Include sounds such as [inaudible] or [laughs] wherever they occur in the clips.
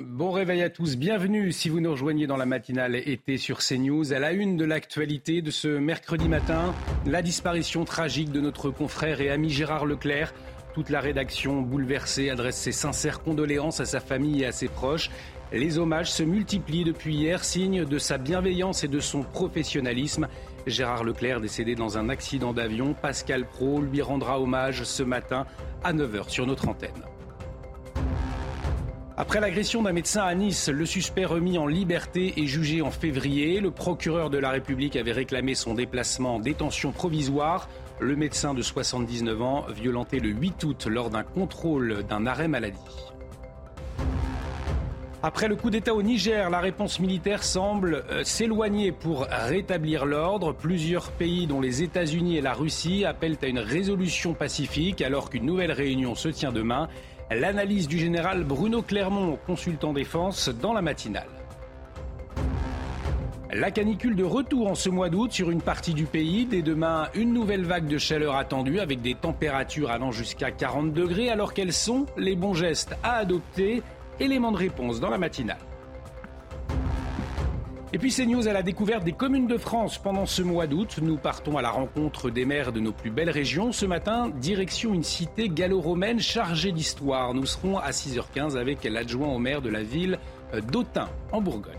Bon réveil à tous, bienvenue si vous nous rejoignez dans la matinale été sur CNews. À la une de l'actualité de ce mercredi matin, la disparition tragique de notre confrère et ami Gérard Leclerc. Toute la rédaction bouleversée adresse ses sincères condoléances à sa famille et à ses proches. Les hommages se multiplient depuis hier, signe de sa bienveillance et de son professionnalisme. Gérard Leclerc, décédé dans un accident d'avion, Pascal Pro lui rendra hommage ce matin à 9h sur notre antenne. Après l'agression d'un médecin à Nice, le suspect remis en liberté et jugé en février. Le procureur de la République avait réclamé son déplacement en détention provisoire. Le médecin de 79 ans, violenté le 8 août lors d'un contrôle d'un arrêt maladie. Après le coup d'État au Niger, la réponse militaire semble euh, s'éloigner pour rétablir l'ordre. Plusieurs pays, dont les États-Unis et la Russie, appellent à une résolution pacifique alors qu'une nouvelle réunion se tient demain. L'analyse du général Bruno Clermont, consultant défense, dans la matinale. La canicule de retour en ce mois d'août sur une partie du pays. Dès demain, une nouvelle vague de chaleur attendue avec des températures allant jusqu'à 40 degrés. Alors quels sont les bons gestes à adopter Élément de réponse dans la matinale. Et puis c'est news à la découverte des communes de France pendant ce mois d'août. Nous partons à la rencontre des maires de nos plus belles régions. Ce matin, direction une cité gallo-romaine chargée d'histoire. Nous serons à 6h15 avec l'adjoint au maire de la ville d'Autun en Bourgogne.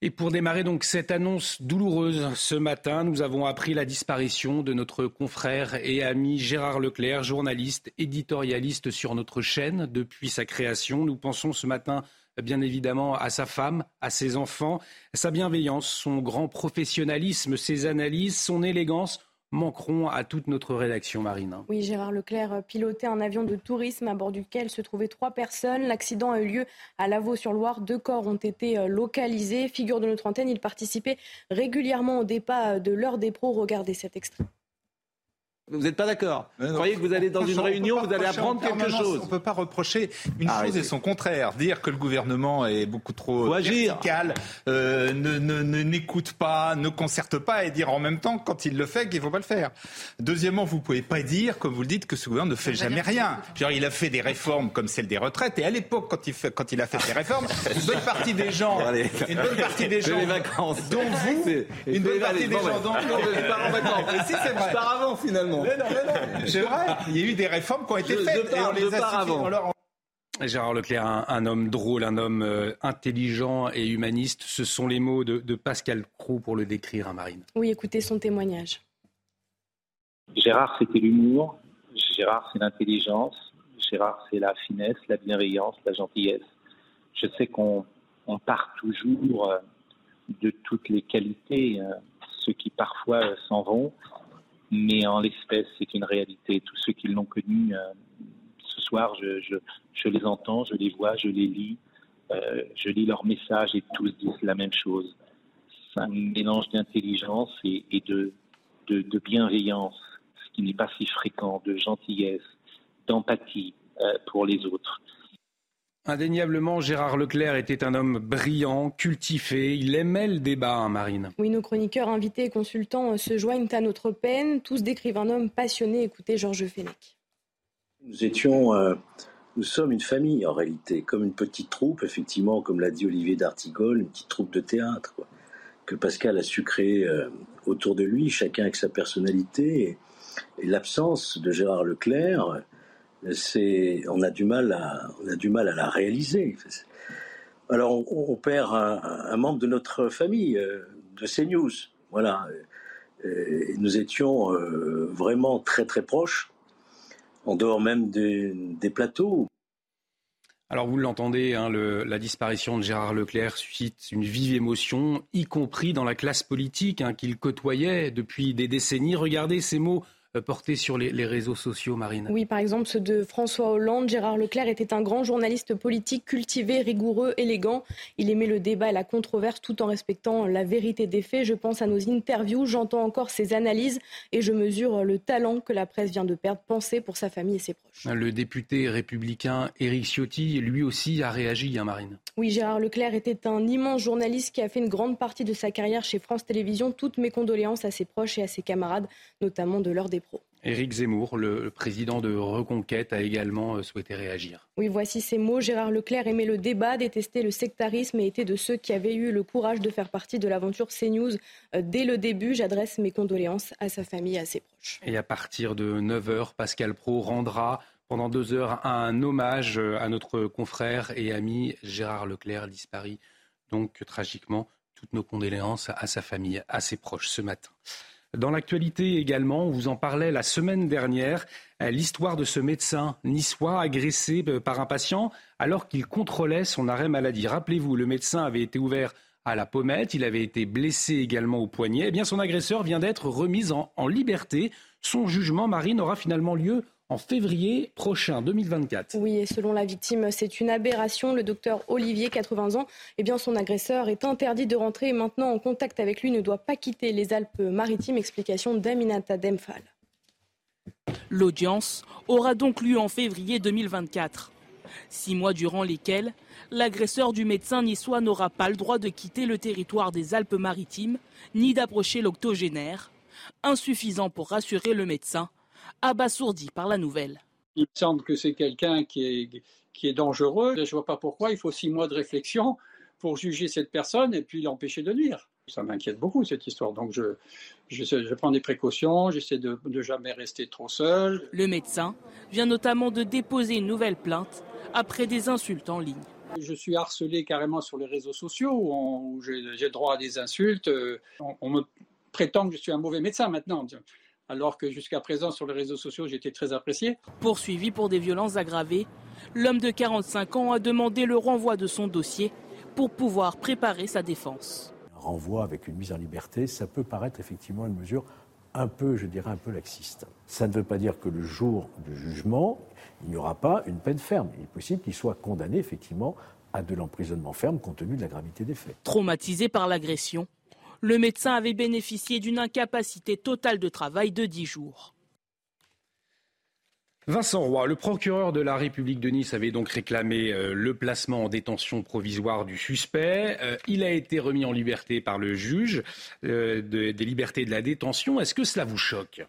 Et pour démarrer donc cette annonce douloureuse, ce matin, nous avons appris la disparition de notre confrère et ami Gérard Leclerc, journaliste, éditorialiste sur notre chaîne depuis sa création. Nous pensons ce matin bien évidemment à sa femme, à ses enfants, sa bienveillance, son grand professionnalisme, ses analyses, son élégance manqueront à toute notre rédaction marine. Oui, Gérard Leclerc pilotait un avion de tourisme à bord duquel se trouvaient trois personnes. L'accident a eu lieu à Lavaux-sur-Loire. Deux corps ont été euh, localisés. Figure de notre antenne, il participait régulièrement au départ de l'heure des pros. Regardez cet extrait. Vous n'êtes pas d'accord Vous croyez que vous allez dans une [laughs] réunion, vous allez apprendre quelque chose On ne peut pas reprocher une chose et son contraire. Dire que le gouvernement est beaucoup trop vertical, euh, ne n'écoute pas, ne concerte pas, et dire en même temps, quand il le fait, qu'il ne faut pas le faire. Deuxièmement, vous ne pouvez pas dire, comme vous le dites, que ce gouvernement ne fait jamais rien. Genre, il a fait des réformes comme celle des retraites, et à l'époque, quand, il quand il a fait ces réformes, [laughs] une bonne partie des gens, une bonne partie des gens, vacances. dont vous, une bonne partie des gens, dont vous, je pars en vacances. si, c'est vrai. Je pars avant, finalement. Mais non, mais non. C'est vrai. Il y a eu des réformes qui ont été faites. Je et on les a avant. on leur- Gérard Leclerc, un, un homme drôle, un homme euh, intelligent et humaniste, ce sont les mots de, de Pascal Crou pour le décrire, hein, Marine. Oui, écoutez son témoignage. Gérard, c'était l'humour. Gérard, c'est l'intelligence. Gérard, c'est la finesse, la bienveillance, la gentillesse. Je sais qu'on on part toujours euh, de toutes les qualités, euh, ceux qui parfois s'en vont, mais en l'espèce, c'est une réalité. Tous ceux qui l'ont connu euh, ce soir, je, je, je les entends, je les vois, je les lis, euh, je lis leurs messages et tous disent la même chose. C'est un mélange d'intelligence et, et de, de, de bienveillance, ce qui n'est pas si fréquent, de gentillesse, d'empathie euh, pour les autres. Indéniablement, Gérard Leclerc était un homme brillant, cultivé, il aimait le débat, hein, Marine. Oui, nos chroniqueurs invités et consultants euh, se joignent à notre peine. Tous décrivent un homme passionné. Écoutez Georges Fenech. Nous étions, euh, nous sommes une famille en réalité, comme une petite troupe, effectivement, comme l'a dit Olivier d'Artigol, une petite troupe de théâtre, quoi, que Pascal a su créer euh, autour de lui, chacun avec sa personnalité. Et, et l'absence de Gérard Leclerc, on a du mal à, la réaliser. Alors on, perd un, membre de notre famille, euh, de CNews, voilà. Et nous étions euh, vraiment très très proches en dehors même des, plateaux. Alors vous l'entendez, hein, la disparition de Gérard Leclerc suscite une vive émotion, y compris dans la classe politique hein, qu'il côtoyait depuis des décennies. Regardez ces mots euh, portés sur les, les réseaux sociaux, Marine. Oui, par exemple, ceux de François Hollande. Gérard Leclerc était un grand journaliste politique, cultivé, rigoureux, élégant. Il aimait le débat et la controverse tout en respectant la vérité des faits. Je pense à nos interviews, j'entends encore ses analyses et je mesure le talent que la presse vient de perdre. Pensez pour sa famille et ses proches. Le député républicain Éric Ciotti, lui aussi, a réagi, hein, Marine. Oui, Gérard Leclerc était un immense journaliste qui a fait une grande partie de sa carrière chez France Télévisions. Toutes mes condoléances à ses proches et à ses camarades, notamment de l'heure des pros. Éric Zemmour, le président de Reconquête, a également euh, souhaité réagir. Oui, voici ces mots. Gérard Leclerc aimait le débat, détestait le sectarisme et était de ceux qui avaient eu le courage de faire partie de l'aventure CNews euh, dès le début. J'adresse mes condoléances à sa famille et à ses proches. Et à partir de 9h, Pascal Pro rendra pendant deux heures un hommage euh, à notre confrère et ami Gérard Leclerc, disparu donc tragiquement. Toutes nos condoléances à sa famille, à ses proches ce matin. Dans l'actualité également, on vous en parlait la semaine dernière, euh, l'histoire de ce médecin niçois agressé euh, par un patient alors qu'il contrôlait son arrêt maladie. Rappelez-vous, le médecin avait été ouvert à la pommette, il avait été blessé également au poignet. Eh bien, son agresseur vient d'être remis en, en liberté. Son jugement, Marine, aura finalement lieu en février prochain, 2024. Oui, et selon la victime, c'est une aberration. Le docteur Olivier, 80 ans, eh bien, son agresseur est interdit de rentrer et maintenant en contact avec lui ne doit pas quitter les Alpes-Maritimes. Explication d'Aminata Demphal. L'audience aura donc lieu en février 2024. Six mois durant lesquels l'agresseur du médecin niçois n'aura pas le droit de quitter le territoire des Alpes-Maritimes ni d'approcher l'octogénaire, insuffisant pour rassurer le médecin abasourdi par la nouvelle. Il me semble que c'est quelqu'un qui est, qui est dangereux. Je ne vois pas pourquoi il faut six mois de réflexion pour juger cette personne et puis l'empêcher de nuire. Ça m'inquiète beaucoup cette histoire. Donc je, je, je prends des précautions, j'essaie de ne jamais rester trop seul. Le médecin vient notamment de déposer une nouvelle plainte après des insultes en ligne. Je suis harcelé carrément sur les réseaux sociaux où, j'ai droit à des insultes. On, on me prétend que je suis un mauvais médecin maintenant alors que jusqu'à présent sur les réseaux sociaux j'étais très apprécié. Poursuivi pour des violences aggravées, l'homme de 45 ans a demandé le renvoi de son dossier pour pouvoir préparer sa défense. Un renvoi avec une mise en liberté, ça peut paraître effectivement une mesure un peu, je dirais, un peu laxiste. Ça ne veut pas dire que le jour du jugement, il n'y aura pas une peine ferme. Il est possible qu'il soit condamné effectivement à de l'emprisonnement ferme compte tenu de la gravité des faits. Traumatisé par l'agression, le médecin avait bénéficié d'une incapacité totale de travail de 10 jours. Vincent Roy, le procureur de la République de Nice avait donc réclamé euh, le placement en détention provisoire du suspect. Euh, il a été remis en liberté par le juge euh, des libertés de la détention. Est-ce que cela vous choque?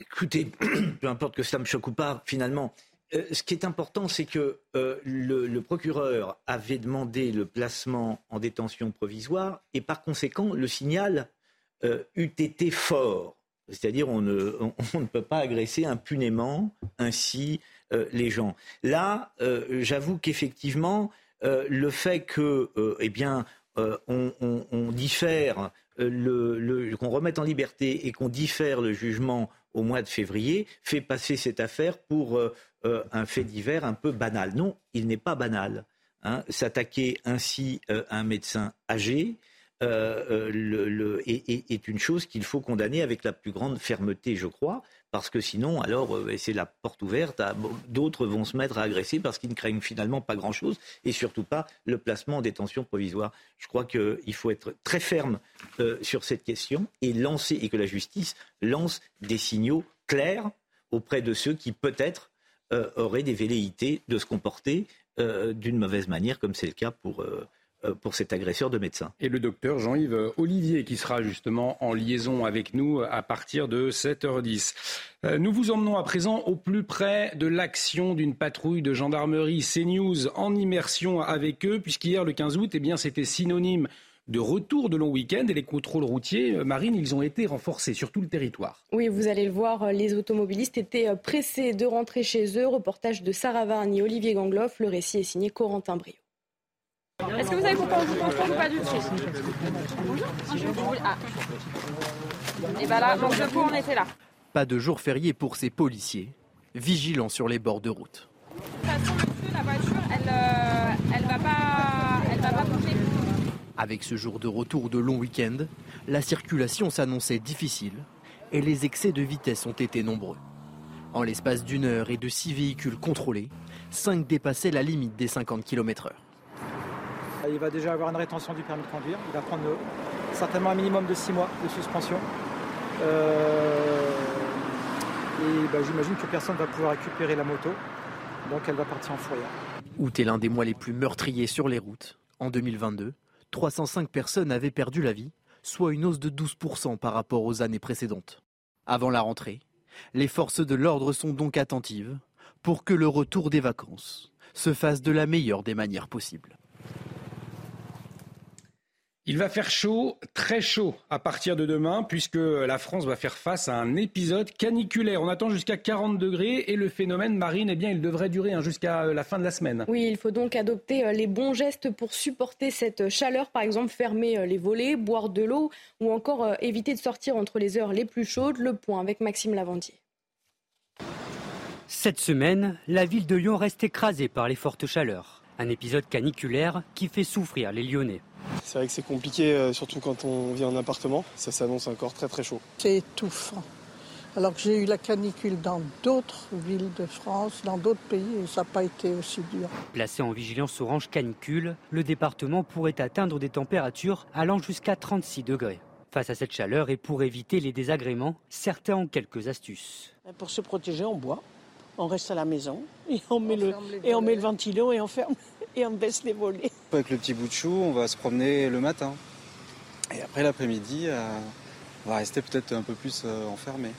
Écoutez, [clears throat] peu importe que cela me choque ou pas, finalement, euh, ce qui est important, c'est que euh, le, procureur avait demandé le placement en détention provisoire et par conséquent, le signal euh, eût été fort. C'est-à-dire, on ne, [laughs] peut pas agresser impunément ainsi les gens. Là, j'avoue qu'effectivement, le fait que, eh bien, on, diffère, le, qu'on remette en liberté et qu'on diffère le jugement au mois de février fait passer cette affaire pour euh, un fait divers un peu banal. Non, il n'est pas banal. Hein. S'attaquer ainsi euh, à un médecin âgé euh, est, une chose qu'il faut condamner avec la plus grande fermeté, je crois, parce que sinon, alors, c'est la porte ouverte, d'autres vont se mettre à agresser parce qu'ils ne craignent finalement pas grand-chose, et surtout pas le placement en détention provisoire. Je crois qu'il faut être très ferme sur cette question et lancer, et que la justice lance des signaux clairs auprès de ceux qui peut-être euh, auraient des velléités de se comporter euh, d'une mauvaise manière, comme c'est le cas pour, euh, pour cet agresseur de médecin. Et le docteur Jean-Yves Olivier, qui sera justement en liaison avec nous à partir de 7h10. Nous vous emmenons à présent au plus près de l'action d'une patrouille de gendarmerie CNews en immersion avec eux, puisqu'hier, le 15 août, eh bien, c'était synonyme de retour de long week-end et les contrôles routiers, euh, Marine, ils ont été renforcés sur tout le territoire. Oui, vous allez le voir, euh, les automobilistes étaient euh, pressés de rentrer chez eux. Reportage de Sarah Varni, Olivier Gangloff. Le récit est signé Corentin Brio. Est-ce que vous avez pourquoi on vous contrôle ou pas du tout? Ah. Et bien là, donc coup, on était là. Pas de jour férié pour ces policiers, vigilants sur les bords de route. De toute façon, la voiture, elle, elle va pas, elle va pas bouger. Avec ce jour de retour de long week-end, la circulation s'annonçait difficile et les excès de vitesse ont été nombreux. En l'espace d'une heure et de six véhicules contrôlés, cinq dépassaient la limite des 50 km/h. Il va déjà avoir une rétention du permis de conduire. Il va prendre certainement un minimum de six mois de suspension. Euh, et bah, j'imagine que personne ne va pouvoir récupérer la moto. Donc elle va partir en fourrière. Août est l'un des mois les plus meurtriers sur les routes. En 2022, 305 personnes avaient perdu la vie, soit une hausse de 12% par rapport aux années précédentes. Avant la rentrée, Les forces de l'ordre sont donc attentives pour que le retour des vacances se fasse de la meilleure des manières possibles. Il va faire chaud, très chaud à partir de demain, puisque la France va faire face à un épisode caniculaire. On attend jusqu'à 40 degrés et le phénomène marine, eh bien, il devrait durer hein, jusqu'à euh, la fin de la semaine. Oui, il faut donc adopter euh, les bons gestes pour supporter cette chaleur. Par exemple, fermer euh, les volets, boire de l'eau ou encore éviter de sortir entre les heures les plus chaudes. Le point avec Maxime Lavandier. Cette semaine, la ville de Lyon reste écrasée par les fortes chaleurs. Un épisode caniculaire qui fait souffrir les Lyonnais. C'est vrai que c'est compliqué, euh, surtout quand on vit en appartement. Ça s'annonce encore très très chaud. C'est étouffant. Alors que j'ai eu la canicule dans d'autres villes de France, dans d'autres pays, et ça n'a pas été aussi dur. Placé en vigilance orange canicule, le département pourrait atteindre des températures allant jusqu'à 36 degrés. Face à cette chaleur et pour éviter les désagréments, certains ont quelques astuces. Pour se protéger, on boit, on reste à la maison et on, met, le, et on met le ventilo et on ferme et on baisse les volets. Avec le petit bout de chou, on va se promener le matin. Et après l'après-midi, euh, on va rester peut-être un peu plus euh, enfermé.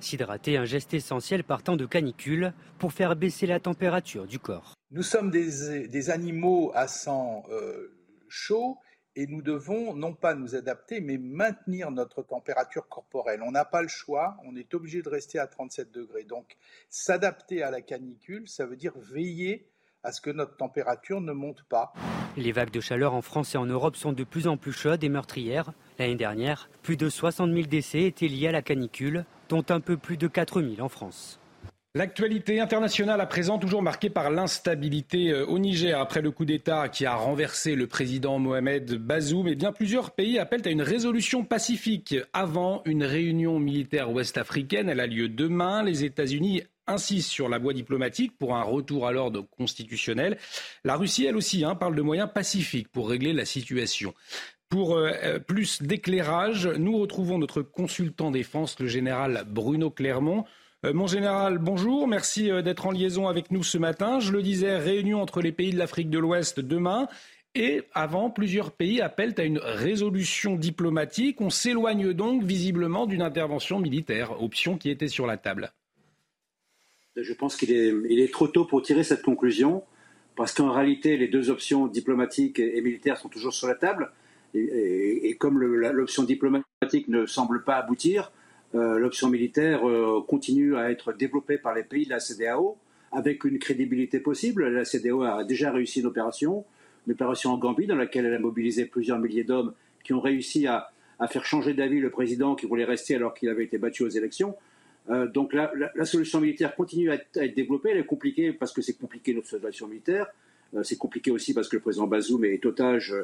S'hydrater, un geste essentiel partant de canicule pour faire baisser la température du corps. Nous sommes des, animaux à sang euh, chaud et nous devons non pas nous adapter, mais maintenir notre température corporelle. On n'a pas le choix, on est obligé de rester à 37 degrés. Donc s'adapter à la canicule, ça veut dire veiller à ce que notre température ne monte pas. Les vagues de chaleur en France et en Europe sont de plus en plus chaudes et meurtrières. L'année dernière, plus de 60 000 décès étaient liés à la canicule, dont un peu plus de 4 000 en France. L'actualité internationale à présent toujours marquée par l'instabilité euh, au Niger après le coup d'État qui a renversé le président Mohamed Bazoum. Et bien plusieurs pays appellent à une résolution pacifique avant une réunion militaire ouest-africaine. Elle a lieu demain. Les États-Unis insistent sur la voie diplomatique pour un retour à l'ordre constitutionnel. La Russie, elle aussi, hein, parle de moyens pacifiques pour régler la situation. Pour euh, euh, plus d'éclairage, nous retrouvons notre consultant défense, le général Bruno Clermont. Euh, mon général, bonjour. Merci d'être en liaison avec nous ce matin. Je le disais, réunion entre les pays de l'Afrique de l'Ouest demain. Et avant, plusieurs pays appellent à une résolution diplomatique. On s'éloigne donc visiblement d'une intervention militaire, option qui était sur la table. Je pense qu'il est, trop tôt pour tirer cette conclusion, parce qu'en réalité, les deux options diplomatiques et militaires sont toujours sur la table. et comme l'option diplomatique ne semble pas aboutir, euh, l'option militaire euh, continue à être développée par les pays de la CDAO avec une crédibilité possible. La CDAO a déjà réussi une opération, une opération en Gambie dans laquelle elle a mobilisé plusieurs milliers d'hommes qui ont réussi à, faire changer d'avis le président qui voulait rester alors qu'il avait été battu aux élections. Euh, donc la, solution militaire continue à être, développée. Elle est compliquée parce que c'est compliqué notre solution militaire. c'est compliqué aussi parce que le président Bazoum est otage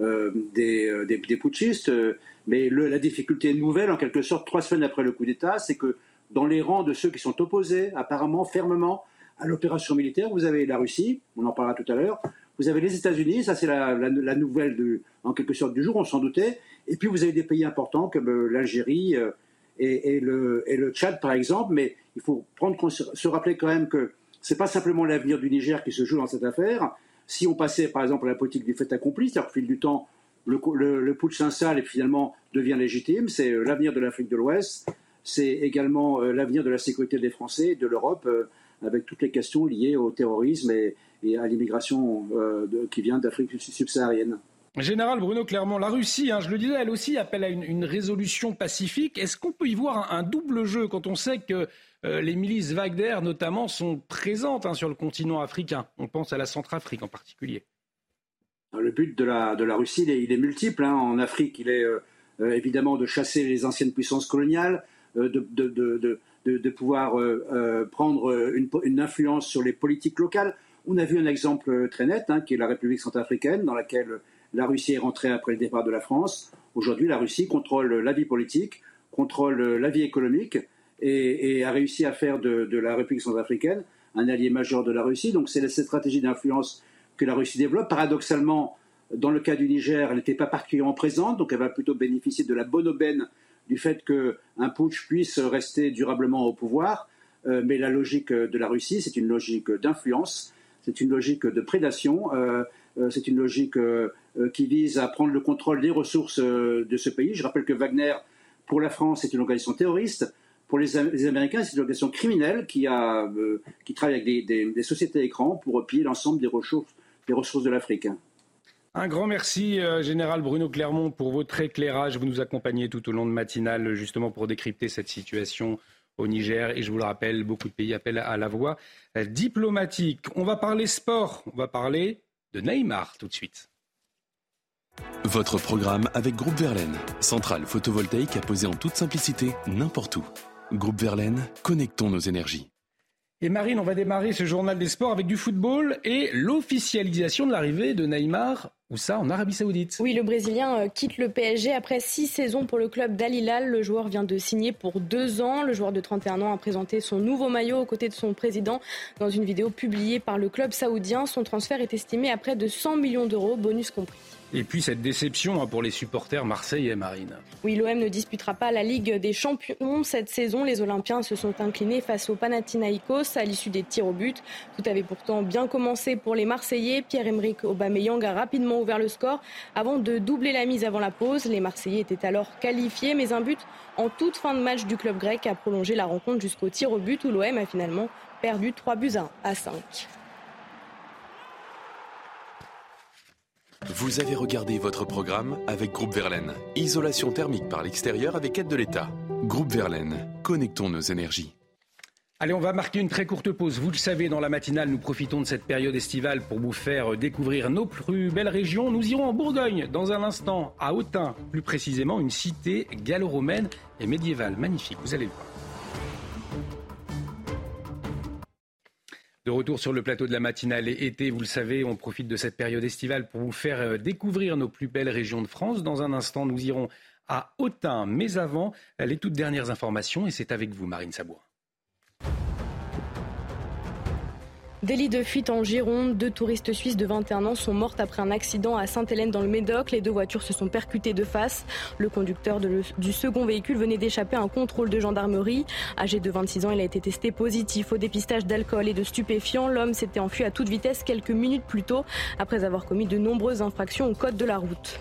euh, euh, des, putschistes. Euh, mais la difficulté nouvelle, en quelque sorte, trois semaines après le coup d'État, c'est que dans les rangs de ceux qui sont opposés, apparemment fermement, à l'opération militaire, vous avez la Russie, on en parlera tout à l'heure, vous avez les États-Unis, ça c'est la, nouvelle en quelque sorte du jour, on s'en doutait, et puis vous avez des pays importants comme l'Algérie et, le, et, le, Tchad par exemple, mais il faut se rappeler quand même que ce n'est pas simplement l'avenir du Niger qui se joue dans cette affaire, si on passait par exemple à la politique du fait accompli, c'est-à-dire qu'au fil du temps, le, le, putsch s'installe et finalement devient légitime, c'est euh, l'avenir de l'Afrique de l'Ouest, c'est également euh, l'avenir de la sécurité des Français, de l'Europe, euh, avec toutes les questions liées au terrorisme et, à l'immigration qui vient d'Afrique subsaharienne. Général Bruno Clermont, la Russie, hein, je le disais, elle aussi appelle à une, résolution pacifique. Est-ce qu'on peut y voir un double jeu quand on sait que euh, les milices Wagner, notamment, sont présentes hein, sur le continent africain? On pense à la Centrafrique en particulier. Le but de la, Russie, il est, multiple. Hein. En Afrique, il est euh, euh, évidemment de chasser les anciennes puissances coloniales, de, pouvoir prendre une, influence sur les politiques locales. On a vu un exemple très net, qui est la République centrafricaine, dans laquelle la Russie est rentrée après le départ de la France. Aujourd'hui, la Russie contrôle la vie politique, contrôle la vie économique, et, a réussi à faire de, la République centrafricaine un allié majeur de la Russie. Donc c'est cette stratégie d'influence que la Russie développe. Paradoxalement, dans le cas du Niger, elle n'était pas particulièrement présente, donc elle va plutôt bénéficier de la bonne aubaine du fait qu'un putsch puisse rester durablement au pouvoir. Euh, mais la logique de la Russie, c'est une logique d'influence, c'est une logique de prédation, euh, euh, c'est une logique qui vise à prendre le contrôle des ressources de ce pays. Je rappelle que Wagner, pour la France, est une organisation terroriste. Pour les, Américains, c'est une organisation criminelle qui, a, euh, qui travaille avec des, sociétés écrans pour piller l'ensemble des ressources, des ressources de l'Afrique. Un grand merci, euh, Général Bruno Clermont, pour votre éclairage. Vous nous accompagnez tout au long de matinale, justement, pour décrypter cette situation au Niger. Et je vous le rappelle, beaucoup de pays appellent à la voie diplomatique. On va parler sport. On va parler de Neymar tout de suite. Votre programme avec Groupe Verlaine, centrale photovoltaïque à poser en toute simplicité n'importe où. Groupe Verlaine, connectons nos énergies. Et Marine, on va démarrer ce journal des sports avec du football et l'officialisation de l'arrivée de Neymar ou ça en Arabie Saoudite. Oui, le Brésilien euh, quitte le PSG après six saisons pour le club d'Al Hilal. Le joueur vient de signer pour deux ans. Le joueur de 31 ans a présenté son nouveau maillot aux côtés de son président dans une vidéo publiée par le club saoudien. Son transfert est estimé à près de 100 millions d'euros, bonus compris. Et puis cette déception hein, pour les supporters Marseille et Marine. Oui, l'OM ne disputera pas la Ligue des Champions cette saison. Les Olympiens se sont inclinés face au Panathinaikos à l'issue des tirs au but. Tout avait pourtant bien commencé pour les Marseillais. Pierre-Emerick Aubameyang a rapidement ouvert le score avant de doubler la mise avant la pause. Les Marseillais étaient alors qualifiés, mais un but en toute fin de match du club grec a prolongé la rencontre jusqu'au tir au but où l'OM a finalement perdu 3 buts à 5. Vous avez regardé votre programme avec Groupe Verlaine. Isolation thermique par l'extérieur avec aide de l'État. Groupe Verlaine, connectons nos énergies. Allez, on va marquer une très courte pause. Vous le savez, dans la matinale, nous profitons de cette période estivale pour vous faire découvrir nos plus belles régions. Nous irons en Bourgogne dans un instant, à Autun, plus précisément une cité gallo-romaine et médiévale. Magnifique, vous allez le voir. De retour sur le plateau de la matinale été, vous le savez, on profite de cette période estivale pour vous faire euh, découvrir nos plus belles régions de France. Dans un instant, nous irons à Autun, mais avant, les toutes dernières informations, et c'est avec vous, Marine Sabourin. Délit de fuite en Gironde. Deux touristes suisses de 21 ans sont mortes après un accident à Sainte-Hélène dans le Médoc. Les deux voitures se sont percutées de face. Le conducteur du second véhicule venait d'échapper à un contrôle de gendarmerie. Âgé de 26 ans, il a été testé positif au dépistage d'alcool et de stupéfiants. L'homme s'était enfui à toute vitesse quelques minutes plus tôt après avoir commis de nombreuses infractions au code de la route.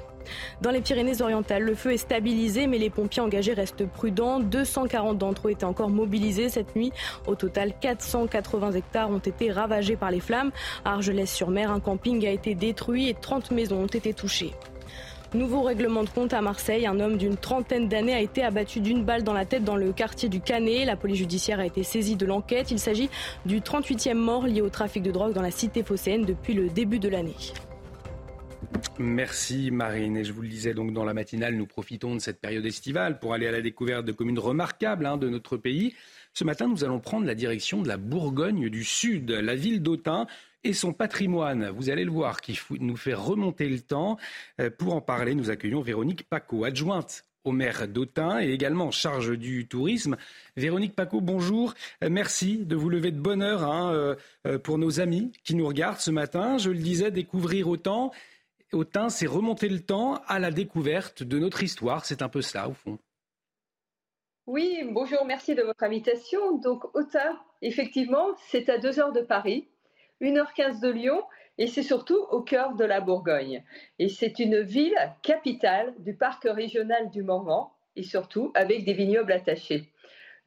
Dans les Pyrénées-Orientales, le feu est stabilisé, mais les pompiers engagés restent prudents. 240 d'entre eux étaient encore mobilisés cette nuit. Au total, 480 hectares ont été ravagés par les flammes. À Argelès-sur-Mer, un camping a été détruit et 30 maisons ont été touchées. Nouveau règlement de compte à Marseille. Un homme d'une trentaine d'années a été abattu d'une balle dans la tête dans le quartier du Canet. La police judiciaire a été saisie de l'enquête. Il s'agit du 38e mort lié au trafic de drogue dans la cité phocéenne depuis le début de l'année. Merci Marine. Et je vous le disais donc dans la matinale, nous profitons de cette période estivale pour aller à la découverte de communes remarquables hein, de notre pays. Ce matin, nous allons prendre la direction de la Bourgogne du Sud, la ville d'Autun et son patrimoine. Vous allez le voir, qui nous fait remonter le temps. Euh, pour en parler, nous accueillons Véronique Paco, adjointe au maire d'Autun et également en charge du tourisme. Véronique Paco, bonjour. Euh, merci de vous lever de bonne heure hein, euh, pour nos amis qui nous regardent ce matin. Je le disais, découvrir Autun, Autun, c'est remonter le temps à la découverte de notre histoire. C'est un peu ça, au fond. Oui, bonjour, merci de votre invitation. Donc, Autun, effectivement, c'est à 2 heures de Paris, 1h15 de Lyon, et c'est surtout au cœur de la Bourgogne. Et c'est une ville capitale du parc régional du Morvan, et surtout avec des vignobles attachés.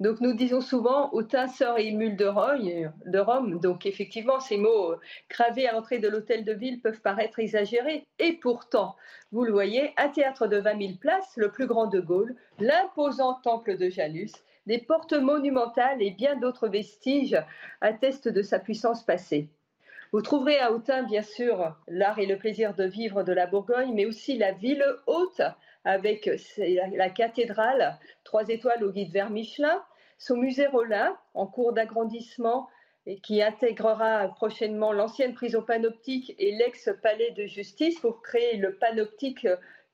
Donc nous disons souvent Autun sort et émule de Rome, de Rome. Donc effectivement, ces mots euh, gravés à l'entrée de l'hôtel de ville peuvent paraître exagérés. Et pourtant, vous le voyez, un théâtre de 20 000 places, le plus grand de Gaulle, l'imposant temple de Janus, des portes monumentales et bien d'autres vestiges attestent de sa puissance passée. Vous trouverez à Autun, bien sûr, l'art et le plaisir de vivre de la Bourgogne, mais aussi la ville haute avec la cathédrale, trois étoiles au guide vers Michelin, son musée Rollin, en cours d'agrandissement et qui intégrera prochainement l'ancienne prison panoptique et l'ex-palais de justice pour créer le panoptique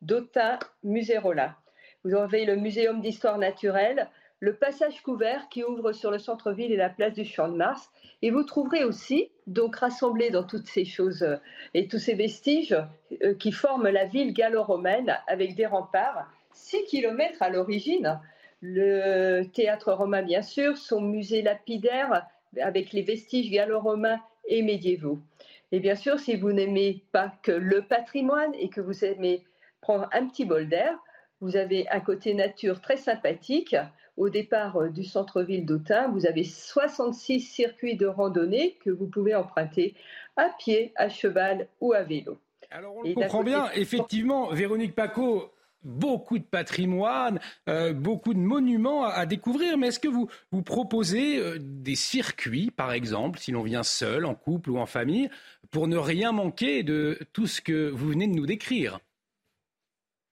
d'Autun Musée Rollin. Vous avez le Muséum d'histoire naturelle, le passage couvert qui ouvre sur le centre-ville et la place du Champ de Mars. Et vous trouverez aussi, donc rassemblés dans toutes ces choses euh, et tous ces vestiges euh, qui forment la ville gallo-romaine avec des remparts, 6 km à l'origine, le théâtre romain bien sûr, son musée lapidaire avec les vestiges gallo-romains et médiévaux. Et bien sûr, si vous n'aimez pas que le patrimoine et que vous aimez prendre un petit bol d'air, vous avez un côté nature très sympathique au départ du centre-ville d'Autun, vous avez 66 circuits de randonnée que vous pouvez emprunter à pied, à cheval ou à vélo. Alors on le comprend bien, effectivement, Véronique Paco, beaucoup de patrimoine, euh, beaucoup de monuments à, découvrir. Mais est-ce que vous, proposez euh, des circuits, par exemple, si l'on vient seul, en couple ou en famille, pour ne rien manquer de tout ce que vous venez de nous décrire?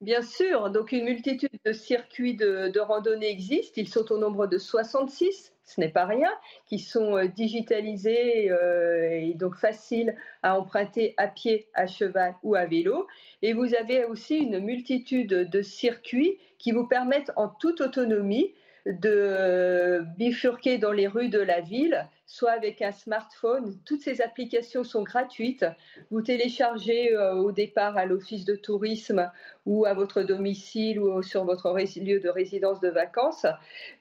Bien sûr, donc une multitude de circuits de, de randonnée existent. Ils sont au nombre de 66 ce n'est pas rien, qui sont euh, digitalisés euh, et donc faciles à emprunter à pied, à cheval ou à vélo. Et vous avez aussi une multitude de circuits qui vous permettent en toute autonomie de bifurquer dans les rues de la ville, soit avec un smartphone. Toutes ces applications sont gratuites. Vous téléchargez euh, au départ à l'office de tourisme ou à votre domicile ou sur votre lieu de résidence de vacances.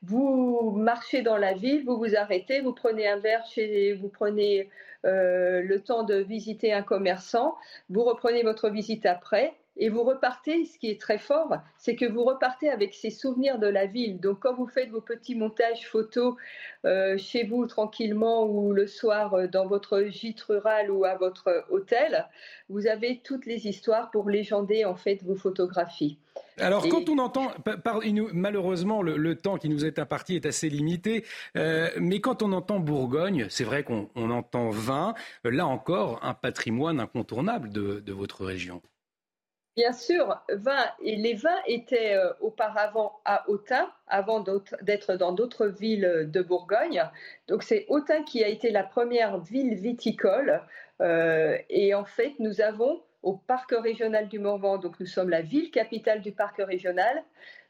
Vous marchez dans la ville, vous vous arrêtez, vous prenez un verre chez, vous prenez euh, le temps de visiter un commerçant, vous reprenez votre visite après et vous repartez, ce qui est très fort, c'est que vous repartez avec ces souvenirs de la ville. Donc quand vous faites vos petits montages photos euh, chez vous tranquillement ou le soir euh, dans votre gîte rural ou à votre hôtel, vous avez toutes les histoires pour légender en fait vos photographies. Alors, quand on entend, malheureusement, le, temps qui nous est imparti est assez limité, euh, mais quand on entend Bourgogne, c'est vrai qu'on entend vin, là encore, un patrimoine incontournable de votre région. Bien sûr, les vins étaient euh, auparavant à Autun, avant d'être dans d'autres villes de Bourgogne. Donc c'est Autun qui a été la première ville viticole. Euh, et en fait, nous avons au parc régional du Morvan, donc nous sommes la ville capitale du parc régional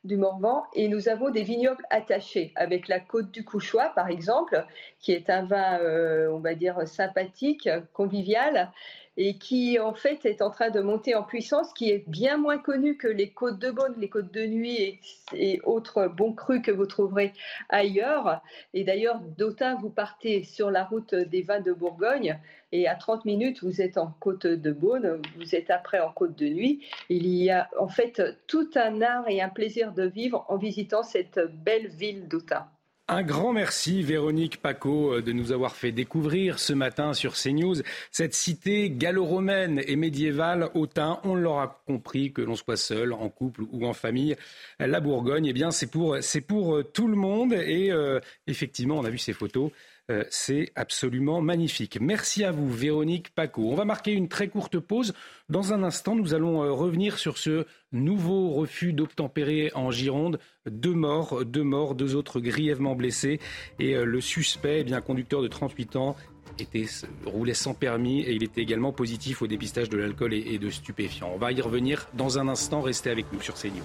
du Morvan, et nous avons des vignobles attachés, avec la côte du Couchois, par exemple, qui est un vin, euh, on va dire, sympathique, convivial, et qui en fait est en train de monter en puissance, qui est bien moins connu que les côtes de Beaune, les côtes de Nuit et, autres bons crus que vous trouverez ailleurs. Et d'ailleurs, d'Autun, vous partez sur la route des vins de Bourgogne et à 30 minutes, vous êtes en côte de Beaune, vous êtes après en côte de Nuit. Il y a en fait tout un art et un plaisir de vivre en visitant cette belle ville d'Autun. Un grand merci Véronique Paco euh, de nous avoir fait découvrir ce matin sur CNews cette cité gallo-romaine et médiévale Autun. On l'aura compris que l'on soit seul, en couple ou en famille, la Bourgogne, eh bien c'est pour c'est pour euh, tout le monde et euh, effectivement on a vu ces photos. C'est absolument magnifique. Merci à vous, Véronique Paco. On va marquer une très courte pause. Dans un instant, nous allons revenir sur ce nouveau refus d'obtempérer en Gironde. Deux morts, deux morts, deux autres grièvement blessés. Et euh, le suspect, eh bien conducteur de 38 ans, était, roulait sans permis et il était également positif au dépistage de l'alcool et, et de stupéfiants. On va y revenir dans un instant. Restez avec nous sur CNews.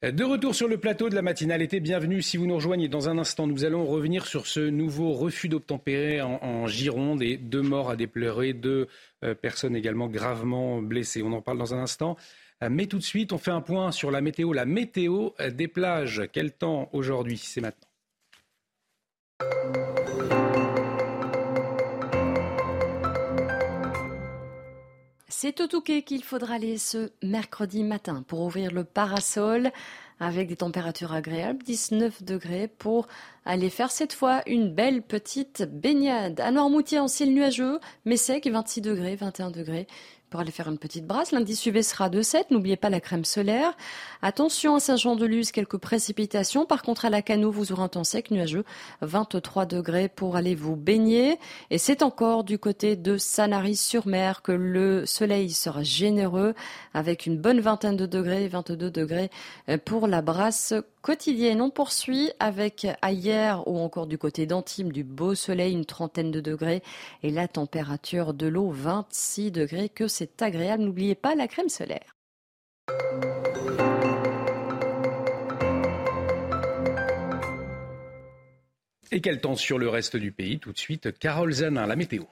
De retour sur le plateau de la matinale été, bienvenue si vous nous rejoignez. Dans un instant, nous allons revenir sur ce nouveau refus d'obtempérer en, Gironde et deux morts à déplorer, deux euh, personnes également gravement blessées. On en parle dans un instant. Euh, mais tout de suite, on fait un point sur la météo. La météo euh, des plages. Quel temps aujourd'hui? C'est maintenant. C'est au Touquet qu'il faudra aller ce mercredi matin pour ouvrir le parasol avec des températures agréables, 19 degrés pour aller faire cette fois une belle petite baignade. À Noirmoutier en ciel nuageux, mais sec, 26 degrés, 21 degrés pour aller faire une petite brasse. L'indice UV sera de 7. N'oubliez pas la crème solaire. Attention à Saint-Jean-de-Luz, quelques précipitations. Par contre, à la Cano, vous aurez un temps sec, nuageux, 23 degrés pour aller vous baigner. Et c'est encore du côté de Sanary-sur-Mer que le soleil sera généreux avec une bonne vingtaine de degrés, 22 degrés pour la brasse quotidienne. On poursuit avec ailleurs ou encore du côté d'Antibes du beau soleil, une trentaine de degrés et la température de l'eau 26 degrés c'est agréable. N'oubliez pas la crème solaire. Et quel temps sur le reste du pays Tout de suite, Carole Zanin, la météo.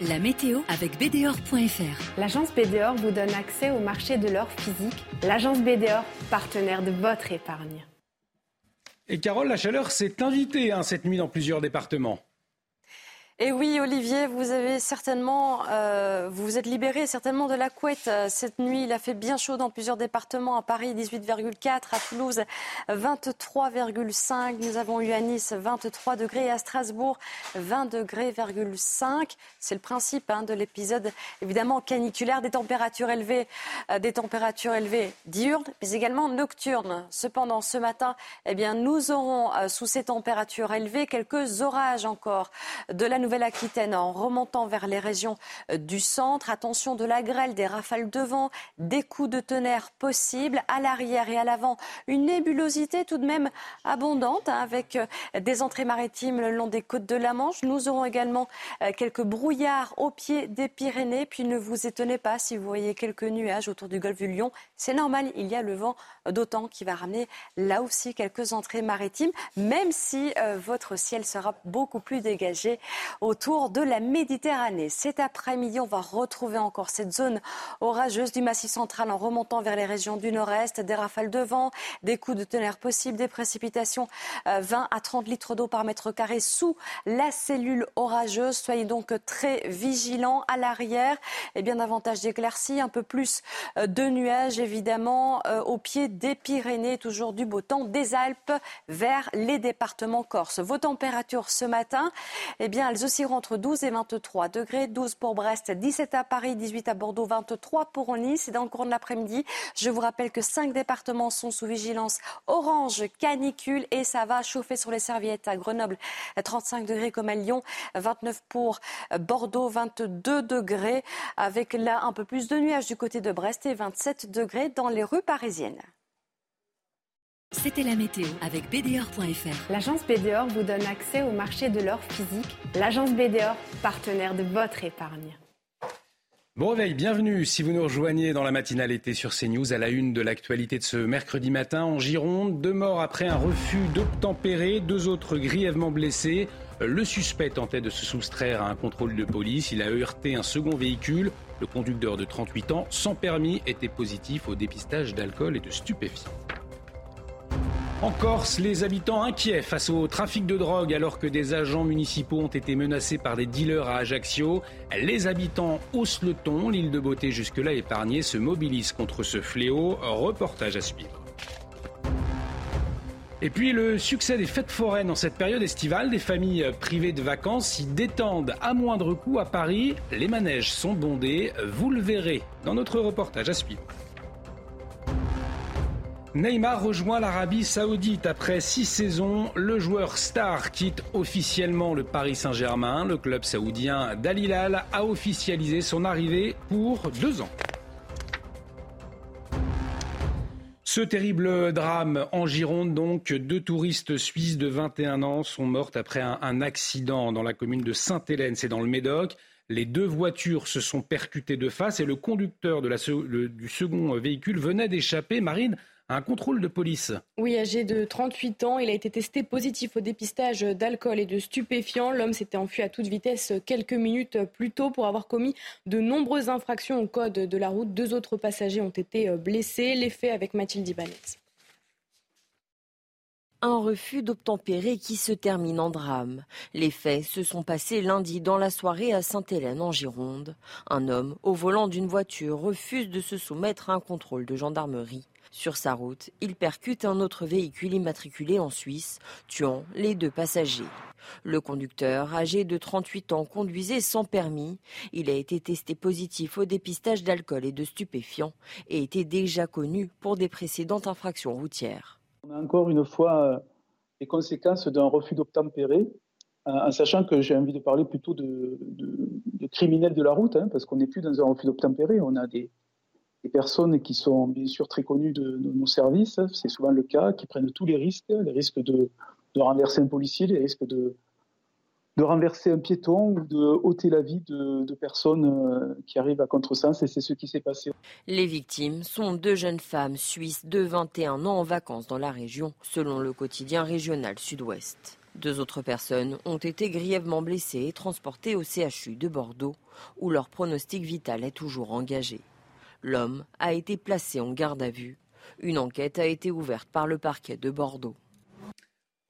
La météo avec BDOR.fr. L'agence BDOR vous donne accès au marché de l'or physique. L'agence BDOR, partenaire de votre épargne. Et Carole, la chaleur s'est invitée hein, cette nuit dans plusieurs départements. Et oui, Olivier, vous avez certainement, euh, vous vous êtes libéré certainement de la couette euh, cette nuit. Il a fait bien chaud dans plusieurs départements. À Paris, 18,4. À Toulouse, 23,5. Nous avons eu à Nice 23 degrés. À Strasbourg, 20 degrés, 5. C'est le principe hein, de l'épisode, évidemment caniculaire, des températures élevées, euh, des températures élevées diurnes, mais également nocturnes. Cependant, ce matin, eh bien, nous aurons sous ces températures élevées quelques orages encore de la Nouvelle-Aquitaine en remontant vers les régions euh, du centre. Attention de la grêle, des rafales de vent, des coups de tonnerre possibles. À l'arrière et à l'avant, une nébulosité tout de même abondante hein, avec euh, des entrées maritimes le long des côtes de la Manche. Nous aurons également euh, quelques brouillards au pied des Pyrénées. Puis ne vous étonnez pas si vous voyez quelques nuages autour du golfe du Lion. C'est normal, il y a le vent d'autant qui va ramener là aussi quelques entrées maritimes, même si votre ciel sera beaucoup plus dégagé autour de la Méditerranée. Cet après-midi, on va retrouver encore cette zone orageuse du Massif central en remontant vers les régions du nord-est, des rafales de vent, des coups de tonnerre possibles, des précipitations 20 euh, à 30 litres d'eau par mètre carré sous la cellule orageuse. Soyez donc très vigilants à l'arrière et bien davantage d'éclaircies, un peu plus euh, de nuages évidemment euh, au pied des Pyrénées, toujours du beau temps des Alpes vers les départements corse. Vos températures ce matin, eh bien, elles oscilleront entre 12 et 23 degrés. 12 pour Brest, 17 à Paris, 18 à Bordeaux, 23 pour Nice. Et dans le cours de l'après-midi, je vous rappelle que cinq départements sont sous vigilance orange, canicule et ça va chauffer sur les serviettes à Grenoble, 35 degrés comme à Lyon, 29 pour Bordeaux, 22 degrés avec là un peu plus de nuages du côté de Brest et 27 degrés dans les rues parisiennes. C'était la météo avec BDOR.fr. L'agence BDOR vous donne accès au marché de l'or physique. L'agence BDOR, partenaire de votre épargne. Bon réveil, bienvenue si vous nous rejoignez dans la matinale été sur CNews à la une de l'actualité de ce mercredi matin en Gironde. Deux morts après un refus d'obtempérer, deux autres grièvement blessés. Le suspect tentait de se soustraire à un contrôle de police. Il a heurté un second véhicule. Le conducteur de 38 ans, sans permis, était positif au dépistage d'alcool et de stupéfiants. En Corse, les habitants inquiets face au trafic de drogue alors que des agents municipaux ont été menacés par des dealers à Ajaccio. Les habitants haussent le ton. L'île de Beauté, jusque-là épargnée, se mobilise contre ce fléau. Reportage à suivre. Et puis le succès des fêtes foraines en cette période estivale, des familles privées de vacances s'y détendent à moindre coût à Paris. Les manèges sont bondés, vous le verrez dans notre reportage à suivre. Neymar rejoint l'Arabie Saoudite après six saisons. Le joueur star quitte officiellement le Paris Saint-Germain. Le club saoudien d'Al a officialisé son arrivée pour deux ans. Ce terrible drame en Gironde, donc, deux touristes suisses de 21 ans sont mortes après un, accident dans la commune de Sainte-Hélène, c'est dans le Médoc. Les deux voitures se sont percutées de face et le conducteur du second véhicule venait d'échapper. Marine, un contrôle de police. Oui, âgé de 38 ans, il a été testé positif au dépistage d'alcool et de stupéfiants. L'homme s'était enfui à toute vitesse quelques minutes plus tôt pour avoir commis de nombreuses infractions au code de la route. Deux autres passagers ont été blessés. Les faits avec Mathilde Ibanez. Un refus d'obtempérer qui se termine en drame. Les faits se sont passés lundi dans la soirée à Sainte-Hélène en Gironde. Un homme au volant d'une voiture refuse de se soumettre à un contrôle de gendarmerie. Sur sa route, il percute un autre véhicule immatriculé en Suisse, tuant les deux passagers. Le conducteur, âgé de 38 ans, conduisait sans permis. Il a été testé positif au dépistage d'alcool et de stupéfiants et était déjà connu pour des précédentes infractions routières. On a encore une fois euh, les conséquences d'un refus d'obtempérer, euh, en sachant que j'ai envie de parler plutôt de, criminels de la route, hein, parce qu'on n'est plus dans un refus d'obtempérer, on a des, des personnes qui sont bien sûr très connues de, nos services, c'est souvent le cas, qui prennent tous les risques, les risques de, renverser un policier, les risques de, renverser un piéton ou de ôter la vie de, de, personnes euh, qui arrivent à contresens et c'est ce qui s'est passé. Les victimes sont deux jeunes femmes suisses de 21 ans en vacances dans la région, selon le quotidien régional sud-ouest. Deux autres personnes ont été grièvement blessées et transportées au CHU de Bordeaux, où leur pronostic vital est toujours engagé. L'homme a été placé en garde à vue. Une enquête a été ouverte par le parquet de Bordeaux.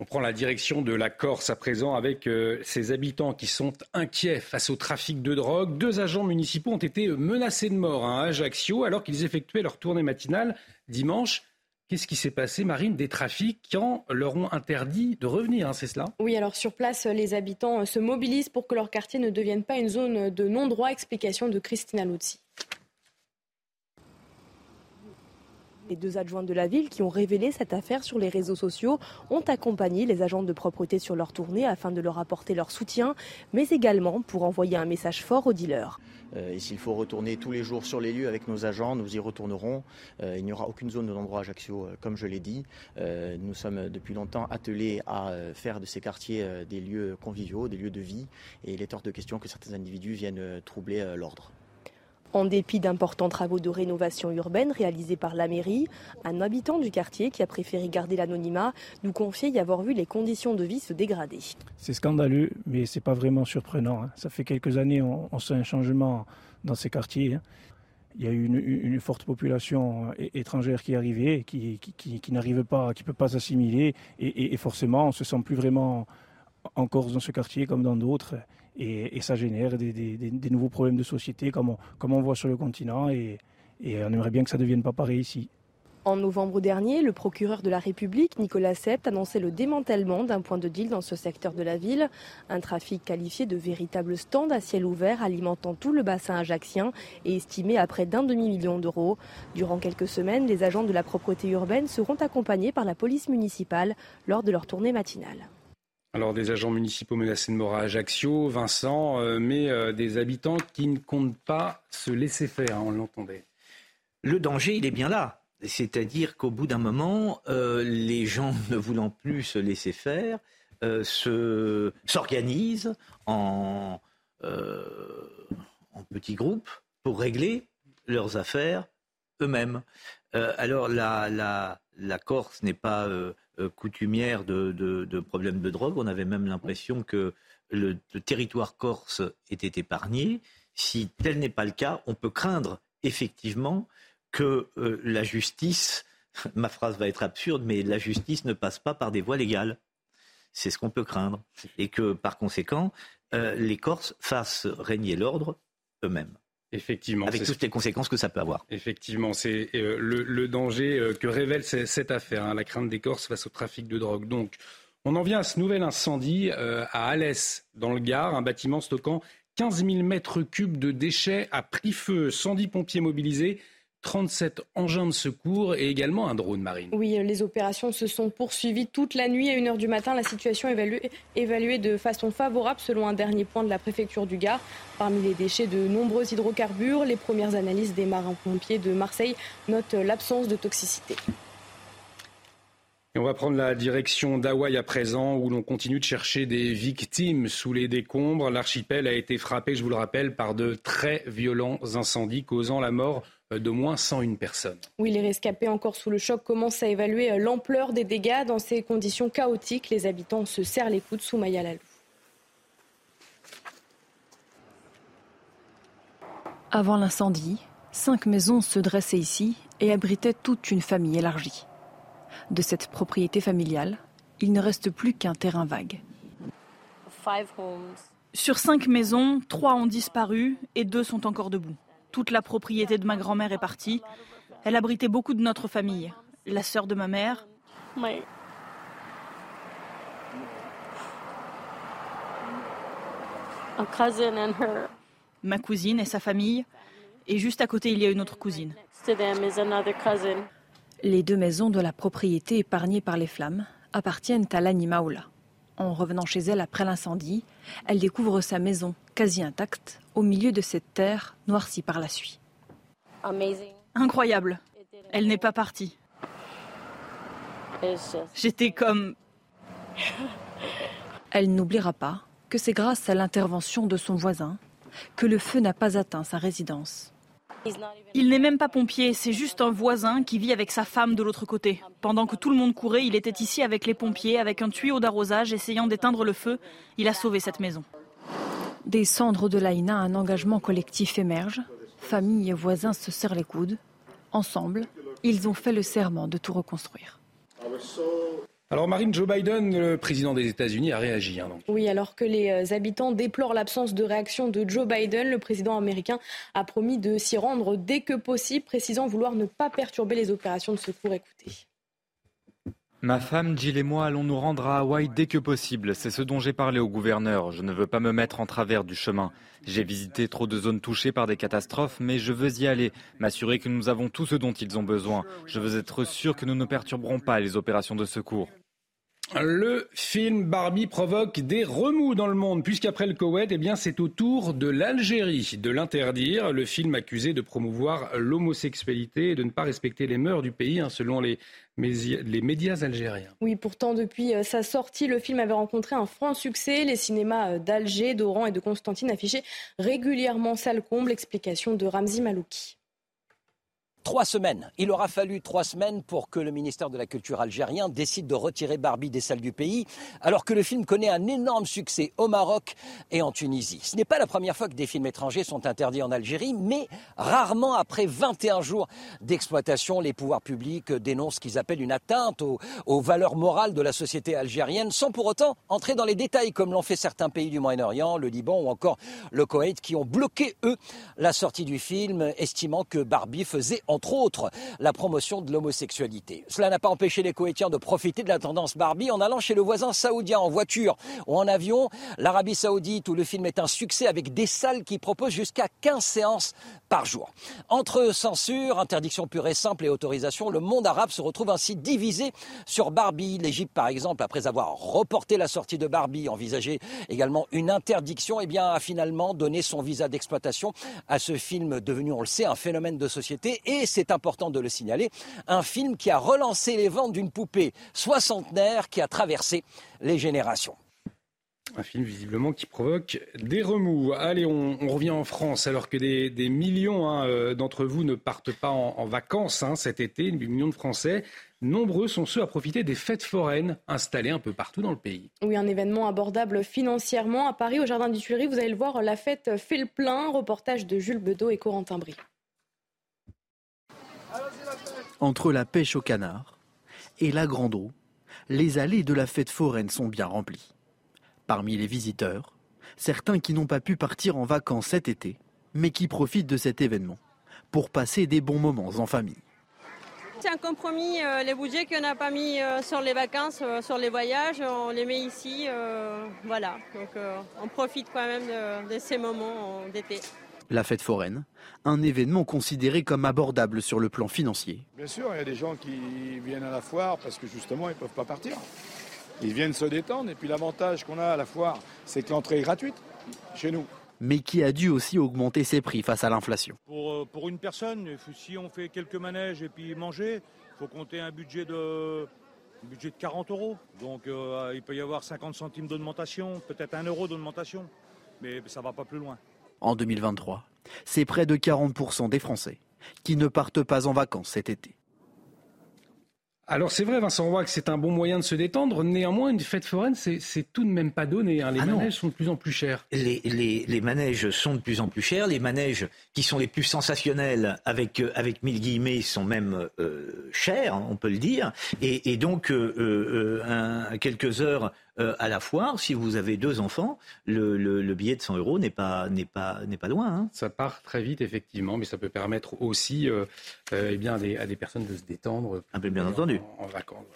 On prend la direction de la Corse à présent avec ses habitants qui sont inquiets face au trafic de drogue. Deux agents municipaux ont été menacés de mort à Ajaccio alors qu'ils effectuaient leur tournée matinale dimanche. Qu'est-ce qui s'est passé, Marine? Des trafiquants leur ont interdit de revenir, hein, c'est cela? Oui, alors sur place, les habitants se mobilisent pour que leur quartier ne devienne pas une zone de non-droit. Explication de Christina Luzzi. Les deux adjoints de la ville qui ont révélé cette affaire sur les réseaux sociaux ont accompagné les agents de propreté sur leur tournée afin de leur apporter leur soutien, mais également pour envoyer un message fort aux dealers. Euh, et s'il faut retourner tous les jours sur les lieux avec nos agents, nous y retournerons. Euh, il n'y aura aucune zone de non-droit Ajaccio, euh, comme je l'ai dit. nous sommes depuis longtemps attelés à faire de ces quartiers des lieux conviviaux, des lieux de vie, et il est hors de question que certains individus viennent troubler l'ordre. En dépit d'importants travaux de rénovation urbaine réalisés par la mairie, un habitant du quartier qui a préféré garder l'anonymat nous confiait y avoir vu les conditions de vie se dégrader. C'est scandaleux, mais ce n'est pas vraiment surprenant. Hein. Ça fait quelques années on, sent un changement dans ces quartiers. Hein. Il y a eu une, forte population euh, étrangère qui est arrivée, qui, n'arrive pas, qui ne peut pas s'assimiler, et, forcément on se sent plus vraiment en Corse dans ce quartier comme dans d'autres et, ça génère des, nouveaux problèmes de société comme on, voit sur le continent et, on aimerait bien que ça ne devienne pas pareil ici. En novembre dernier, le procureur de la République, Nicolas Sept, annonçait le démantèlement d'un point de deal dans ce secteur de la ville. Un trafic qualifié de véritable stand à ciel ouvert alimentant tout le bassin ajaxien et estimé à près d'un demi-million d'euros. Durant quelques semaines, les agents de la propreté urbaine seront accompagnés par la police municipale lors de leur tournée matinale. Alors des agents municipaux menacés de mort à Ajaccio, Vincent, euh, mais euh, des habitants qui ne comptent pas se laisser faire, hein, on l'entendait. Le danger, il est bien là. C'est-à-dire qu'au bout d'un moment, euh, les gens [laughs] ne voulant plus se laisser faire, s'organisent en, petits groupes pour régler leurs affaires eux-mêmes. alors la, Corse n'est pas coutumière de, problèmes de drogue. On avait même l'impression que le, territoire corse était épargné. Si tel n'est pas le cas, on peut craindre effectivement que euh, la justice, [laughs] ma phrase va être absurde, mais la justice ne passe pas par des voies légales. C'est ce qu'on peut craindre. Et que par conséquent, euh, les Corses fassent régner l'ordre eux-mêmes. Effectivement. Avec toutes les conséquences que ça peut avoir. Effectivement, c'est euh, le, danger euh, que révèle cette affaire, hein, la crainte des Corses face au trafic de drogue. Donc, on en vient à ce nouvel incendie euh, à Alès, dans le Gard, un bâtiment stockant 15 000 mètres cubes de déchets a pris feu, 110 pompiers mobilisés. 37 engins de secours et également un drone marine. Oui, les opérations se sont poursuivies toute la nuit. À 1h du matin, la situation est évaluée, de façon favorable selon un dernier point de la préfecture du Gard. Parmi les déchets de nombreux hydrocarbures, les premières analyses des marins-pompiers de Marseille notent l'absence de toxicité. Et on va prendre la direction d'Hawaï à présent, où l'on continue de chercher des victimes sous les décombres. L'archipel a été frappé, je vous le rappelle, par de très violents incendies causant la mort euh, d'au moins 101 personnes. Oui, les rescapés encore sous le choc commencent à évaluer euh, l'ampleur des dégâts. Dans ces conditions chaotiques, les habitants se serrent les coudes sous Maya Lalou. Avant l'incendie, cinq maisons se dressaient ici et abritaient toute une famille élargie. De cette propriété familiale, il ne reste plus qu'un terrain vague. Sur cinq maisons, trois ont disparu et deux sont encore debout. Toute la propriété de ma grand-mère est partie. Elle abritait beaucoup de notre famille. La sœur de ma mère. Ma cousine et sa famille. Et juste à côté, il y a une autre cousine. Les deux maisons de la propriété épargnées par les flammes appartiennent à Lani Maula. En revenant chez elle après l'incendie, elle découvre sa maison quasi intacte au milieu de cette terre noircie par la suie. Incroyable. Elle n'est pas partie. J'étais comme... [laughs] Elle n'oubliera pas que c'est grâce à l'intervention de son voisin que le feu n'a pas atteint sa résidence. Il n'est même pas pompier, c'est juste un voisin qui vit avec sa femme de l'autre côté. Pendant que tout le monde courait, il était ici avec les pompiers, avec un tuyau d'arrosage, essayant d'éteindre le feu. Il a sauvé cette maison. Des cendres de l'Aïna, un engagement collectif émerge. Famille et voisins se serrent les coudes. Ensemble, ils ont fait le serment de tout reconstruire. Alors Marine, Joe Biden, le président des États-Unis, a réagi. Hein, oui, alors que les euh, habitants déplorent l'absence de réaction de Joe Biden, le président américain a promis de s'y rendre dès que possible, précisant vouloir ne pas perturber les opérations de secours. Écoutez. Ma femme, Jill et moi allons nous rendre à Hawaï dès que possible. C'est ce dont j'ai parlé au gouverneur. Je ne veux pas me mettre en travers du chemin. J'ai visité trop de zones touchées par des catastrophes, mais je veux y aller, m'assurer que nous avons tout ce dont ils ont besoin. Je veux être sûr que nous ne perturberons pas les opérations de secours. Le film Barbie provoque des remous dans le monde, puisqu'après le Koweït, eh c'est au tour de l'Algérie de l'interdire. Le film accusé de promouvoir l'homosexualité et de ne pas respecter les mœurs du pays, hein, selon les, les médias algériens. Oui, pourtant, depuis euh, sa sortie, le film avait rencontré un franc succès. Les cinémas euh, d'Alger, d'Oran et de Constantine affichaient régulièrement salle comble. Explication de Ramzi Malouki. Trois semaines. Il aura fallu trois semaines pour que le ministère de la Culture algérien décide de retirer Barbie des salles du pays, alors que le film connaît un énorme succès au Maroc et en Tunisie. Ce n'est pas la première fois que des films étrangers sont interdits en Algérie, mais rarement après 21 jours d'exploitation, les pouvoirs publics dénoncent ce qu'ils appellent une atteinte aux, aux, valeurs morales de la société algérienne, sans pour autant entrer dans les détails, comme l'ont fait certains pays du Moyen-Orient, le Liban ou encore le Koweït, qui ont bloqué, eux, la sortie du film, estimant que Barbie faisait entre autres la promotion de l'homosexualité. Cela n'a pas empêché les Koweïtiens de profiter de la tendance Barbie en allant chez le voisin saoudien en voiture ou en avion. L'Arabie saoudite où le film est un succès avec des salles qui proposent jusqu'à 15 séances par jour. Entre censure, interdiction pure et simple et autorisation, le monde arabe se retrouve ainsi divisé sur Barbie. L'Égypte, par exemple, après avoir reporté la sortie de Barbie, envisagé également une interdiction, eh bien, a finalement donné son visa d'exploitation à ce film devenu, on le sait, un phénomène de société. C'est important de le signaler, un film qui a relancé les ventes d'une poupée soixantenaire qui a traversé les générations. Un film visiblement qui provoque des remous. Allez, on, revient en France alors que des, millions hein, euh, d'entre vous ne partent pas en, vacances hein, cet été, des millions de Français. Nombreux sont ceux à profiter des fêtes foraines installées un peu partout dans le pays. Oui, un événement abordable financièrement. À Paris, au Jardin du Tuileries, vous allez le voir, la fête fait le plein. Reportage de Jules Bedeau et Corentin Brie. Entre la pêche au canard et la grande eau, les allées de la fête foraine sont bien remplies. Parmi les visiteurs, certains qui n'ont pas pu partir en vacances cet été, mais qui profitent de cet événement pour passer des bons moments en famille. C'est un compromis, euh, les budgets qu'on n'a pas mis euh, sur les vacances, euh, sur les voyages, on les met ici, voilà. Donc on profite quand même de ces moments d'été la fête foraine, un événement considéré comme abordable sur le plan financier. Bien sûr, il y a des gens qui viennent à la foire parce que justement ils ne peuvent pas partir. Ils viennent se détendre et puis l'avantage qu'on a à la foire, c'est que l'entrée est gratuite chez nous. Mais qui a dû aussi augmenter ses prix face à l'inflation. Pour, euh, pour, une personne, si on fait quelques manèges et puis manger, il faut compter un budget de, budget de 40 euros. Donc euh, il peut y avoir 50 centimes d'augmentation, peut-être un euro d'augmentation, mais ça ne va pas plus loin en 2023. C'est près de 40% des Français qui ne partent pas en vacances cet été. Alors c'est vrai, Vincent Roy, que c'est un bon moyen de se détendre. Néanmoins, une fête foraine, c'est tout de même pas donné. Hein. Les ah manèges sont de plus en plus chers. Les, manèges sont de plus en plus chers. Les manèges qui sont les plus sensationnels, avec, euh, avec mille guillemets, sont même euh, chers, on peut le dire. Et, donc, euh, quelques heures euh, à la foire, si vous avez deux enfants, le, billet de 100 euros n'est pas, n'est pas, n'est pas loin. Hein. Ça part très vite, effectivement, mais ça peut permettre aussi euh, euh, eh bien, à des personnes de se détendre. Un peu bien entendu. En, vacances.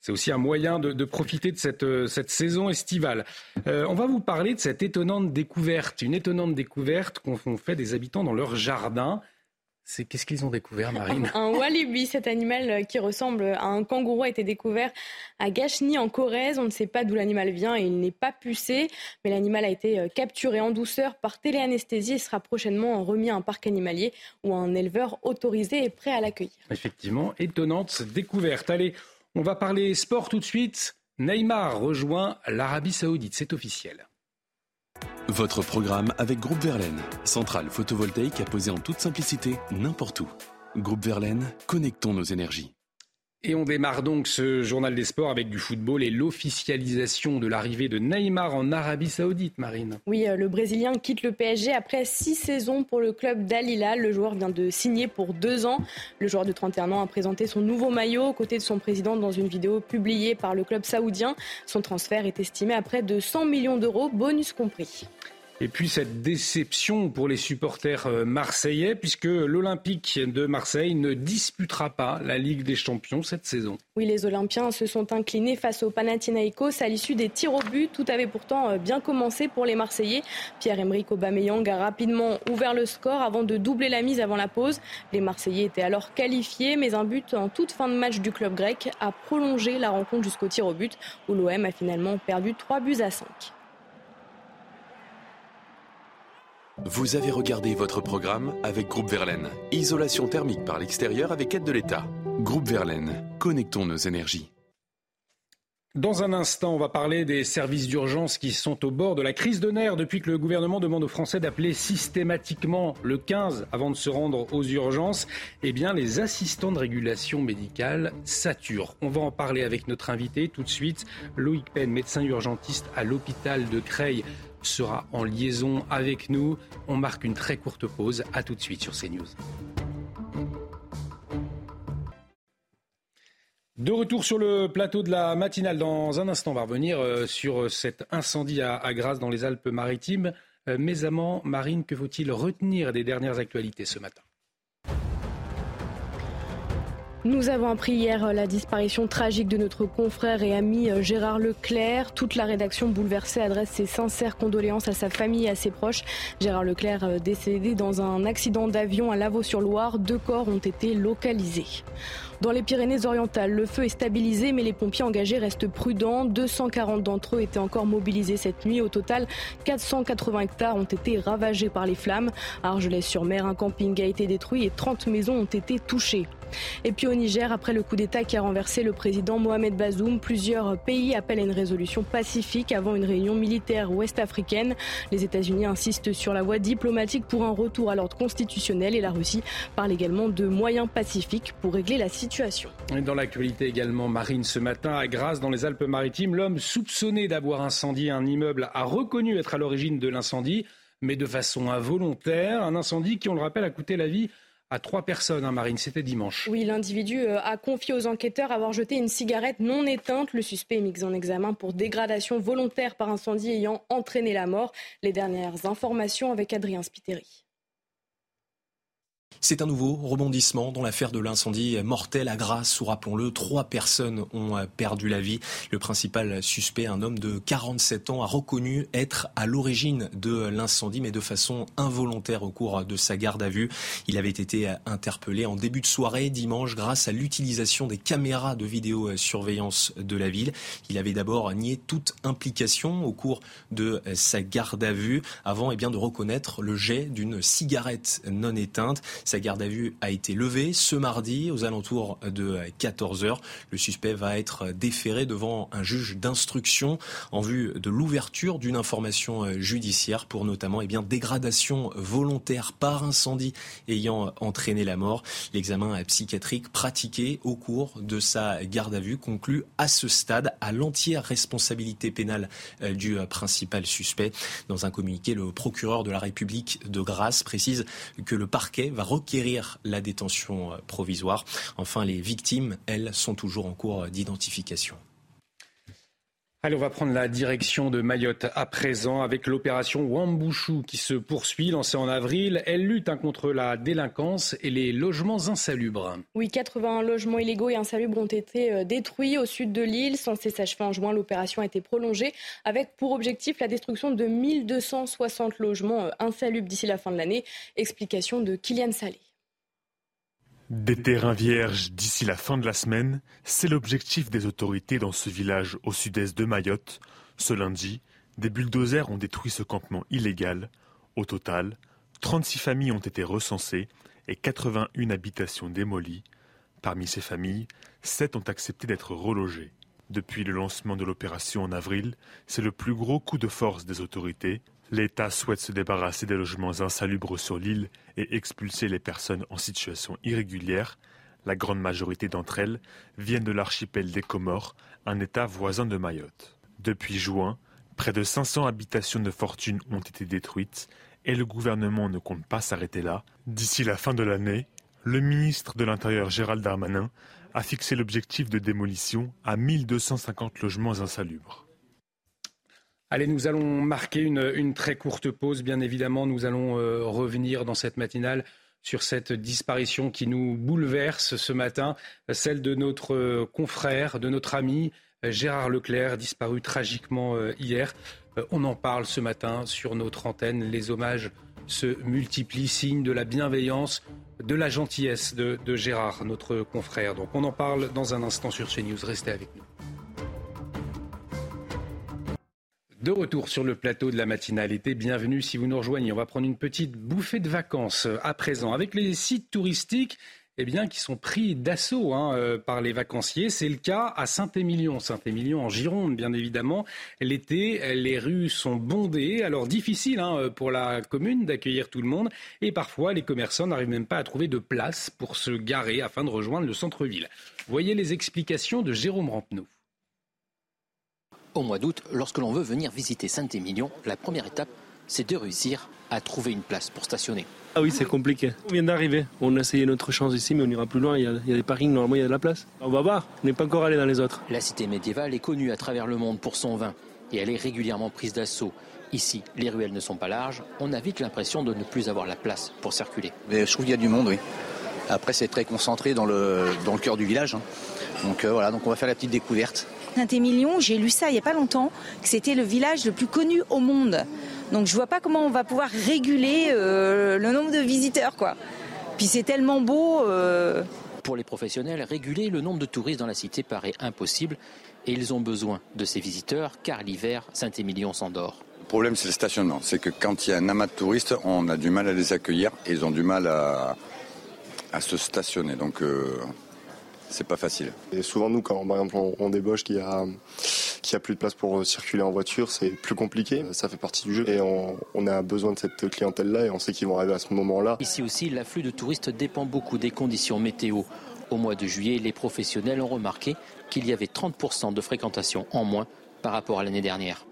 c'est, aussi un moyen de, profiter de cette, cette saison estivale. on va vous parler de cette étonnante découverte, une étonnante découverte qu'ont fait des habitants dans leur jardin. C'est qu'est-ce qu'ils ont découvert, Marine? Un walibi, cet animal qui ressemble à un kangourou, a été découvert à Gachny en Corrèze. On ne sait pas d'où l'animal vient et il n'est pas pucé, mais l'animal a été euh, capturé en douceur par téléanesthésie et sera prochainement remis à un parc animalier ou à un éleveur autorisé et prêt à l'accueillir. Effectivement, étonnante découverte. Allez, on va parler sport tout de suite. Neymar rejoint l'Arabie Saoudite, c'est officiel. Votre programme avec Groupe Verlaine, centrale photovoltaïque à poser en toute simplicité n'importe où. Groupe Verlaine, connectons nos énergies. Et on démarre donc ce journal des sports avec du football et l'officialisation de l'arrivée de Neymar en Arabie Saoudite, Marine. Oui, euh, le Brésilien quitte le PSG après six saisons pour le club d'Al Hilal. Le joueur vient de signer pour deux ans. Le joueur de 31 ans a présenté son nouveau maillot aux côtés de son président dans une vidéo publiée par le club saoudien. Son transfert est estimé à près de 100 millions d'euros, bonus compris. Et puis cette déception pour les supporters euh, marseillais, puisque l'Olympique de Marseille ne disputera pas la Ligue des Champions cette saison. Oui, les Olympiens se sont inclinés face au Panathinaikos à l'issue des tirs au but. Tout avait pourtant euh, bien commencé pour les Marseillais. Pierre-Emerick Aubameyang a rapidement ouvert le score avant de doubler la mise avant la pause. Les Marseillais étaient alors qualifiés, mais un but en toute fin de match du club grec a prolongé la rencontre jusqu'au tir au but, où l'OM a finalement perdu 3 buts à 5. Vous avez regardé votre programme avec Groupe Verlaine. Isolation thermique par l'extérieur avec aide de l'État. Groupe Verlaine, connectons nos énergies. Dans un instant, on va parler des services d'urgence qui sont au bord de la crise de nerfs depuis que le gouvernement demande aux Français d'appeler systématiquement le 15 avant de se rendre aux urgences. Eh bien, les assistants de régulation médicale saturent. On va en parler avec notre invité tout de suite, Loïc Penn, médecin urgentiste à l'hôpital de Creil sera en liaison avec nous. On marque une très courte pause. À tout de suite sur CNews. De retour sur le plateau de la matinale. Dans un instant, on va revenir euh, sur cet incendie à Grasse dans les Alpes-Maritimes. Euh, mes amants, Marine, que faut-il retenir des dernières actualités ce matin? Nous avons appris hier la disparition tragique de notre confrère et ami euh, Gérard Leclerc. Toute la rédaction bouleversée adresse ses sincères condoléances à sa famille et à ses proches. Gérard Leclerc euh, décédé dans un accident d'avion à Lavaux-sur-Loire. Deux corps ont été localisés. Dans les Pyrénées-Orientales, le feu est stabilisé, mais les pompiers engagés restent prudents. 240 d'entre eux étaient encore mobilisés cette nuit. Au total, 480 hectares ont été ravagés par les flammes. À Argelès-sur-Mer, un camping a été détruit et 30 maisons ont été touchées. Et puis au Niger, après le coup d'État qui a renversé le président Mohamed Bazoum, plusieurs pays appellent à une résolution pacifique avant une réunion militaire ouest-africaine. Les États-Unis insistent sur la voie diplomatique pour un retour à l'ordre constitutionnel et la Russie parle également de moyens pacifiques pour régler la situation. dans l'actualité également, Marine, ce matin à Grasse, dans les Alpes-Maritimes, l'homme soupçonné d'avoir incendié un immeuble a reconnu être à l'origine de l'incendie, mais de façon involontaire. Un incendie qui, on le rappelle, a coûté la vie à trois personnes, hein, Marine. C'était dimanche. Oui, l'individu euh, a confié aux enquêteurs avoir jeté une cigarette non éteinte. Le suspect est mis en examen pour dégradation volontaire par incendie ayant entraîné la mort. Les dernières informations avec Adrien Spiteri. C'est un nouveau rebondissement dans l'affaire de l'incendie mortel à Grasse où, rappelons-le, trois personnes ont perdu la vie. Le principal suspect, un homme de 47 ans, a reconnu être à l'origine de l'incendie, mais de façon involontaire au cours de sa garde à vue. Il avait été interpellé en début de soirée dimanche grâce à l'utilisation des caméras de vidéosurveillance de la ville. Il avait d'abord nié toute implication au cours de sa garde à vue avant eh bien, de reconnaître le jet d'une cigarette non éteinte. Sa garde à vue a été levée ce mardi aux alentours de 14 heures. Le suspect va être déféré devant un juge d'instruction en vue de l'ouverture d'une information judiciaire pour notamment eh bien, dégradation volontaire par incendie ayant entraîné la mort. L'examen psychiatrique pratiqué au cours de sa garde à vue conclut à ce stade à l'entière responsabilité pénale euh, du principal suspect. Dans un communiqué, le procureur de la République de Grasse précise que le parquet va requérir la détention euh, provisoire. Enfin, les victimes, elles, sont toujours en cours d'identification. Allez, on va prendre la direction de Mayotte à présent avec l'opération Wambouchou qui se poursuit, lancée en avril. Elle lutte hein, contre la délinquance et les logements insalubres. Oui, 80 logements illégaux et insalubres ont été euh, détruits au sud de l'île. Censée s'achever en juin, l'opération a été prolongée avec pour objectif la destruction de 1260 logements euh, insalubres d'ici la fin de l'année. Explication de Kylian Salé. Des terrains vierges d'ici la fin de la semaine, c'est l'objectif des autorités dans ce village au sud-est de Mayotte. Ce lundi, des bulldozers ont détruit ce campement illégal. Au total, 36 familles ont été recensées et 81 habitations démolies. Parmi ces familles, 7 ont accepté d'être relogées. Depuis le lancement de l'opération en avril, c'est le plus gros coup de force des autorités. L'État souhaite se débarrasser des logements insalubres sur l'île et expulser les personnes en situation irrégulière. La grande majorité d'entre elles viennent de l'archipel des Comores, un État voisin de Mayotte. Depuis juin, près de 500 habitations de fortune ont été détruites et le gouvernement ne compte pas s'arrêter là. D'ici la fin de l'année, le ministre de l'Intérieur Gérald Darmanin a fixé l'objectif de démolition à 1250 logements insalubres. Allez, nous allons marquer une, très courte pause. Bien évidemment, nous allons euh, revenir dans cette matinale sur cette disparition qui nous bouleverse ce matin, celle de notre euh, confrère, de notre ami Gérard Leclerc, disparu tragiquement euh, hier. On en parle ce matin sur notre antenne. Les hommages se multiplient, signe de la bienveillance, de la gentillesse de, Gérard, notre confrère. Donc on en parle dans un instant sur CNews. Restez avec nous. De retour sur le plateau de la matinalité, bienvenue si vous nous rejoignez. On va prendre une petite bouffée de vacances à présent avec les sites touristiques eh bien, qui sont pris d'assaut hein, euh, par les vacanciers. C'est le cas à Saint-Émilion. Saint-Émilion en Gironde, bien évidemment. L'été, les rues sont bondées. Alors, difficile hein, pour la commune d'accueillir tout le monde. Et parfois, les commerçants n'arrivent même pas à trouver de place pour se garer afin de rejoindre le centre-ville. Voyez les explications de Jérôme Rampenou. Au mois d'août, lorsque l'on veut venir visiter Saint-Émilion, la première étape, c'est de réussir à trouver une place pour stationner. Ah oui, c'est compliqué. On vient d'arriver. On a essayé notre chance ici, mais on ira plus loin. Il y, a, des parkings, normalement, il y a de la place. On va voir. On n'est pas encore allé dans les autres. La cité médiévale est connue à travers le monde pour son vin et elle est régulièrement prise d'assaut. Ici, les ruelles ne sont pas larges. On a vite l'impression de ne plus avoir la place pour circuler. Mais je trouve qu'il y a du monde, oui. Après, c'est très concentré dans le, dans le cœur du village. Hein. Donc euh, voilà, donc on va faire la petite découverte. Saint-Émilion, j'ai lu ça il n'y a pas longtemps, que c'était le village le plus connu au monde. Donc je vois pas comment on va pouvoir réguler euh, le nombre de visiteurs, quoi. Puis c'est tellement beau. Euh. Pour les professionnels, réguler le nombre de touristes dans la cité paraît impossible et ils ont besoin de ces visiteurs car l'hiver, Saint-Émilion s'endort. Le problème, c'est le stationnement. C'est que quand il y a un amas de touristes, on a du mal à les accueillir et ils ont du mal à, se stationner. Donc, euh, c'est pas facile. Et souvent, nous, quand par exemple on, débauche qu'il y a a plus de place pour circuler en voiture, c'est plus compliqué. Ça fait partie du jeu et on, a besoin de cette clientèle-là et on sait qu'ils vont arriver à ce moment-là. Ici aussi, l'afflux de touristes dépend beaucoup des conditions météo. Au mois de juillet, les professionnels ont remarqué qu'il y avait 30% de fréquentation en moins par rapport à l'année dernière.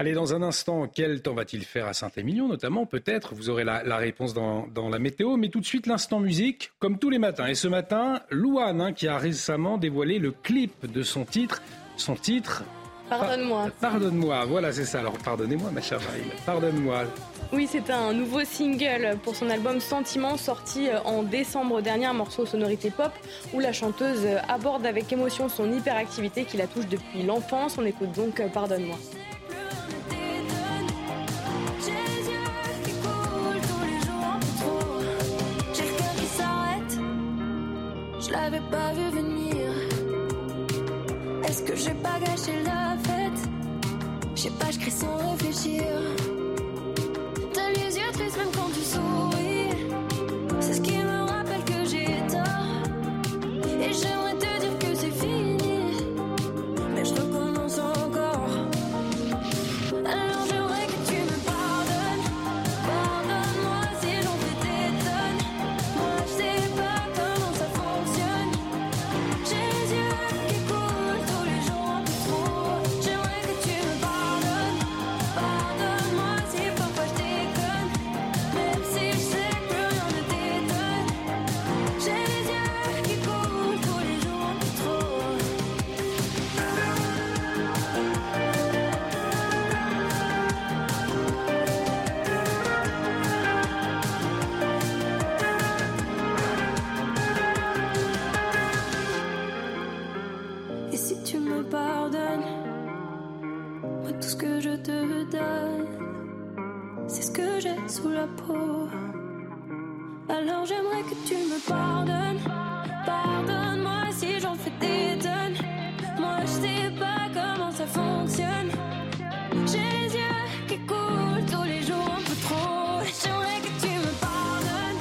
Allez, dans un instant, quel temps va-t-il faire à Saint-Émilion, notamment Peut-être, vous aurez la, réponse dans, la météo. Mais tout de suite, l'instant musique, comme tous les matins. Et ce matin, Louane, hein, qui a récemment dévoilé le clip de son titre. Son titre, Pardonne-moi. Pardonne-moi, voilà, c'est ça. Alors, pardonnez-moi, ma chère Pardonne-moi. Oui, c'est un nouveau single pour son album Sentiment, sorti euh, en décembre dernier, un morceau sonorité pop, où la chanteuse euh, aborde avec émotion son hyperactivité qui la touche depuis l'enfance. On écoute donc euh, Pardonne-moi. Je l'avais pas vu venir. Est-ce que j'ai pas gâché la fête? Je sais pas, je crie sans réfléchir. T'as les yeux tristes même quand tu souris. C'est ce qui me rappelle que j'ai tort. Et j'aimerais ça fonctionne. J'ai les yeux qui coulent tous les jours un peu trop. J'aimerais que tu me pardonnes.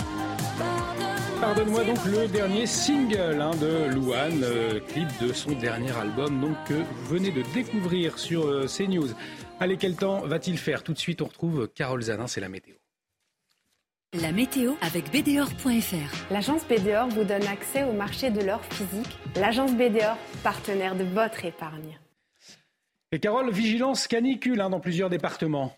Pardonne-moi. Donc le dernier single hein, de Louane, euh, clip de son dernier album donc, que vous venez de découvrir sur euh, CNews. Allez, quel temps va-t-il faire? Tout de suite, on retrouve Carole Zanin, c'est la météo. La météo avec BDOR.fr. L'agence BDOR vous donne accès au marché de l'or physique. L'agence BDOR, partenaire de votre épargne. Et Carole, vigilance canicule hein, dans plusieurs départements.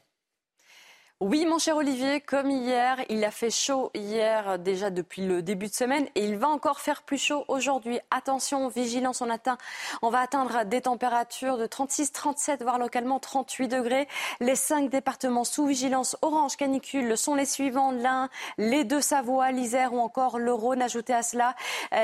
Oui, mon cher Olivier, comme hier, il a fait chaud hier déjà depuis le début de semaine et il va encore faire plus chaud aujourd'hui. Attention, vigilance, on atteint, on va atteindre des températures de 36, 37, voire localement 38 degrés. Les cinq départements sous vigilance orange canicule sont les suivants l'Ain, les deux Savoie, l'Isère ou encore le Rhône. Ajouté à cela,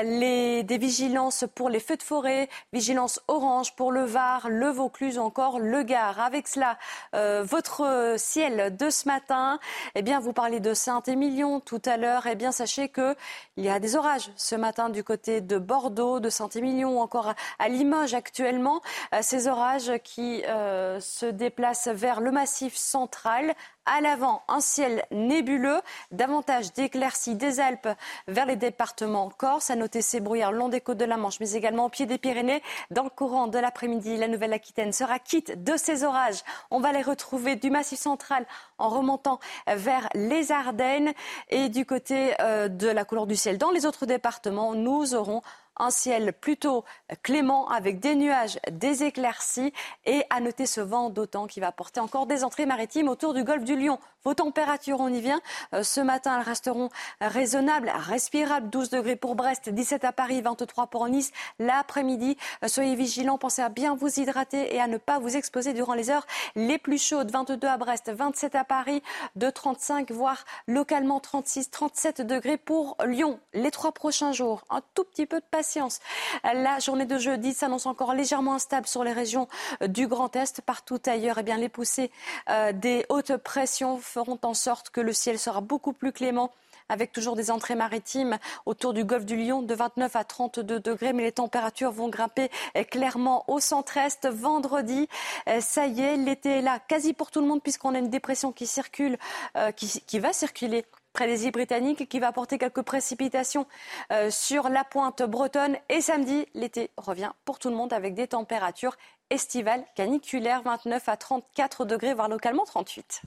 les, des vigilances pour les feux de forêt, vigilance orange pour le Var, le Vaucluse ou encore le Gard. Avec cela, euh, votre ciel de ce matin. Eh bien, vous parlez de Saint-Émilion tout à l'heure. Eh bien, sachez qu'il y a des orages ce matin du côté de Bordeaux, de Saint-Émilion ou encore à Limoges actuellement. Euh, ces orages qui euh, se déplacent vers le massif central à l'avant, un ciel nébuleux, davantage d'éclaircies des Alpes vers les départements corse. À noter ces brouillards long des côtes de la Manche, mais également au pied des Pyrénées. Dans le courant de l'après-midi, la Nouvelle-Aquitaine sera quitte de ces orages. On va les retrouver du Massif central en remontant vers les Ardennes et du côté euh, de la couleur du ciel. Dans les autres départements, nous aurons un ciel plutôt clément avec des nuages, des éclaircies et à noter ce vent d'autant qui va porter encore des entrées maritimes autour du golfe du Lion. Vos températures, on y vient. Euh, ce matin, elles resteront raisonnables, respirables. 12 degrés pour Brest, 17 à Paris, 23 pour Nice. L'après-midi, euh, soyez vigilants, pensez à bien vous hydrater et à ne pas vous exposer durant les heures les plus chaudes. 22 à Brest, 27 à Paris, de 35, voire localement 36, 37 degrés pour Lyon. Les trois prochains jours, un tout petit peu de patience. La journée de jeudi s'annonce encore légèrement instable sur les régions du Grand Est. Partout ailleurs, eh bien, les poussées euh, des hautes pressions feront en sorte que le ciel sera beaucoup plus clément avec toujours des entrées maritimes autour du golfe du Lion de 29 à 32 degrés, mais les températures vont grimper clairement au centre-est vendredi. Euh, ça y est, l'été est là quasi pour tout le monde puisqu'on a une dépression qui circule, euh, qui, qui va circuler près des îles britanniques qui va apporter quelques précipitations euh, sur la pointe bretonne. Et samedi, l'été revient pour tout le monde avec des températures estivales caniculaires, 29 à 34 degrés, voire localement 38.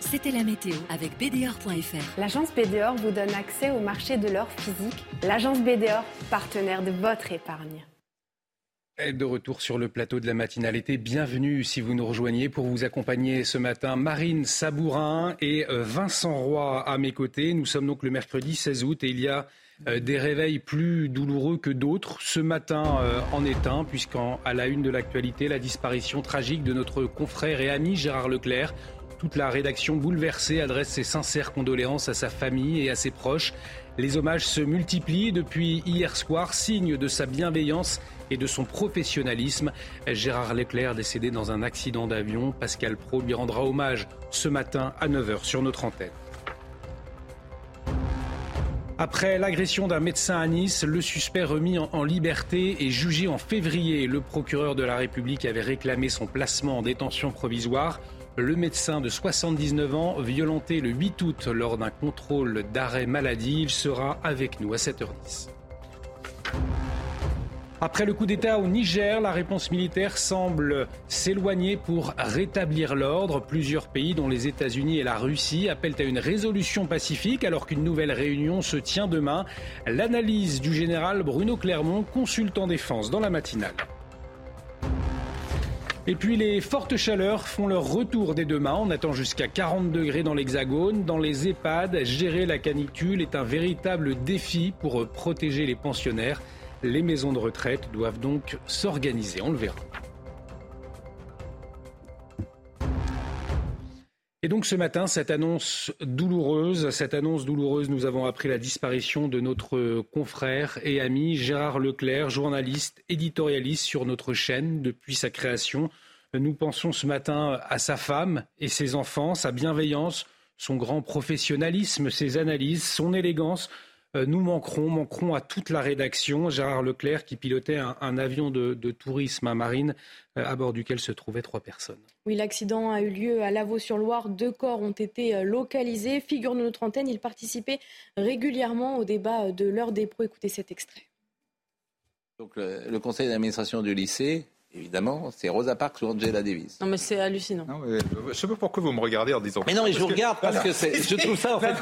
C'était la météo avec BDOR.fr. L'agence BDOR vous donne accès au marché de l'or physique. L'agence BDOR, partenaire de votre épargne. De retour sur le plateau de la matinalité, bienvenue si vous nous rejoignez pour vous accompagner ce matin. Marine Sabourin et euh, Vincent Roy à mes côtés. Nous sommes donc le mercredi 16 août et il y a euh, des réveils plus douloureux que d'autres. Ce matin euh, en est un, puisqu'à la une de l'actualité, la disparition tragique de notre confrère et ami Gérard Leclerc. Toute la rédaction bouleversée adresse ses sincères condoléances à sa famille et à ses proches. Les hommages se multiplient depuis hier soir, signe de sa bienveillance et de son professionnalisme. Gérard Leclerc, décédé dans un accident d'avion, Pascal Pro lui rendra hommage ce matin à 9h sur notre antenne. Après l'agression d'un médecin à Nice, le suspect remis en, liberté et jugé en février. Le procureur de la République avait réclamé son placement en détention provisoire. Le médecin de 79 ans, violenté le 8 août lors d'un contrôle d'arrêt maladie, il sera avec nous à 7h10. Après le coup d'État au Niger, la réponse militaire semble s'éloigner pour rétablir l'ordre. Plusieurs pays, dont les États-Unis et la Russie, appellent à une résolution pacifique alors qu'une nouvelle réunion se tient demain. L'analyse du général Bruno Clermont, consultant défense, dans la matinale. Et puis les fortes chaleurs font leur retour dès demain. On attend jusqu'à 40 degrés dans l'Hexagone. Dans les EHPAD, gérer la canicule est un véritable défi pour protéger les pensionnaires. Les maisons de retraite doivent donc s'organiser. On le verra. Et donc ce matin, cette annonce douloureuse, cette annonce douloureuse, nous avons appris la disparition de notre confrère et ami Gérard Leclerc, journaliste, éditorialiste sur notre chaîne depuis sa création. Nous pensons ce matin à sa femme et ses enfants, sa bienveillance, son grand professionnalisme, ses analyses, son élégance. Euh, nous manquerons, manquerons à toute la rédaction. Gérard Leclerc qui pilotait un, avion de, tourisme à Marine euh, à bord duquel se trouvaient trois personnes. Oui, l'accident a eu lieu à Lavaux-sur-Loire. Deux corps ont été euh, localisés. Figure de notre antenne, il participait régulièrement au débat de l'heure des pros. Écoutez cet extrait. Donc, le, conseil d'administration du lycée évidemment, c'est Rosa Parks ou Angela Davis. Non, mais c'est hallucinant. je sais pas pourquoi vous me regardez en disant. Mais non, mais je vous regarde parce que je trouve ça, en fait,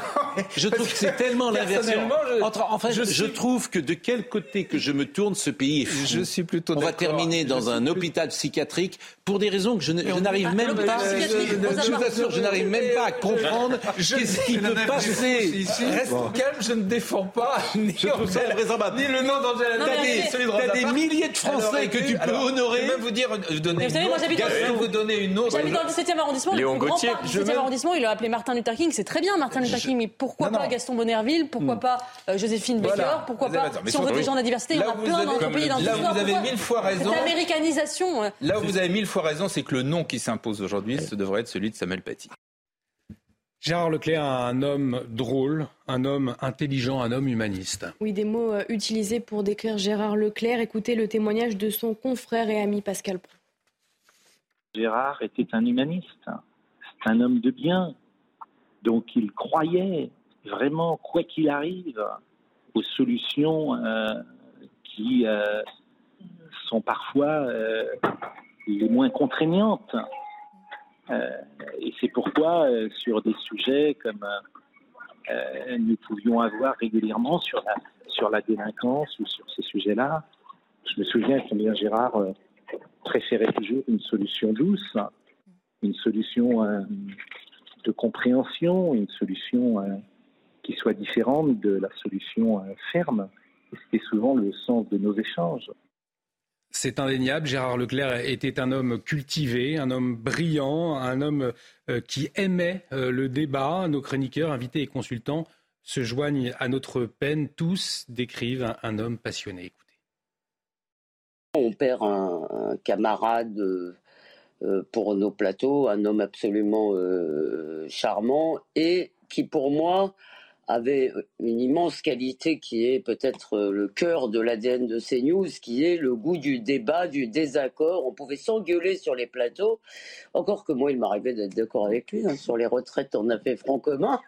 je trouve que c'est tellement l'inversion. En fait, je, trouve que de quel côté que je me tourne, ce pays est fou. Je suis plutôt On va terminer dans un hôpital psychiatrique pour des raisons que je n'arrive même pas. Je vous assure, je n'arrive même pas à comprendre qu'est-ce qui peut passer. Reste calme, je ne défends pas ni, ni le nom d'Angela Davis. T'as des milliers de Français que tu peux honorer vais même vous dire, euh, donner, une, autre, vous donner une autre. J'habite dans le 17e arrondissement. Léon le Gauthier. Grand 17e arrondissement, il a appelé Martin Luther King. C'est très bien, Martin Luther King, mais pourquoi pas Gaston Bonnerville Pourquoi hmm. pas euh, Joséphine Baker Pourquoi pas Si on veut des gens de la diversité, il y en a plein dans notre pays. Là, vous avez mille fois raison. L'américanisation. Là où vous avez mille fois raison, c'est que le nom qui s'impose aujourd'hui, ce devrait être celui de Samuel Paty. Gérard Leclerc, un homme drôle, un homme intelligent, un homme humaniste. Oui, des mots euh, utilisés pour décrire Gérard Leclerc. Écoutez le témoignage de son confrère et ami Pascal Pro. Gérard était un humaniste, c'est un homme de bien, donc il croyait vraiment, quoi qu'il arrive, aux solutions euh, qui euh, sont parfois les moins contraignantes. Euh, et c'est pourquoi, euh, sur des sujets comme euh, nous pouvions avoir régulièrement sur la, sur la délinquance ou sur ces sujets-là, je me souviens combien Gérard préférait toujours une solution douce, une solution de compréhension, une solution qui soit différente de la solution ferme. C'était souvent le sens de nos échanges. C'est indéniable. Gérard Leclerc était un homme cultivé, un homme brillant, un homme euh, qui aimait euh, le débat. Nos chroniqueurs, invités et consultants se joignent à notre peine. Tous décrivent un, homme passionné. Écoutez. On perd un, camarade euh, pour nos plateaux, un homme absolument charmant et qui, pour moi, avait une immense qualité qui est peut-être euh, le cœur de l'ADN de CNews, qui est le goût du débat, du désaccord. On pouvait s'engueuler sur les plateaux. Encore que moi, il m'arrivait d'être d'accord avec lui. Hein. Sur les retraites, on a fait front commun,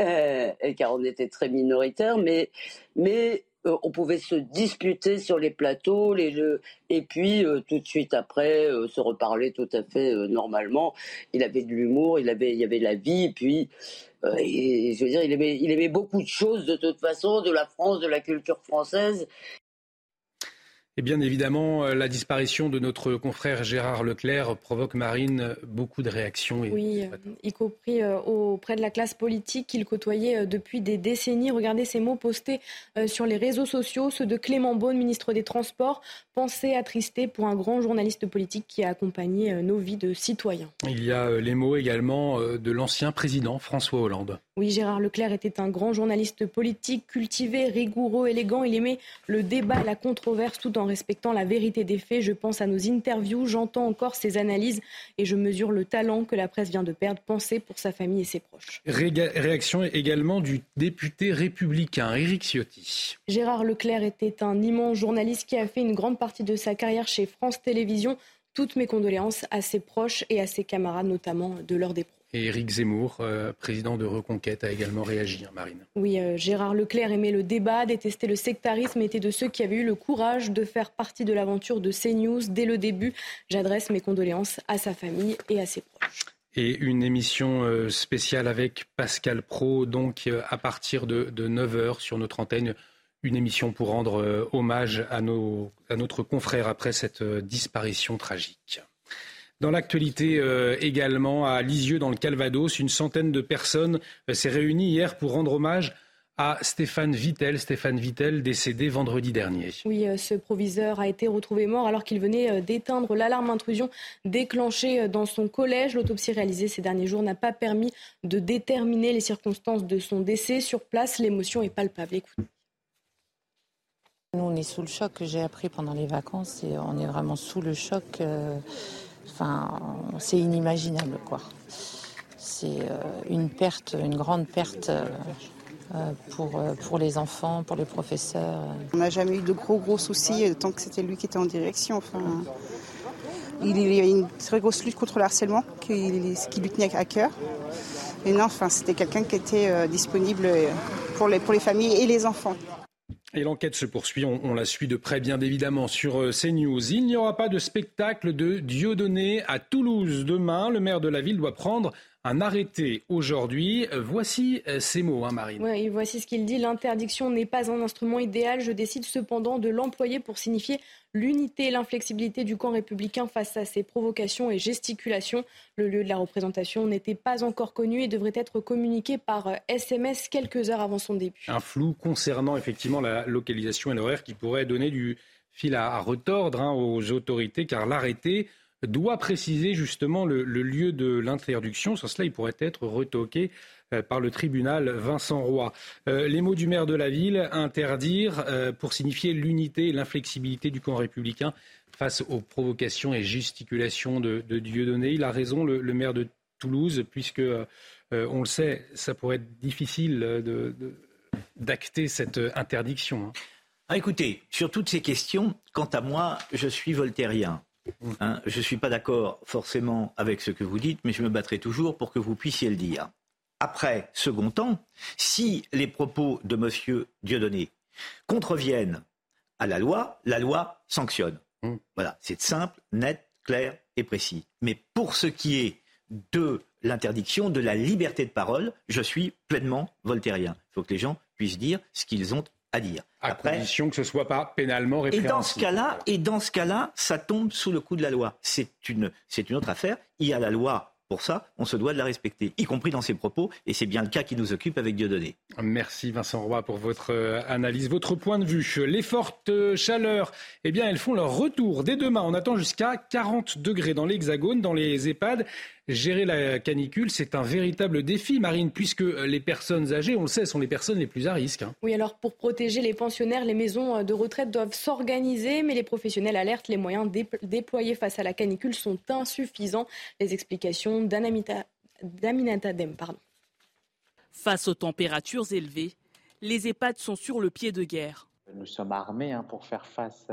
euh, car on était très minoritaire. Mais, mais euh, on pouvait se disputer sur les plateaux, et puis tout de suite après se reparler tout à fait normalement. Il avait de l'humour, il avait, y avait la vie, et puis euh, il aimait, il aimait beaucoup de choses de toute façon, de la France, de la culture française. Et bien évidemment, euh, la disparition de notre confrère Gérard Leclerc provoque, Marine, beaucoup de réactions. oui, euh, y compris euh, auprès de la classe politique qu'il côtoyait depuis des décennies. Regardez ces mots postés sur les réseaux sociaux, ceux de Clément Beaune, ministre des Transports. Pensée attristée pour un grand journaliste politique qui a accompagné nos vies de citoyens. Il y a les mots également de l'ancien président François Hollande. Oui, Gérard Leclerc était un grand journaliste politique, cultivé, rigoureux, élégant. Il aimait le débat, la controverse, tout en respectant la vérité des faits. Je pense à nos interviews, j'entends encore ses analyses et je mesure le talent que la presse vient de perdre. Pensez pour sa famille et ses proches. réaction également du député républicain Éric Ciotti. Gérard Leclerc était un immense journaliste qui a fait une grande partie de sa carrière chez France Télévisions. Toutes mes condoléances à ses proches et à ses camarades, notamment de l'heure des. Et Éric Zemmour, euh, président de Reconquête, a également réagi, hein, Marine. Oui, euh, Gérard Leclerc aimait le débat, détestait le sectarisme, était de ceux qui avaient eu le courage de faire partie de l'aventure de CNews dès le début. J'adresse mes condoléances à sa famille et à ses proches. Et une émission euh, spéciale avec Pascal Pro, donc à partir de, 9h sur notre antenne. Une émission pour rendre hommage à, nos, à notre confrère après cette disparition tragique. Dans l'actualité euh, également, à Lisieux, dans le Calvados, une centaine de personnes euh, s'est réunie hier pour rendre hommage à Stéphane Vittel. Stéphane Vittel, décédé vendredi dernier. Oui, euh, ce proviseur a été retrouvé mort alors qu'il venait d'éteindre l'alarme intrusion déclenchée dans son collège. L'autopsie réalisée ces derniers jours n'a pas permis de déterminer les circonstances de son décès. Sur place, l'émotion est palpable. Nous, on est sous le choc que j'ai appris pendant les vacances et on est vraiment sous le choc. Enfin, c'est inimaginable, quoi. C'est euh, une perte, une grande perte euh, euh, pour, pour les enfants, pour les professeurs. On n'a jamais eu de gros, gros soucis tant que c'était lui qui était en direction. Enfin, il y avait une très grosse lutte contre le harcèlement qui, qui lui tenait à cœur. Et non, enfin, c'était quelqu'un qui était disponible pour les, pour les familles et les enfants. Et l'enquête se poursuit, on, la suit de près bien évidemment sur euh, CNews. Il n'y aura pas de spectacle de Dieudonné à Toulouse demain. Le maire de la ville doit prendre un arrêté aujourd'hui. Voici euh, ces mots, hein, Marine. Oui, voici ce qu'il dit. L'interdiction n'est pas un instrument idéal. Je décide cependant de l'employer pour signifier l'unité et l'inflexibilité du camp républicain face à ces provocations et gesticulations. Le lieu de la représentation n'était pas encore connu et devrait être communiqué par SMS euh, quelques heures avant son début. Un flou concernant effectivement la localisation et l'horaire qui pourrait donner du fil à, retordre hein, aux autorités car l'arrêté doit préciser justement le, lieu de l'interdiction. Sans cela, il pourrait être retoqué euh, par le tribunal Vincent Roy. Euh, les mots du maire de la ville, interdire euh, pour signifier l'unité et l'inflexibilité du camp républicain face aux provocations et gesticulations de, Dieudonné. Il a raison, le, maire de Toulouse, puisque, on le sait, ça pourrait être difficile d'acter cette interdiction. Hein. Ah, écoutez, sur toutes ces questions, quant à moi, je suis voltairien. Hein, je ne suis pas d'accord forcément avec ce que vous dites, mais je me battrai toujours pour que vous puissiez le dire. Après, second temps, si les propos de M. Dieudonné contreviennent à la loi, la loi sanctionne. Mmh. Voilà, c'est simple, net, clair et précis. Mais pour ce qui est de l'interdiction de la liberté de parole, je suis pleinement voltairien. Il faut que les gens puissent dire ce qu'ils ont à dire. À condition que ce ne soit pas pénalement répréhensible. Et dans ce cas-là, et dans ce cas-là, ça tombe sous le coup de la loi. C'est une, c'est une autre affaire. Il y a la loi pour ça, on se doit de la respecter, y compris dans ses propos, et c'est bien le cas qui nous occupe avec Dieudonné. Merci Vincent Roy pour votre euh, analyse, votre point de vue. Les fortes euh, chaleurs, eh bien, elles font leur retour. Dès demain, on attend jusqu'à 40 degrés dans l'Hexagone, dans les EHPAD. Gérer la canicule, c'est un véritable défi, Marine, puisque les personnes âgées, on le sait, sont les personnes les plus à risque. Hein. Oui, alors pour protéger les pensionnaires, les maisons de retraite doivent s'organiser, mais les professionnels alertent, les moyens déployés face à la canicule sont insuffisants. Les explications d'Aminata Dem. Pardon. Face aux températures élevées, les EHPAD sont sur le pied de guerre. Nous sommes armés hein, pour faire face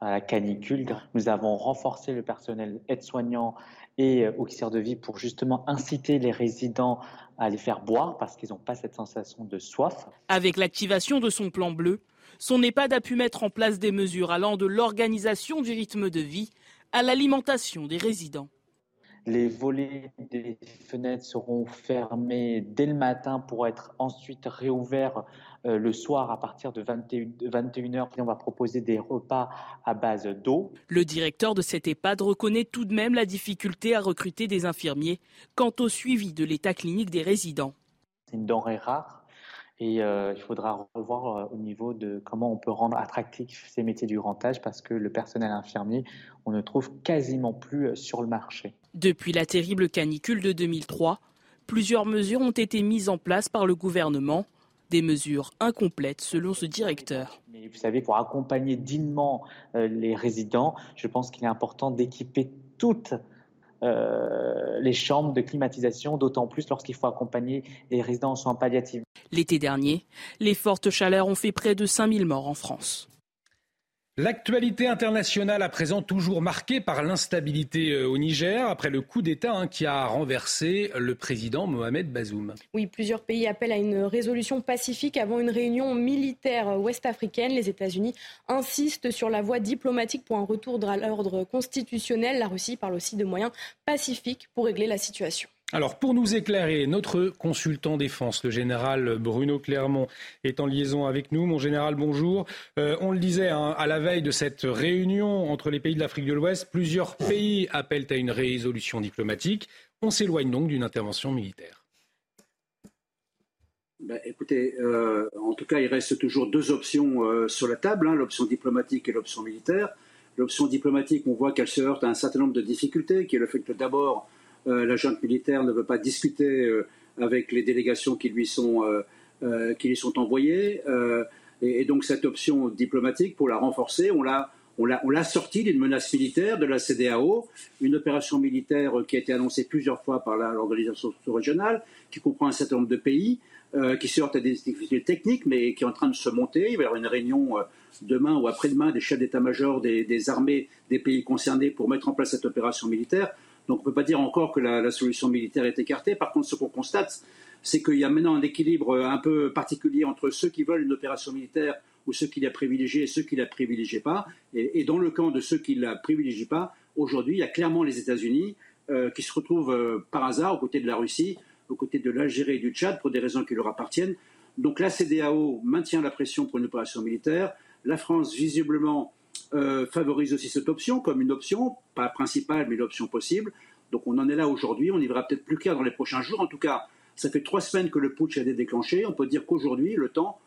à la canicule. Nous avons renforcé le personnel aide-soignant et euh, auxiliaires de vie pour justement inciter les résidents à les faire boire parce qu'ils n'ont pas cette sensation de soif. Avec l'activation de son plan bleu, son EHPAD a pu mettre en place des mesures allant de l'organisation du rythme de vie à l'alimentation des résidents. Les volets des fenêtres seront fermés dès le matin pour être ensuite réouverts euh, le soir à partir de 21h. On va proposer des repas à base d'eau. Le directeur de cet EHPAD reconnaît tout de même la difficulté à recruter des infirmiers quant au suivi de l'état clinique des résidents. C'est une denrée rare et euh, il faudra revoir euh, au niveau de comment on peut rendre attractifs ces métiers du grand âge parce que le personnel infirmier, on ne trouve quasiment plus sur le marché. Depuis la terrible canicule de 2003, plusieurs mesures ont été mises en place par le gouvernement des mesures incomplètes selon ce directeur. Mais vous savez, pour accompagner dignement euh, les résidents, je pense qu'il est important d'équiper toutes euh, les chambres de climatisation, d'autant plus lorsqu'il faut accompagner les résidents en soins palliatifs. L'été dernier, les fortes chaleurs ont fait près de 5000 morts en France. L'actualité internationale à présent toujours marquée par l'instabilité euh, au Niger après le coup d'État hein, qui a renversé le président Mohamed Bazoum. Oui, plusieurs pays appellent à une résolution pacifique avant une réunion militaire ouest-africaine. Les États-Unis insistent sur la voie diplomatique pour un retour à l'ordre constitutionnel. La Russie parle aussi de moyens pacifiques pour régler la situation. Alors, pour nous éclairer, notre consultant défense, le général Bruno Clermont, est en liaison avec nous. Mon général, bonjour. Euh, on le disait, hein, à la veille de cette réunion entre les pays de l'Afrique de l'Ouest, plusieurs pays appellent à une résolution diplomatique. On s'éloigne donc d'une intervention militaire. Ben, écoutez, euh, en tout cas, il reste toujours deux options euh, sur la table, hein, l'option diplomatique et l'option militaire. L'option diplomatique, on voit qu'elle se heurte à un certain nombre de difficultés, qui est le fait que d'abord, la junte militaire ne veut pas discuter euh, avec les délégations qui lui sont, euh, qui lui sont envoyées. Et, donc cette option diplomatique, pour la renforcer, on l'a on l'a sortie d'une menace militaire de la CDAO, une opération militaire qui a été annoncée plusieurs fois par l'organisation régionale, qui comprend un certain nombre de pays, qui se heurte à des difficultés techniques, mais qui est en train de se monter. Il va y avoir une réunion demain ou après-demain des chefs d'état-major des, armées des pays concernés pour mettre en place cette opération militaire. Donc on ne peut pas dire encore que la, solution militaire est écartée. Par contre, ce qu'on constate, c'est qu'il y a maintenant un équilibre un peu particulier entre ceux qui veulent une opération militaire ou ceux qui la privilégient et ceux qui la privilégient pas. Et, dans le camp de ceux qui la privilégient pas, aujourd'hui, il y a clairement les États-Unis euh, qui se retrouvent euh, par hasard aux côtés de la Russie, aux côtés de l'Algérie et du Tchad pour des raisons qui leur appartiennent. Donc la CDAO maintient la pression pour une opération militaire. La France, visiblement, euh, favorise aussi cette option comme une option, pas principale, mais l'option possible. Donc on en est là aujourd'hui. On y verra peut-être plus clair dans les prochains jours. En tout cas, ça fait trois semaines que le putsch a été déclenché. On peut dire qu'aujourd'hui, le temps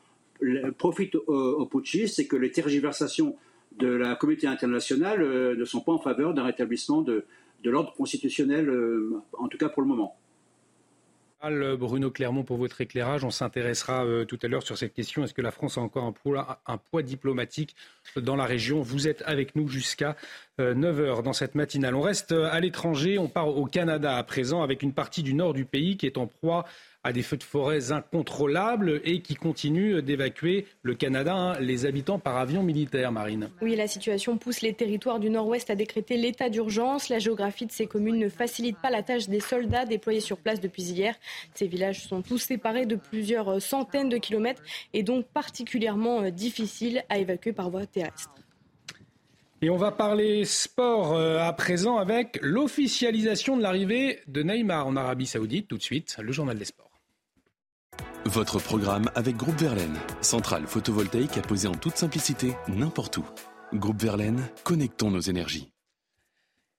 profite aux, putschistes et que les tergiversations de la communauté internationale euh, ne sont pas en faveur d'un rétablissement de, l'ordre constitutionnel, euh, en tout cas pour le moment. Bruno Clermont pour votre éclairage. On s'intéressera euh, tout à l'heure sur cette question. Est-ce que la France a encore un poids, diplomatique dans la région? Vous êtes avec nous jusqu'à 9h dans cette matinale. On reste à l'étranger. On part au Canada à présent avec une partie du nord du pays qui est en proie à des feux de forêt incontrôlables et qui continuent d'évacuer le Canada, hein, les habitants par avion militaire, Marine. Oui, la situation pousse les territoires du nord-ouest à décréter l'état d'urgence. La géographie de ces communes ne facilite pas la tâche des soldats déployés sur place depuis hier. Ces villages sont tous séparés de plusieurs centaines de kilomètres et donc particulièrement euh, difficiles à évacuer par voie terrestre. Et on va parler sport euh, à présent avec l'officialisation de l'arrivée de Neymar en Arabie Saoudite. Tout de suite, le journal des sports. Votre programme avec Groupe Verlaine, centrale photovoltaïque à poser en toute simplicité n'importe où. Groupe Verlaine, connectons nos énergies.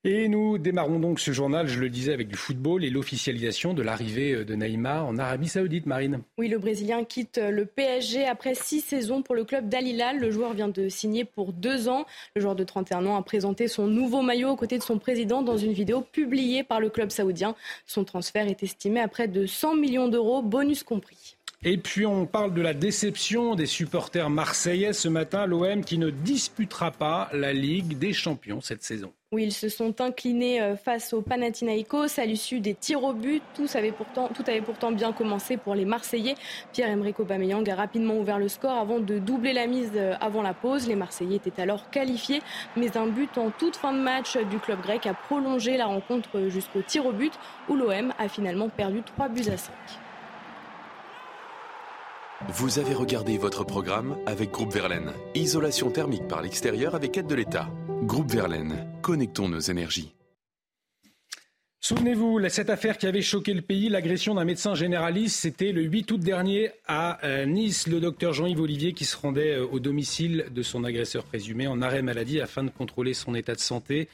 Et nous démarrons donc ce journal, je le disais, avec du football et l'officialisation de l'arrivée euh, de Neymar en Arabie Saoudite, Marine. Oui, le Brésilien quitte euh, le PSG après six saisons pour le club d'Al Hilal. Le joueur vient de signer pour deux ans. Le joueur de 31 ans a présenté son nouveau maillot aux côtés de son président dans une vidéo publiée par le club saoudien. Son transfert est estimé à près de 100 millions d'euros, bonus compris. Et puis on parle de la déception des supporters marseillais ce matin, l'OM qui ne disputera pas la Ligue des Champions cette saison. Oui, ils se sont inclinés euh, face au Panathinaikos à l'issue des tirs au but. Tout avait, pourtant, tout avait pourtant bien commencé pour les Marseillais. Pierre-Emerick Aubameyang a rapidement ouvert le score avant de doubler la mise euh, avant la pause. Les Marseillais étaient alors qualifiés, mais un but en toute fin de match du club grec a prolongé la rencontre jusqu'au tir au but où l'OM a finalement perdu 3 buts à 5. Vous avez regardé votre programme avec Groupe Verlaine. Isolation thermique par l'extérieur avec aide de l'État. Groupe Verlaine, connectons nos énergies. Souvenez-vous, cette affaire qui avait choqué le pays, l'agression d'un médecin généraliste, c'était le 8 août dernier à euh, Nice, le docteur Jean-Yves Olivier qui se rendait euh, au domicile de son agresseur présumé en arrêt maladie afin de contrôler son état de santé.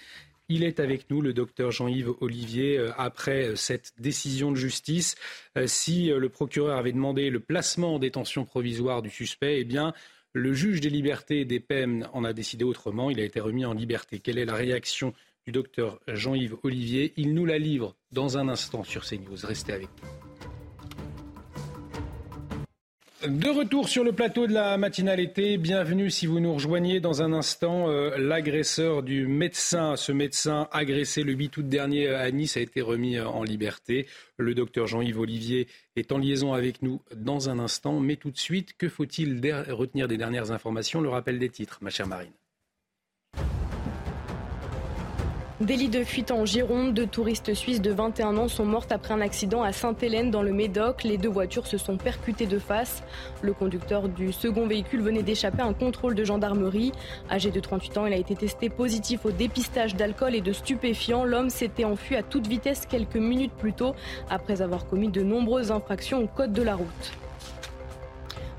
Il est avec nous, le docteur Jean-Yves Olivier, euh, après euh, cette décision de justice. Euh, si le procureur avait demandé le placement en détention provisoire du suspect, eh le juge des libertés et des peines en a décidé autrement. Il a été remis en liberté. Quelle est la réaction du docteur Jean-Yves Olivier? Il nous la livre dans un instant sur CNews. Restez avec nous. De retour sur le plateau de la matinale été, bienvenue si vous nous rejoignez dans un instant. Euh, l'agresseur du médecin, ce médecin agressé le 8 août dernier à Nice a été remis euh, en liberté. Le docteur Jean-Yves Olivier est en liaison avec nous dans un instant. Mais tout de suite, que faut-il retenir des dernières informations? Le rappel des titres, ma chère Marine. Délit de fuite en Gironde. Deux touristes suisses de 21 ans sont mortes après un accident à Sainte-Hélène dans le Médoc. Les deux voitures se sont percutées de face. Le conducteur du second véhicule venait d'échapper à un contrôle de gendarmerie. Âgé de 38 ans, il a été testé positif au dépistage d'alcool et de stupéfiants. L'homme s'était enfui à toute vitesse quelques minutes plus tôt après avoir commis de nombreuses infractions au code de la route.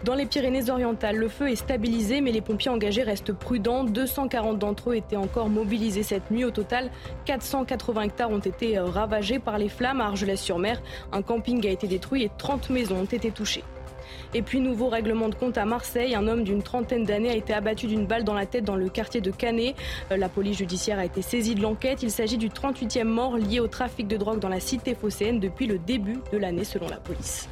Dans les Pyrénées-Orientales, le feu est stabilisé, mais les pompiers engagés restent prudents. 240 d'entre eux étaient encore mobilisés cette nuit. Au total, 480 hectares ont été euh, ravagés par les flammes à Argelès-sur-Mer. Un camping a été détruit et 30 maisons ont été touchées. Et puis nouveau règlement de compte à Marseille. Un homme d'une trentaine d'années a été abattu d'une balle dans la tête dans le quartier de Canet. Euh, la police judiciaire a été saisie de l'enquête. Il s'agit du 38e mort lié au trafic de drogue dans la cité phocéenne depuis le début de l'année selon la police.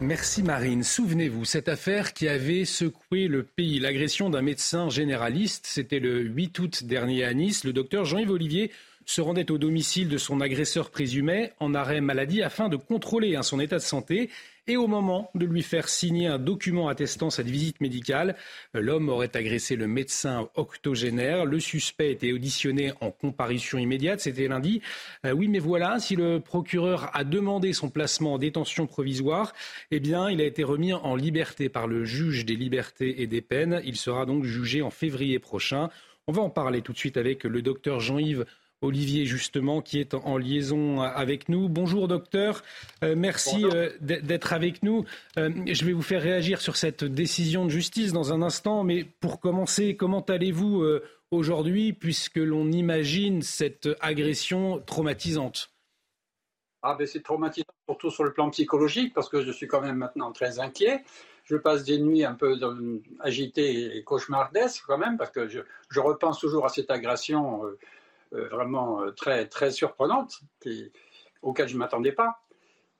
Merci Marine. Souvenez-vous, cette affaire qui avait secoué le pays, l'agression d'un médecin généraliste, c'était le 8 août dernier à Nice. Le docteur Jean-Yves Olivier se rendait au domicile de son agresseur présumé en arrêt maladie afin de contrôler hein, son état de santé et au moment de lui faire signer un document attestant cette visite médicale, l'homme aurait agressé le médecin octogénaire. Le suspect était auditionné en comparution immédiate, c'était lundi. Euh, oui, mais voilà, si le procureur a demandé son placement en détention provisoire, eh bien, il a été remis en liberté par le juge des libertés et des peines. Il sera donc jugé en février prochain. On va en parler tout de suite avec le docteur Jean-Yves Olivier, justement, qui est en liaison avec nous. Bonjour, docteur. Euh, merci euh, d'être avec nous. Euh, je vais vous faire réagir sur cette décision de justice dans un instant, mais pour commencer, comment allez-vous aujourd'hui, puisque l'on imagine cette agression traumatisante? Ah ben c'est traumatisant, surtout sur le plan psychologique, parce que je suis quand même maintenant très inquiet. Je passe des nuits un peu agitées et cauchemardesques quand même, parce que je, je repense toujours à cette agression euh, vraiment euh, très, très surprenante, qui, auquel je ne m'attendais pas.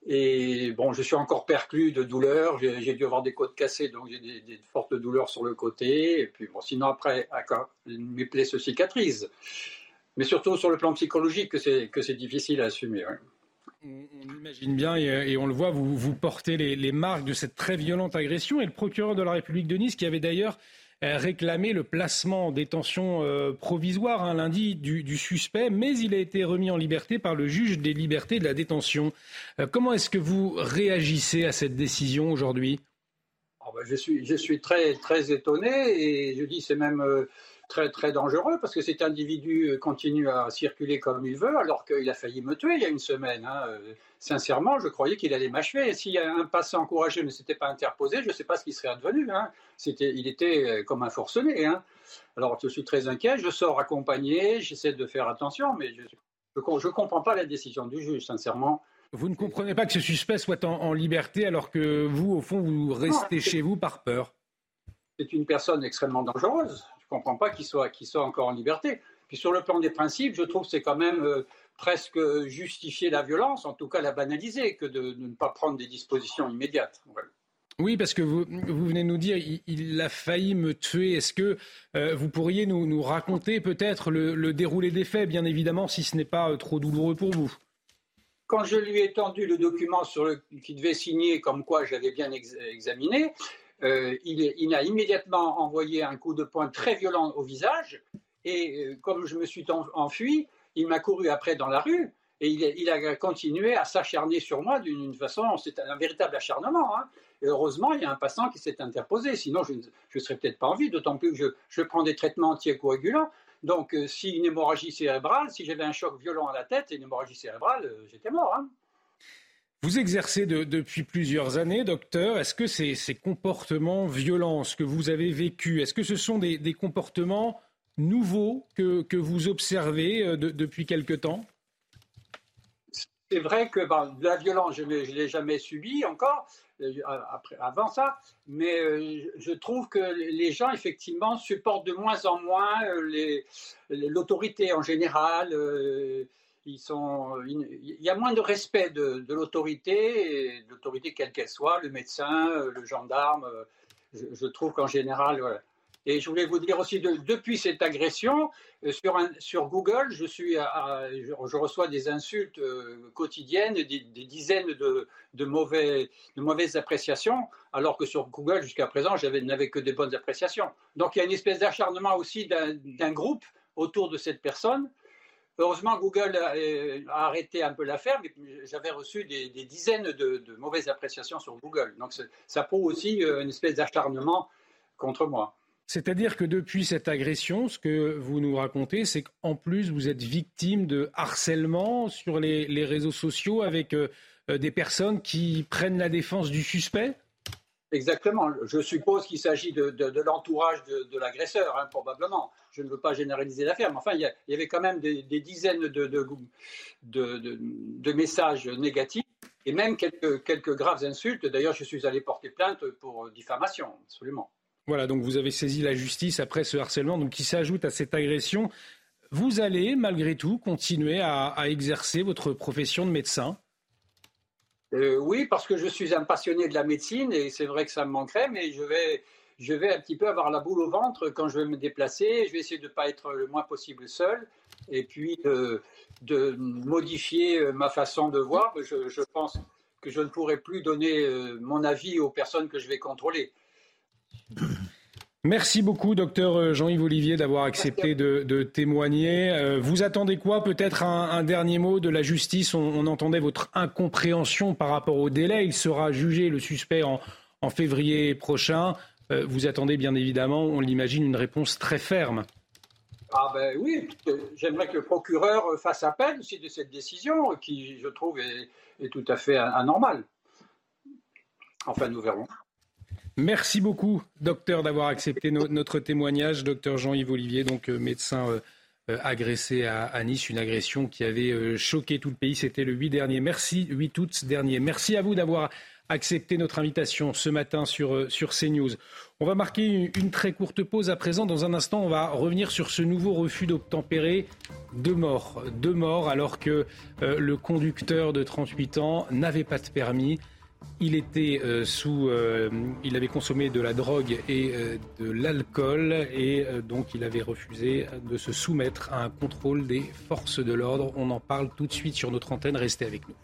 Et bon, je suis encore perclus de douleurs. J'ai dû avoir des côtes cassées, donc j'ai des, fortes douleurs sur le côté. Et puis bon, sinon après, mes plaies se cicatrisent. Mais surtout sur le plan psychologique, que c'est difficile à assumer. On, imagine bien et, on le voit, vous, vous portez les, marques de cette très violente agression. Et le procureur de la République de Nice, qui avait d'ailleurs euh, réclamé le placement en détention euh, provisoire un lundi du, suspect, mais il a été remis en liberté par le juge des libertés de la détention. Euh, comment est-ce que vous réagissez à cette décision aujourd'hui? Oh, ben, je, suis, je suis très, très étonné et je dis c'est même très très dangereux parce que cet individu continue à circuler comme il veut alors qu'il a failli me tuer il y a une semaine. Hein. Sincèrement, je croyais qu'il allait m'achever. Si un passant encouragé ne s'était pas interposé, je ne sais pas ce qui serait advenu. Hein. C'était, il était euh, comme un forcené. Hein. Alors je suis très inquiet, je sors accompagné, j'essaie de faire attention, mais je ne comprends pas la décision du juge, sincèrement. Vous ne comprenez pas que ce suspect soit en, liberté alors que vous, au fond, vous restez chez vous par peur C'est une personne extrêmement dangereuse ne comprends pas qu'il soit, soit encore en liberté. Puis sur le plan des principes, je trouve que c'est quand même euh, presque justifier la violence, en tout cas la banaliser, que de, ne pas prendre des dispositions immédiates. Oui, parce que vous, vous venez nous dire, il, a failli me tuer. Est-ce que euh, vous pourriez nous, nous raconter peut-être le, déroulé des faits, bien évidemment, si ce n'est pas euh, trop douloureux pour vous? Quand je lui ai tendu le document sur le, qui devait signer, comme quoi j'avais bien examiné, euh, il, a immédiatement envoyé un coup de poing très violent au visage. Et euh, comme je me suis enfui, il m'a couru après dans la rue. Et il, a continué à s'acharner sur moi d'une façon, c'est un véritable acharnement. Hein. Et heureusement, il y a un passant qui s'est interposé. Sinon, je ne serais peut-être pas en vie, d'autant plus que je, prends des traitements anticoagulants. Donc, euh, si une hémorragie cérébrale, si j'avais un choc violent à la tête et une hémorragie cérébrale, j'étais mort. Hein. Vous exercez depuis plusieurs années, docteur. Est-ce que ces, comportements violents, que vous avez vécu, est-ce que ce sont des, comportements nouveaux que, vous observez euh, depuis quelque temps? C'est vrai que ben, la violence, je ne l'ai jamais subie encore, euh, après, avant ça, mais euh, je trouve que les gens, effectivement, supportent de moins en moins l'autorité en général sont, il y a moins de respect de, l'autorité, l'autorité quelle qu'elle soit, le médecin, euh, le gendarme. Euh, je, trouve qu'en général, Et je voulais vous dire aussi, depuis cette agression, euh, sur, Google, je, reçois des insultes quotidiennes, des, dizaines de, de mauvaises appréciations, alors que sur Google, jusqu'à présent, je n'avais que des bonnes appréciations. Donc il y a une espèce d'acharnement aussi d'un groupe autour de cette personne Heureusement, Google a, arrêté un peu l'affaire, mais j'avais reçu des, dizaines de, mauvaises appréciations sur Google. Donc ça prouve aussi euh, une espèce d'acharnement contre moi. C'est-à-dire que depuis cette agression, ce que vous nous racontez, c'est qu'en plus, vous êtes victime de harcèlement sur les, réseaux sociaux avec euh, euh, des personnes qui prennent la défense du suspect? Exactement. Je suppose qu'il s'agit de, l'entourage de, l'agresseur, hein, probablement. Je ne veux pas généraliser l'affaire, mais enfin, il y, avait quand même des, dizaines de, messages négatifs et même quelques, quelques graves insultes. D'ailleurs, je suis allé porter plainte pour diffamation, absolument. Voilà, donc vous avez saisi la justice après ce harcèlement, donc qui s'ajoute à cette agression. Vous allez, malgré tout, continuer à exercer votre profession de médecin euh, oui, parce que je suis un passionné de la médecine et c'est vrai que ça me manquerait, mais je vais, je vais un petit peu avoir la boule au ventre quand je vais me déplacer. Je vais essayer de ne pas être le moins possible seul et puis de modifier ma façon de voir. Je, je pense que je ne pourrai plus donner mon avis aux personnes que je vais contrôler. Merci beaucoup, docteur Jean-Yves Olivier, d'avoir accepté de, témoigner. Euh, vous attendez quoi? Peut-être un, dernier mot de la justice. On, entendait votre incompréhension par rapport au délai. Il sera jugé, le suspect, en, février prochain. Euh, vous attendez bien évidemment, on l'imagine, une réponse très ferme. Ah ben oui, j'aimerais que le procureur fasse appel aussi de cette décision qui, je trouve, est tout à fait anormale. Enfin, nous verrons. Merci beaucoup, docteur, d'avoir accepté notre témoignage. Docteur Jean-Yves Olivier, donc euh, médecin euh, euh, agressé à, Nice, une agression qui avait choqué tout le pays. C'était le 8 dernier. Merci, 8 août dernier. Merci à vous d'avoir accepté notre invitation ce matin sur, sur CNews. On va marquer une, très courte pause à présent. Dans un instant, on va revenir sur ce nouveau refus d'obtempérer. Deux morts. Deux morts alors que le conducteur de 38 ans n'avait pas de permis. Il était euh, sous, euh, il avait consommé de la drogue et euh, de l'alcool et donc il avait refusé de se soumettre à un contrôle des forces de l'ordre. On en parle tout de suite sur notre antenne. Restez avec nous.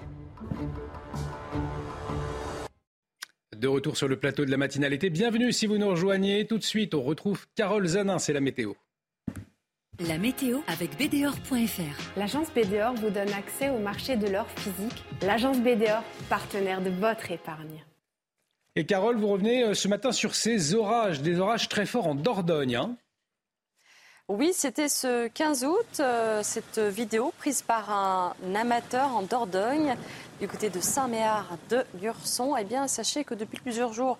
De retour sur le plateau de la matinalité. Bienvenue si vous nous rejoignez. Tout de suite, on retrouve Carole Zanin, c'est la météo. La météo avec BDOR.fr. L'agence BDOR vous donne accès au marché de l'or physique. L'agence BDOR, partenaire de votre épargne. Et Carole, vous revenez euh, ce matin sur ces orages, des orages très forts en Dordogne. Hein. oui, c'était ce 15 août, euh, cette vidéo prise par un amateur en Dordogne, du côté de Saint-Méard de Lurson. Eh bien, sachez que depuis plusieurs jours,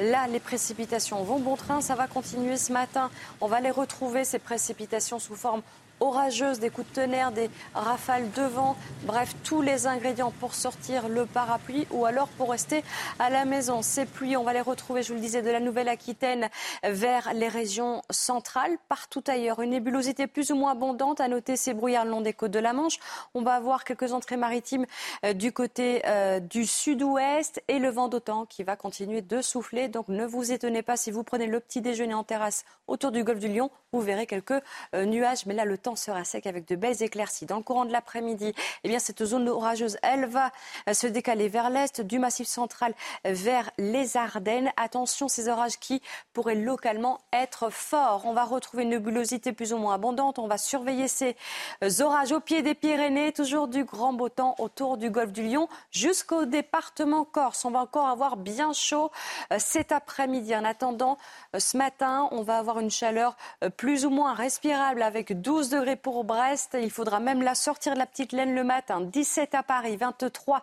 Là, les précipitations vont bon train. Ça va continuer ce matin. On va les retrouver, ces précipitations, sous forme orageuse, des coups de tonnerre, des rafales de vent, bref, tous les ingrédients pour sortir le parapluie ou alors pour rester à la maison. Ces pluies, on va les retrouver, je vous le disais, de la Nouvelle-Aquitaine vers les régions centrales, partout ailleurs. Une nébulosité plus ou moins abondante, à noter ces brouillards le long des côtes de la Manche. On va avoir quelques entrées maritimes euh, du côté euh, du sud-ouest et le vent d'autant qui va continuer de souffler. Donc ne vous étonnez pas si vous prenez le petit déjeuner en terrasse autour du golfe du Lion, vous verrez quelques euh, nuages, mais là le temps sera sec avec de belles éclaircies. Dans le courant de l'après-midi, eh bien, cette zone orageuse, elle va euh, se décaler vers l'est, du massif central vers les Ardennes. Attention, ces orages qui pourraient localement être forts. On va retrouver une nébulosité plus ou moins abondante. On va surveiller ces euh, orages au pied des Pyrénées, toujours du grand beau temps autour du golfe du Lion jusqu'au département Corse. On va encore avoir bien chaud euh, cet après-midi. En attendant, ce matin, on va avoir une chaleur plus ou moins respirable avec 12 degrés pour Brest. Il faudra même la sortir de la petite laine le matin. 17 à Paris, 23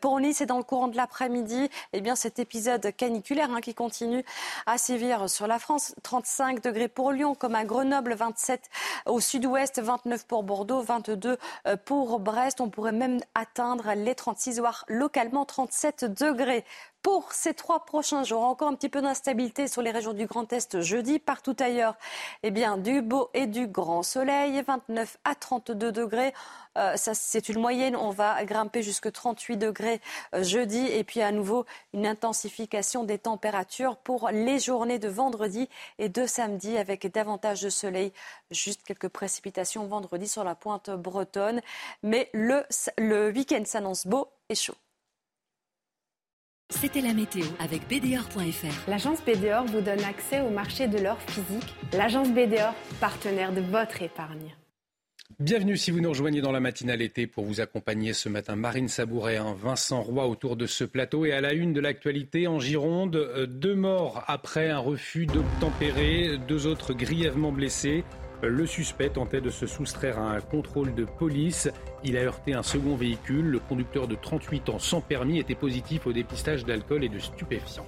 pour Nice et dans le courant de l'après-midi. Eh bien, cet épisode caniculaire hein, qui continue à sévir sur la France. 35 degrés pour Lyon, comme à Grenoble, 27 au sud-ouest, 29 pour Bordeaux, 22 pour Brest. On pourrait même atteindre les 36, voire localement 37 degrés pour ces trois prochains jours. Encore un petit peu d'instabilité sur les régions du Grand Est jeudi. Partout ailleurs, eh bien, du beau et du grand soleil, 29 à 32 degrés. Euh, ça, c'est une moyenne. On va grimper jusqu'à 38 degrés euh, jeudi. Et puis, à nouveau, une intensification des températures pour les journées de vendredi et de samedi avec davantage de soleil. Juste quelques précipitations vendredi sur la pointe bretonne. Mais le, le week-end s'annonce beau et chaud. C'était la météo avec BDOR.fr. L'agence BDOR vous donne accès au marché de l'or physique. L'agence BDOR, partenaire de votre épargne. Bienvenue si vous nous rejoignez dans la matinale été pour vous accompagner ce matin. Marine Sabouret, Vincent Roy autour de ce plateau et à la une de l'actualité en Gironde, euh, deux morts après un refus d'obtempérer, deux autres grièvement blessés. Le suspect tentait de se soustraire à un contrôle de police. Il a heurté un second véhicule. Le conducteur de 38 ans sans permis était positif au dépistage d'alcool et de stupéfiants.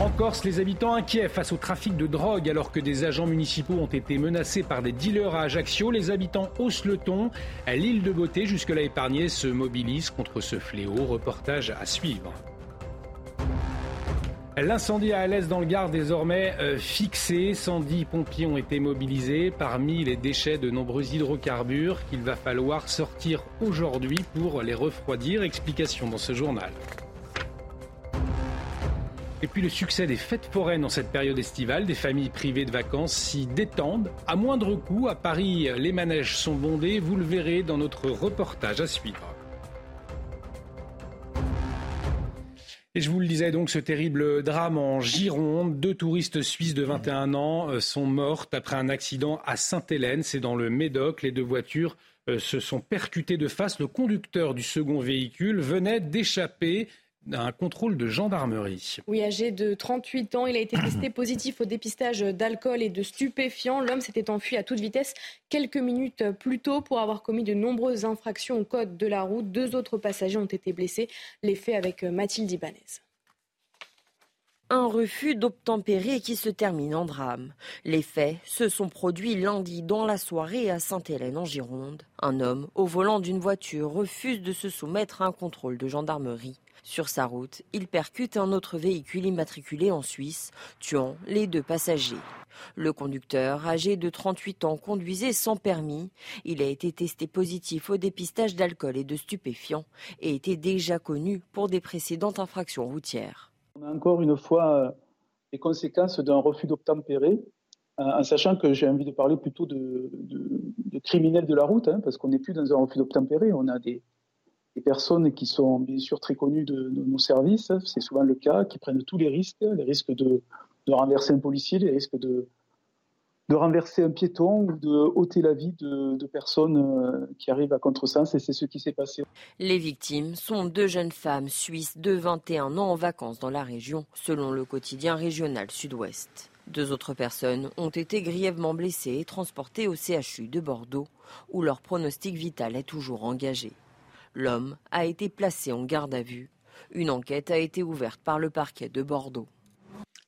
En Corse, les habitants inquiets face au trafic de drogue alors que des agents municipaux ont été menacés par des dealers à Ajaccio. Les habitants haussent le ton. L'île de Beauté, jusque-là épargnée, se mobilise contre ce fléau. Reportage à suivre. L'incendie à Alès dans le Gard désormais euh, fixé. 110 pompiers ont été mobilisés parmi les déchets de nombreux hydrocarbures qu'il va falloir sortir aujourd'hui pour les refroidir. Explication dans ce journal. Et puis le succès des fêtes foraines en cette période estivale, des familles privées de vacances s'y détendent à moindre coût. À Paris, les manèges sont bondés, vous le verrez dans notre reportage à suivre. Et je vous le disais donc, ce terrible drame en Gironde. Deux touristes suisses de 21 ans euh, sont mortes après un accident à Sainte-Hélène. C'est dans le Médoc. Les deux voitures euh, se sont percutées de face. Le conducteur du second véhicule venait d'échapper un contrôle de gendarmerie. Oui, âgé de 38 ans, il a été [coughs] testé positif au dépistage d'alcool et de stupéfiants. L'homme s'était enfui à toute vitesse quelques minutes plus tôt pour avoir commis de nombreuses infractions au code de la route. Deux autres passagers ont été blessés. Les faits avec Mathilde Ibanez. Un refus d'obtempérer qui se termine en drame. Les faits se sont produits lundi dans la soirée à Sainte-Hélène en Gironde. Un homme au volant d'une voiture refuse de se soumettre à un contrôle de gendarmerie. Sur sa route, il percute un autre véhicule immatriculé en Suisse, tuant les deux passagers. Le conducteur, âgé de 38 ans, conduisait sans permis. Il a été testé positif au dépistage d'alcool et de stupéfiants et était déjà connu pour des précédentes infractions routières. On a encore une fois euh, les conséquences d'un refus d'obtempérer, euh, en sachant que j'ai envie de parler plutôt de, criminels de la route, hein, parce qu'on n'est plus dans un refus d'obtempérer, on a des, des personnes qui sont bien sûr très connues de, nos services, c'est souvent le cas, qui prennent tous les risques, les risques de, renverser un policier, les risques de, de renverser un piéton ou de ôter la vie de, personnes euh, qui arrivent à contresens et c'est ce qui s'est passé. Les victimes sont deux jeunes femmes suisses de 21 ans en vacances dans la région, selon le quotidien régional Sud-Ouest. Deux autres personnes ont été grièvement blessées et transportées au CHU de Bordeaux, où leur pronostic vital est toujours engagé. L'homme a été placé en garde à vue. Une enquête a été ouverte par le parquet de Bordeaux.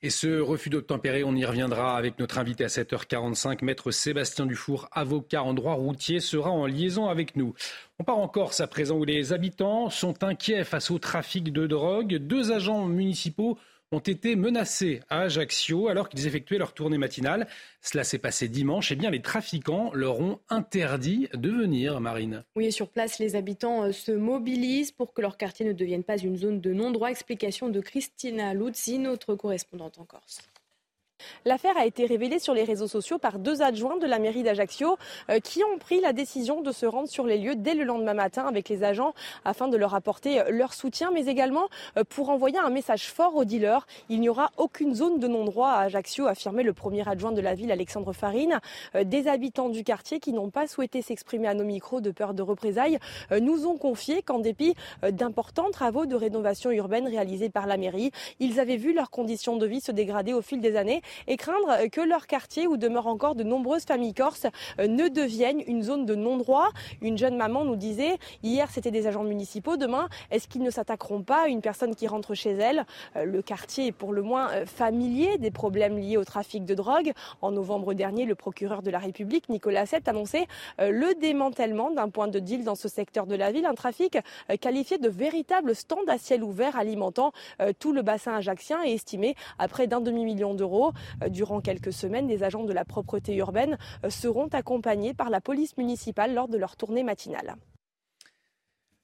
Et ce refus d'obtempérer, on y reviendra avec notre invité à 7h45, maître Sébastien Dufour, avocat en droit routier, sera en liaison avec nous. On part en Corse à présent où les habitants sont inquiets face au trafic de drogue. Deux agents municipaux ont été menacés à Ajaccio alors qu'ils effectuaient leur tournée matinale. Cela s'est passé dimanche. Eh bien, les trafiquants leur ont interdit de venir, Marine. Oui, sur place, les habitants euh, se mobilisent pour que leur quartier ne devienne pas une zone de non-droit. Explication de Christina Luzzi, notre correspondante en Corse. L'affaire a été révélée sur les réseaux sociaux par deux adjoints de la mairie d'Ajaccio euh, qui ont pris la décision de se rendre sur les lieux dès le lendemain matin avec les agents afin de leur apporter euh, leur soutien, mais également euh, pour envoyer un message fort aux dealers. Il n'y aura aucune zone de non-droit à Ajaccio, a affirmé le premier adjoint de la ville, Alexandre Farine. Des habitants du quartier qui n'ont pas souhaité s'exprimer à nos micros de peur de représailles nous ont confié qu'en dépit d'importants travaux de rénovation urbaine réalisés par la mairie, ils avaient vu leurs conditions de vie se dégrader au fil des années et craindre que leur quartier, où demeurent encore de nombreuses familles corses, euh, ne devienne une zone de non-droit. Une jeune maman nous disait, hier c'était des agents municipaux, demain, est-ce qu'ils ne s'attaqueront pas à une personne qui rentre chez elle? Euh, Le quartier est pour le moins euh, familier des problèmes liés au trafic de drogue. En novembre dernier, le procureur de la République, Nicolas Sept, annonçait le démantèlement d'un point de deal dans ce secteur de la ville, un trafic qualifié de véritable stand à ciel ouvert alimentant tout le bassin ajaxien et estimé à près d'un demi-million d'euros. Euh, durant quelques semaines, des agents de la propreté urbaine euh, seront accompagnés par la police municipale lors de leur tournée matinale.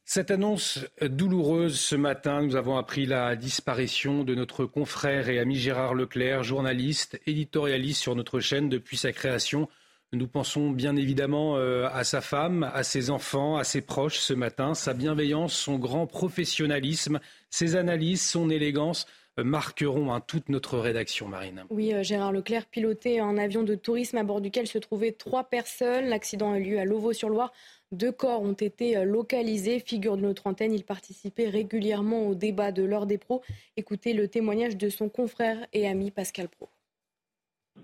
Cette annonce douloureuse ce matin, nous avons appris la disparition de notre confrère et ami Gérard Leclerc, journaliste, éditorialiste sur notre chaîne depuis sa création. Nous pensons bien évidemment euh, à sa femme, à ses enfants, à ses proches ce matin, sa bienveillance, son grand professionnalisme, ses analyses, son élégance marqueront hein, toute notre rédaction, Marine. Oui, euh, Gérard Leclerc pilotait un avion de tourisme à bord duquel se trouvaient trois personnes. L'accident a eu lieu à Louveau-sur-Loire. Deux corps ont été euh, localisés. Figure de notre antenne, il participait régulièrement au débat de l'heure des pros. Écoutez le témoignage de son confrère et ami Pascal Pro.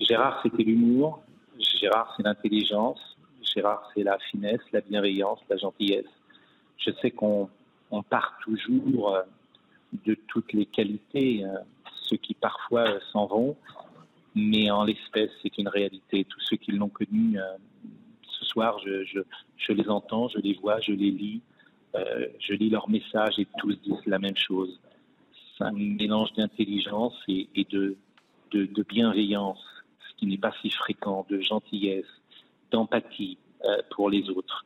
Gérard, c'était l'humour. Gérard, c'est l'intelligence. Gérard, c'est la finesse, la bienveillance, la gentillesse. Je sais qu'on part toujours euh, de toutes les qualités, euh, ceux qui parfois s'en vont, mais en l'espèce, c'est une réalité. Tous ceux qui l'ont connu euh, ce soir, je, les entends, je les vois, je les lis, euh, je lis leurs messages et tous disent la même chose. C'est un mélange d'intelligence et, de, bienveillance, ce qui n'est pas si fréquent, de gentillesse, d'empathie pour les autres.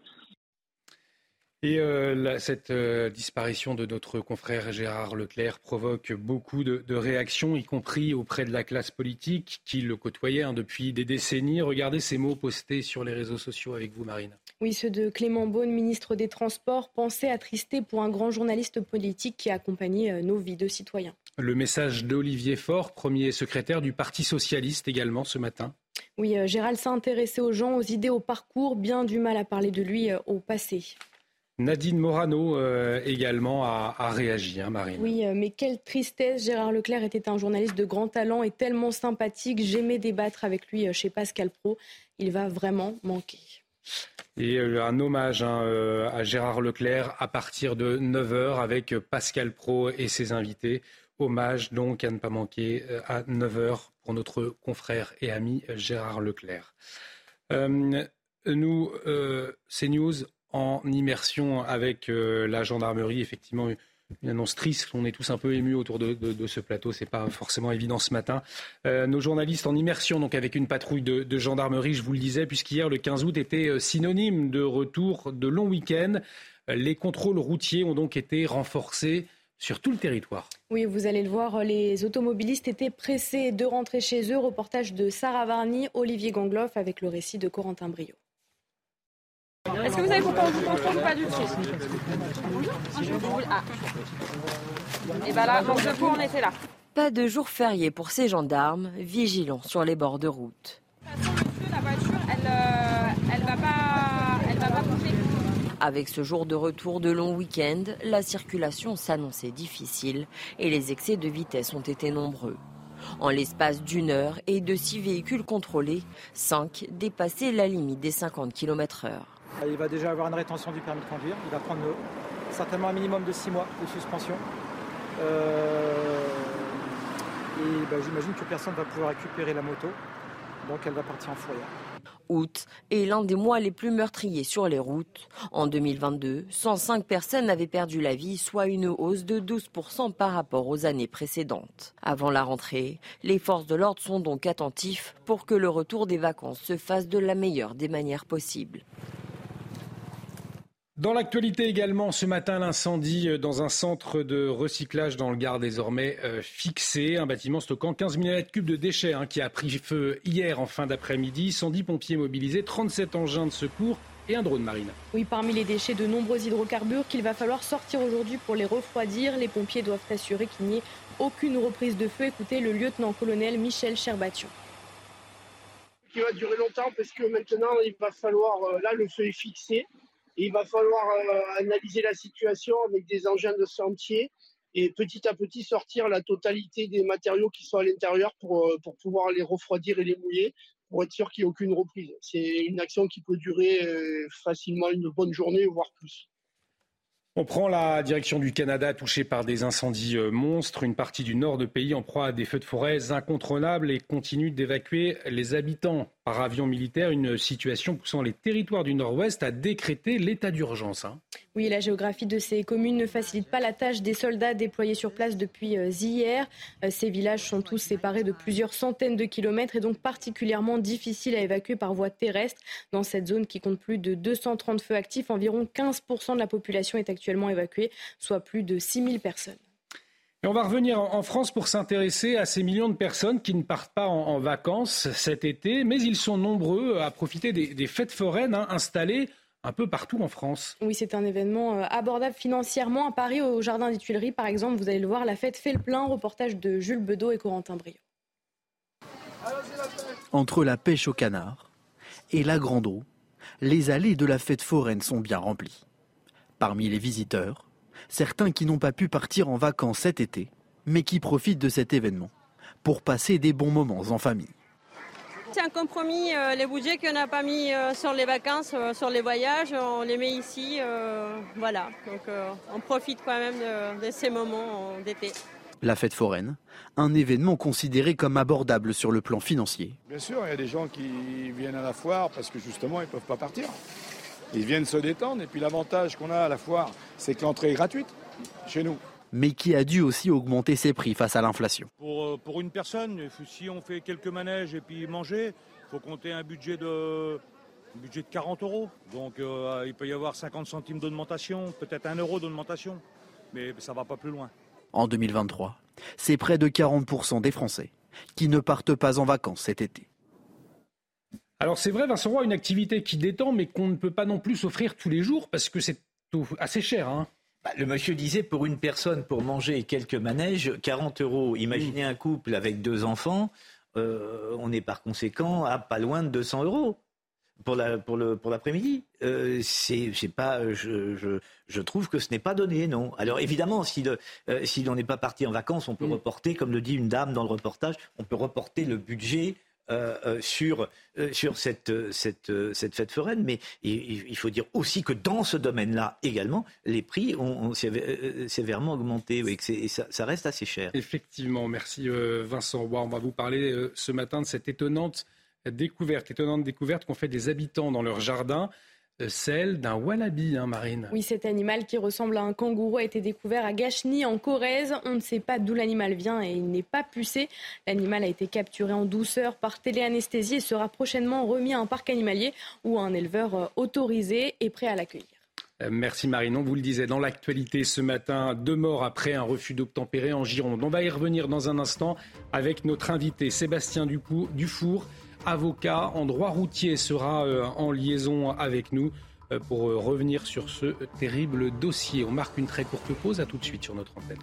Et euh, cette euh, disparition de notre confrère Gérard Leclerc provoque beaucoup de, réactions, y compris auprès de la classe politique qui le côtoyait hein, depuis des décennies. Regardez ces mots postés sur les réseaux sociaux avec vous, Marine. Oui, ceux de Clément Beaune, ministre des Transports, pensée attristé pour un grand journaliste politique qui a accompagné euh, nos vies de citoyens. Le message d'Olivier Faure, premier secrétaire du Parti socialiste également ce matin. Oui, Gérald s'est intéressé aux gens, aux idées, au parcours, bien du mal à parler de lui au passé. Nadine Morano euh, également a, réagi, hein, Marine. Oui, euh, mais quelle tristesse. Gérard Leclerc était un journaliste de grand talent et tellement sympathique. J'aimais débattre avec lui euh, chez Pascal Pro. Il va vraiment manquer. Et un hommage hein, à Gérard Leclerc à partir de 9h avec Pascal Pro et ses invités. Hommage donc à ne pas manquer à 9h pour notre confrère et ami Gérard Leclerc. nous, CNews, en immersion avec euh, la gendarmerie. Effectivement, une annonce triste. On est tous un peu émus autour de, ce plateau. Pas forcément évident ce matin. Euh, nos journalistes en immersion, donc avec une patrouille de, gendarmerie, je vous le disais, puisqu'hier, le 15 août, était euh, synonyme de retour de long week-end. Les contrôles routiers ont donc été renforcés sur tout le territoire. Oui, vous allez le voir, les automobilistes étaient pressés de rentrer chez eux. Reportage de Sarah Varny, Olivier Gangloff avec le récit de Corentin Brio. Est-ce que vous avez compris on vous contrôle ou pas du tout Ah. Et bah là, de on était là. Pas de jour férié pour ces gendarmes, vigilants sur les bords de route. La voiture, elle, euh, elle va pas, elle va pas bouger. Avec ce jour de retour de long week-end, la circulation s'annonçait difficile et les excès de vitesse ont été nombreux. En l'espace d'une heure et de six véhicules contrôlés, cinq dépassaient la limite des 50 km/h. Il va déjà avoir une rétention du permis de conduire. Il va prendre certainement un minimum de 6 mois de suspension. Euh, et ben, j'imagine que personne ne va pouvoir récupérer la moto. Donc elle va partir en fourrière. Août est l'un des mois les plus meurtriers sur les routes. En 2022, 105 personnes avaient perdu la vie, soit une hausse de 12% par rapport aux années précédentes. Avant la rentrée, les forces de l'ordre sont donc attentifs pour que le retour des vacances se fasse de la meilleure des manières possibles. Dans l'actualité également, ce matin, l'incendie euh, dans un centre de recyclage dans le Gard désormais euh, fixé. Un bâtiment stockant 15 000 m3 de déchets hein, qui a pris feu hier en fin d'après-midi. 110 pompiers mobilisés, 37 engins de secours et un drone marine. Oui, parmi les déchets, de nombreux hydrocarbures qu'il va falloir sortir aujourd'hui pour les refroidir. Les pompiers doivent assurer qu'il n'y ait aucune reprise de feu. Écoutez le lieutenant-colonel Michel Cherbation. Qui va durer longtemps parce que maintenant, il va falloir, euh, là, le feu est fixé il va falloir euh, analyser la situation avec des engins de sentier et petit à petit sortir la totalité des matériaux qui sont à l'intérieur pour, euh, pouvoir les refroidir et les mouiller pour être sûr qu'il n'y ait aucune reprise. C'est une action qui peut durer euh, facilement une bonne journée, voire plus. On prend la direction du Canada touché par des incendies monstres, une partie du nord de pays en proie à des feux de forêt incontrôlables et continue d'évacuer les habitants par avion militaire, une situation poussant les territoires du Nord-Ouest à décréter l'état d'urgence. Hein. Oui, la géographie de ces communes ne facilite pas la tâche des soldats déployés sur place depuis euh, hier. Euh, ces villages sont tous séparés de plusieurs centaines de kilomètres et donc particulièrement difficiles à évacuer par voie terrestre. Dans cette zone qui compte plus de 230 feux actifs, environ 15% de la population est actuellement évacuée, soit plus de 6000 personnes on va revenir en France pour s'intéresser à ces millions de personnes qui ne partent pas en, vacances cet été, mais ils sont nombreux à profiter des, fêtes foraines hein, installées un peu partout en France. Oui, c'est un événement euh, abordable financièrement. À Paris, au Jardin des Tuileries, par exemple, vous allez le voir, la fête fait le plein. Reportage de Jules Bedeau et Corentin Brio. Entre la pêche au canard et la grande eau, les allées de la fête foraine sont bien remplies. Parmi les visiteurs, certains qui n'ont pas pu partir en vacances cet été, mais qui profitent de cet événement pour passer des bons moments en famille. C'est un compromis, euh, les budgets qu'on n'a pas mis euh, sur les vacances, euh, sur les voyages, on les met ici, voilà. Donc on profite quand même de, de ces moments d'été. La fête foraine, un événement considéré comme abordable sur le plan financier. Bien sûr, il y a des gens qui viennent à la foire parce que justement ils ne peuvent pas partir. Ils viennent se détendre et puis l'avantage qu'on a à la foire, c'est que l'entrée est gratuite chez nous. Mais qui a dû aussi augmenter ses prix face à l'inflation? Pour, euh, pour, une personne, si on fait quelques manèges et puis manger, il faut compter un budget de Un budget de 40 euros. Donc euh, il peut y avoir 50 centimes d'augmentation, peut-être 1 euro d'augmentation. Mais ça ne va pas plus loin. En 2023, c'est près de 40% des Français qui ne partent pas en vacances cet été. Alors c'est vrai, Vincent Roy, une activité qui détend, mais qu'on ne peut pas non plus s'offrir tous les jours parce que c'est assez cher. Hein. Bah, le monsieur disait pour une personne, pour manger quelques manèges, 40 euros. Imaginez un couple avec deux enfants, euh, on est par conséquent à pas loin de 200 euros pour la pour le pour l'après-midi. Euh, c'est pas je, je, je, trouve que ce n'est pas donné non. Alors évidemment si le, euh, si l'on n'est pas parti en vacances, on peut mm. reporter comme le dit une dame dans le reportage, on peut reporter le budget euh, euh, sur, euh, sur cette, cette, cette, fête foraine, mais il, faut dire aussi que dans ce domaine-là également, les prix ont, sévèrement augmenté et ça, ça, reste assez cher. Effectivement, merci Vincent. On va vous parler ce matin de cette étonnante découverte, étonnante découverte qu'ont fait des habitants dans leur jardin. Euh, celle d'un wallaby, hein, Marine. Oui, cet animal qui ressemble à un kangourou a été découvert à Gachny, en Corrèze. On ne sait pas d'où l'animal vient et il n'est pas pucé. L'animal a été capturé en douceur par téléanesthésie et sera prochainement remis à un parc animalier ou à un éleveur euh, autorisé et prêt à l'accueillir. Euh, merci Marine. On vous le disait dans l'actualité ce matin, deux morts après un refus d'obtempérer en Gironde. On va y revenir dans un instant avec notre invité Sébastien Dufour avocat en droit routier, sera euh, en liaison avec nous euh, pour euh, revenir sur ce terrible dossier. On marque une très courte pause. À tout de suite sur notre antenne.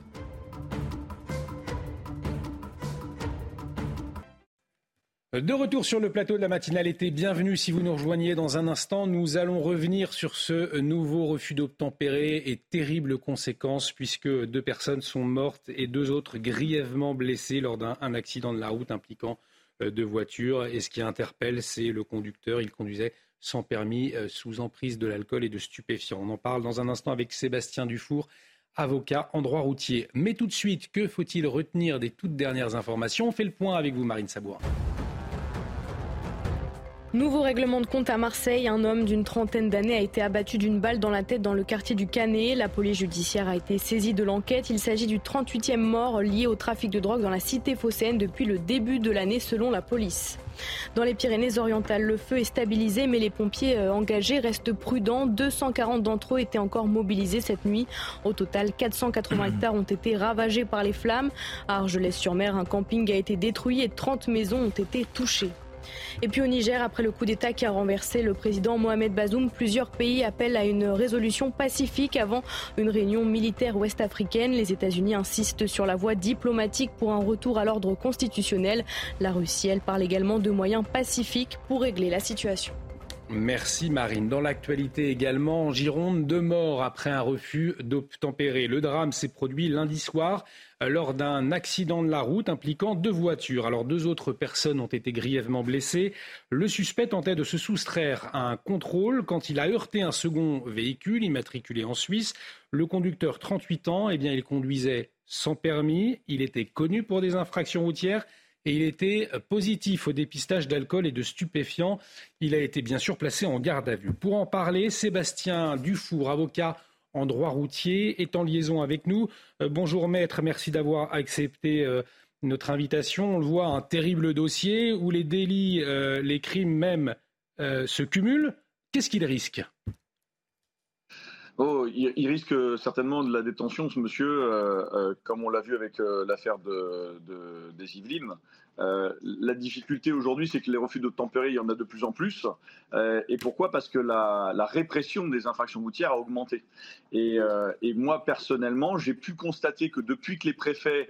De retour sur le plateau de la matinale été, bienvenue si vous nous rejoignez dans un instant. Nous allons revenir sur ce nouveau refus d'obtempérer et terribles conséquences puisque deux personnes sont mortes et deux autres grièvement blessées lors d'un accident de la route impliquant de voiture. Et ce qui interpelle, c'est le conducteur. Il conduisait sans permis, euh, sous emprise de l'alcool et de stupéfiants. On en parle dans un instant avec Sébastien Dufour, avocat en droit routier. Mais tout de suite, que faut-il retenir des toutes dernières informations? On fait le point avec vous, Marine Sabourin. Nouveau règlement de compte à Marseille. Un homme d'une trentaine d'années a été abattu d'une balle dans la tête dans le quartier du Canet. La police judiciaire a été saisie de l'enquête. Il s'agit du 38e mort lié au trafic de drogue dans la cité phocéenne depuis le début de l'année selon la police. Dans les Pyrénées-Orientales, le feu est stabilisé, mais les pompiers euh, engagés restent prudents. 240 d'entre eux étaient encore mobilisés cette nuit. Au total, 480 hectares ont été ravagés par les flammes. À Argelès-sur-Mer, un camping a été détruit et 30 maisons ont été touchées. Et puis au Niger, après le coup d'État qui a renversé le président Mohamed Bazoum, plusieurs pays appellent à une résolution pacifique avant une réunion militaire ouest-africaine. Les États-Unis insistent sur la voie diplomatique pour un retour à l'ordre constitutionnel. La Russie, elle, parle également de moyens pacifiques pour régler la situation. Merci Marine. Dans l'actualité également, en Gironde, deux morts après un refus d'obtempérer. Le drame s'est produit lundi soir lors d'un accident de la route impliquant deux voitures. Alors deux autres personnes ont été grièvement blessées. Le suspect tentait de se soustraire à un contrôle quand il a heurté un second véhicule immatriculé en Suisse. Le conducteur, 38 ans, eh bien, il conduisait sans permis. Il était connu pour des infractions routières et il était positif au dépistage d'alcool et de stupéfiants. Il a été bien sûr placé en garde à vue. Pour en parler, Sébastien Dufour, avocat en droit routier, est en liaison avec nous. Euh, bonjour maître, merci d'avoir accepté euh, notre invitation. On le voit, un terrible dossier où les délits, euh, les crimes même se cumulent. Qu'est-ce qu'il risque? Oh, il, risque certainement de la détention, ce monsieur, euh, euh, comme on l'a vu avec euh, l'affaire de, des Yvelines. la difficulté aujourd'hui, c'est que les refus de tempérer, il y en a de plus en plus. et pourquoi? Parce que la, répression des infractions routières a augmenté. Et moi, personnellement, j'ai pu constater que depuis que les préfets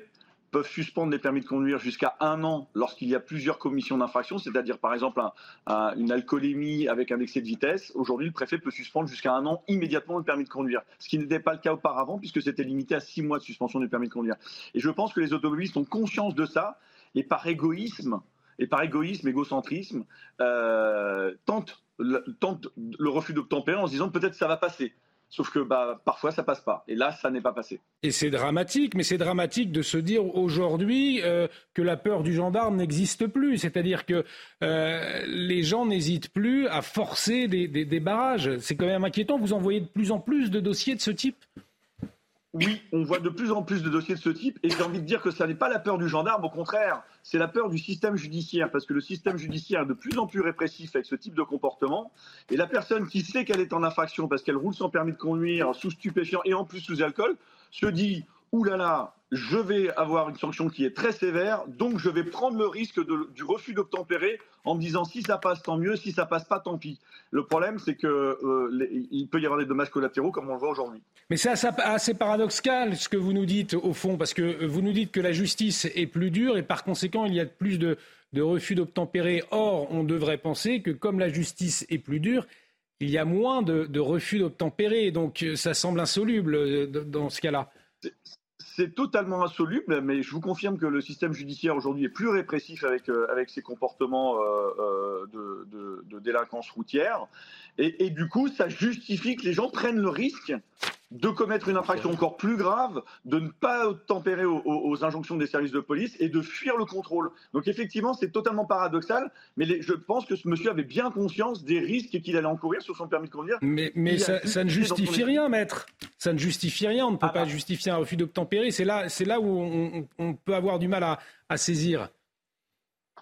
peuvent suspendre les permis de conduire jusqu'à un an lorsqu'il y a plusieurs commissions d'infraction, c'est-à-dire par exemple une alcoolémie avec un excès de vitesse. Aujourd'hui, le préfet peut suspendre jusqu'à un an immédiatement le permis de conduire, ce qui n'était pas le cas auparavant puisque c'était limité à six mois de suspension du permis de conduire. Et je pense que les automobilistes ont conscience de ça et par égoïsme et par égoïsme, égocentrisme, euh, tentent, le, le refus d'obtempérer en se disant peut-être ça va passer. Sauf que bah, parfois, ça passe pas. Et là, ça n'est pas passé. Et c'est dramatique, mais c'est dramatique de se dire aujourd'hui euh, que la peur du gendarme n'existe plus. C'est-à-dire que euh, les gens n'hésitent plus à forcer des, barrages. C'est quand même inquiétant. Vous en voyez de plus en plus de dossiers de ce type oui, on voit de plus en plus de dossiers de ce type, et j'ai envie de dire que ça n'est pas la peur du gendarme, au contraire, c'est la peur du système judiciaire, parce que le système judiciaire est de plus en plus répressif avec ce type de comportement, et la personne qui sait qu'elle est en infraction parce qu'elle roule sans permis de conduire, sous stupéfiant et en plus sous alcool, se dit, oulala, là là, je vais avoir une sanction qui est très sévère, donc je vais prendre le risque du refus d'obtempérer en me disant si ça passe, tant mieux, si ça passe pas, tant pis. Le problème, c'est qu'il euh, peut y avoir des dommages collatéraux comme on le voit aujourd'hui. Mais c'est assez paradoxal ce que vous nous dites au fond, parce que vous nous dites que la justice est plus dure et par conséquent il y a plus de, refus d'obtempérer. Or, on devrait penser que comme la justice est plus dure, il y a moins de, de refus d'obtempérer. Donc ça semble insoluble euh, dans ce cas-là c'est totalement insoluble, mais je vous confirme que le système judiciaire aujourd'hui est plus répressif avec, euh, ses comportements euh, euh, de, délinquance routière. Et, du coup, ça justifie que les gens prennent le risque de commettre une infraction encore plus grave, de ne pas tempérer aux, injonctions des services de police et de fuir le contrôle. Donc effectivement, c'est totalement paradoxal, mais je pense que ce monsieur avait bien conscience des risques qu'il allait encourir sur son permis de conduire. Mais, mais ça, ne justifie rien, maître. Ça ne justifie rien. On ne peut ah pas bah. justifier un refus d'obtempérer. C'est là, là où on, peut avoir du mal à saisir.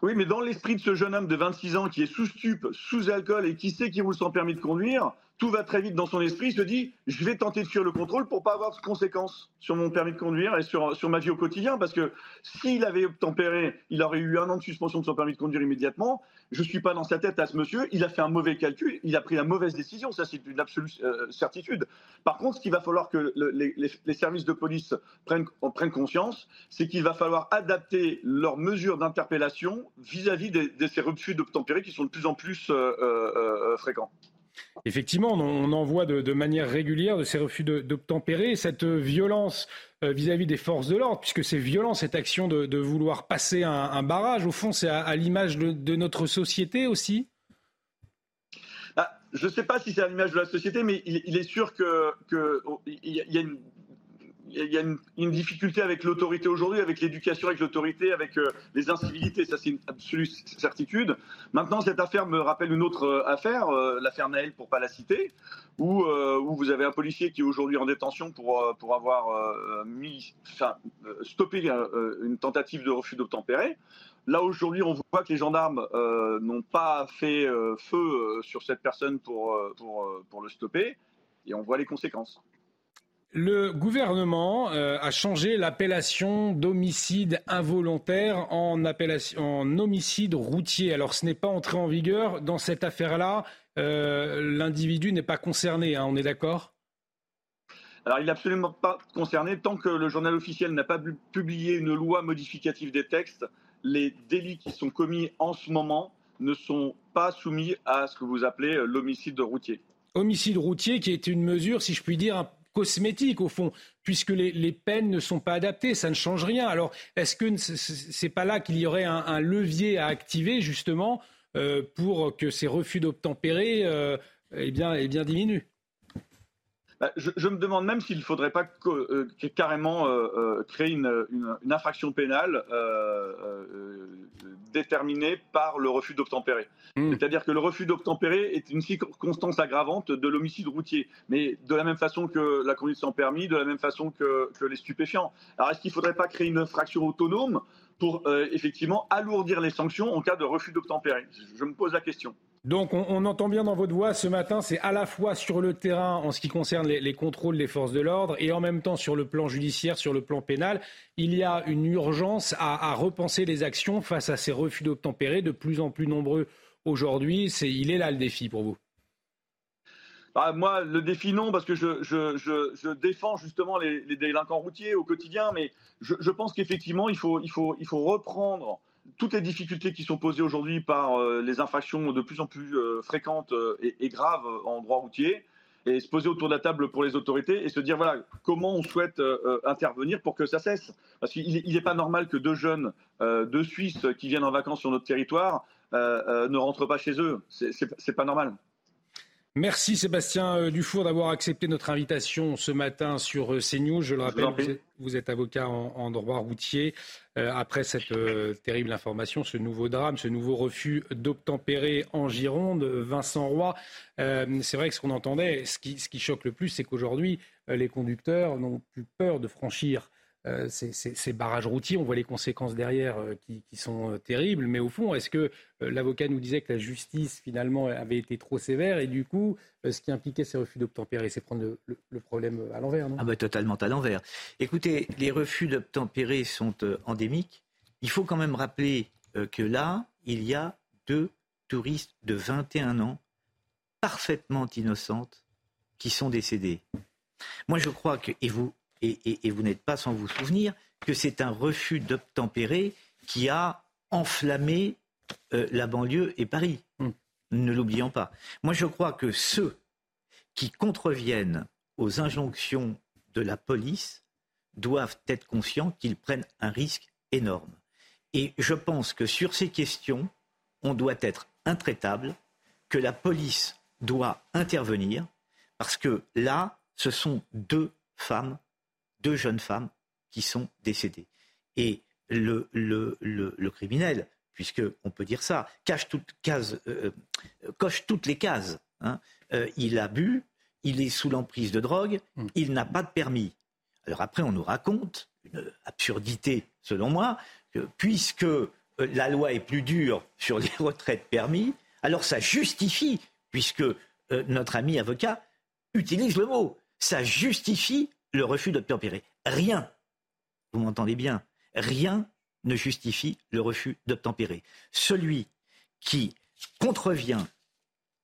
Oui, mais dans l'esprit de ce jeune homme de 26 ans qui est sous stup, sous alcool et qui sait qu'il roule sans permis de conduire, tout va très vite dans son esprit, il se dit je vais tenter de fuir le contrôle pour pas avoir de conséquences sur mon permis de conduire et sur, sur ma vie au quotidien. Parce que s'il avait obtempéré, il aurait eu un an de suspension de son permis de conduire immédiatement. Je suis pas dans sa tête à ce monsieur. Il a fait un mauvais calcul, il a pris la mauvaise décision. Ça, c'est une absolue euh, certitude. Par contre, ce qu'il va falloir que les, services de police prennent, en prennent conscience, c'est qu'il va falloir adapter leurs mesures d'interpellation vis-à-vis de, ces refus d'obtempérer qui sont de plus en plus euh, euh, fréquents. Effectivement, on en voit de, manière régulière de ces refus d'obtempérer, cette violence euh, vis-à-vis des forces de l'ordre, puisque c'est violent cette action de, vouloir passer un, barrage. Au fond, c'est à, l'image de, notre société aussi bah, Je ne sais pas si c'est à l'image de la société, mais il, est sûr qu'il que y a une il y a une, difficulté avec l'autorité aujourd'hui, avec l'éducation, avec l'autorité, avec euh, les incivilités. Ça, c'est une absolue certitude. Maintenant, cette affaire me rappelle une autre euh, affaire, euh, l'affaire Naël, pour pas la citer, où, où, vous avez un policier qui est aujourd'hui en détention pour, pour avoir stoppé une tentative de refus d'obtempérer. Là, aujourd'hui, on voit que les gendarmes n'ont pas fait feu sur cette personne pour, pour, pour le stopper, et on voit les conséquences. Le gouvernement euh, a changé l'appellation d'homicide involontaire en, en homicide routier. Alors ce n'est pas entré en vigueur. Dans cette affaire-là, euh, l'individu n'est pas concerné, hein, on est d'accord? Alors, il n'est absolument pas concerné. Tant que le journal officiel n'a pas publié une loi modificative des textes, les délits qui sont commis en ce moment ne sont pas soumis à ce que vous appelez l'homicide routier. Homicide routier qui est une mesure, si je puis dire, cosmétique au fond, puisque les, peines ne sont pas adaptées, ça ne change rien. Alors, est-ce que c'est pas là qu'il y aurait un, levier à activer justement euh, pour que ces refus d'obtempérer euh, eh bien, eh bien diminuent? Bah, je, me demande même s'il ne faudrait pas euh, carrément créer une, infraction pénale déterminée par le refus d'obtempérer. Hmm. C'est-à-dire que le refus d'obtempérer est une circonstance aggravante de l'homicide routier, mais de la même façon que la conduite sans permis, de la même façon que, les stupéfiants. Alors est-ce qu'il ne faudrait pas créer une infraction autonome pour euh, effectivement alourdir les sanctions en cas de refus d'obtempérer? Je me pose la question. Donc on, entend bien dans votre voix ce matin, c'est à la fois sur le terrain en ce qui concerne les, contrôles des forces de l'ordre et en même temps sur le plan judiciaire, sur le plan pénal, il y a une urgence à, repenser les actions face à ces refus d'obtempérer de plus en plus nombreux aujourd'hui. il est là le défi pour vous. Bah, moi, le défi non, parce que je, défends justement les, délinquants routiers au quotidien, mais je, pense qu'effectivement, il faut reprendre toutes les difficultés qui sont posées aujourd'hui par euh, les infractions de plus en plus euh, fréquentes euh, et, graves en droit routier et se poser autour de la table pour les autorités et se dire voilà comment on souhaite intervenir pour que ça cesse. Parce qu'il n'est pas normal que deux jeunes, deux Suisses qui viennent en vacances sur notre territoire ne rentrent pas chez eux. C'est pas normal. Merci Sébastien euh, Dufour d'avoir accepté notre invitation ce matin sur euh, CNews. Je le rappelle, vous êtes, avocat en, droit routier. Euh, après cette terrible information, ce nouveau drame, ce nouveau refus d'obtempérer en Gironde, Vincent Roy, c'est vrai que ce qu'on entendait, ce qui, ce qui choque le plus, c'est qu'aujourd'hui, les conducteurs n'ont plus peur de franchir euh, ces, barrages routiers. On voit les conséquences derrière euh, qui, sont euh, terribles. Mais au fond, est-ce que l'avocat nous disait que la justice, finalement, avait été trop sévère et du coup, ce qui impliquait ces refus d'obtempérer, c'est prendre le, problème à l'envers, non? Ah bah totalement à l'envers. Écoutez, les refus d'obtempérer sont endémiques. Il faut quand même rappeler que là, il y a deux touristes de 21 ans, parfaitement innocentes, qui sont décédés. Moi, je crois que, et vous, et, vous n'êtes pas sans vous souvenir que c'est un refus d'obtempérer qui a enflammé euh, la banlieue et Paris. Hmm. Ne l'oublions pas. Moi, je crois que ceux qui contreviennent aux injonctions de la police doivent être conscients qu'ils prennent un risque énorme. Et je pense que sur ces questions, on doit être intraitable, que la police doit intervenir, parce que là, ce sont deux femmes deux jeunes femmes qui sont décédées. Et le, le, le, criminel, puisqu'on peut dire ça, cache euh, euh, coche toutes les cases. Hein. Euh, il a bu, il est sous l'emprise de drogue, hmm. il n'a pas de permis. Alors après, on nous raconte une absurdité, selon moi, que puisque la loi est plus dure sur les [laughs] retraites permis, alors ça justifie, puisque notre ami avocat utilise le mot, ça justifie le refus d'obtempérer. Rien, vous m'entendez bien, rien ne justifie le refus d'obtempérer. Celui qui contrevient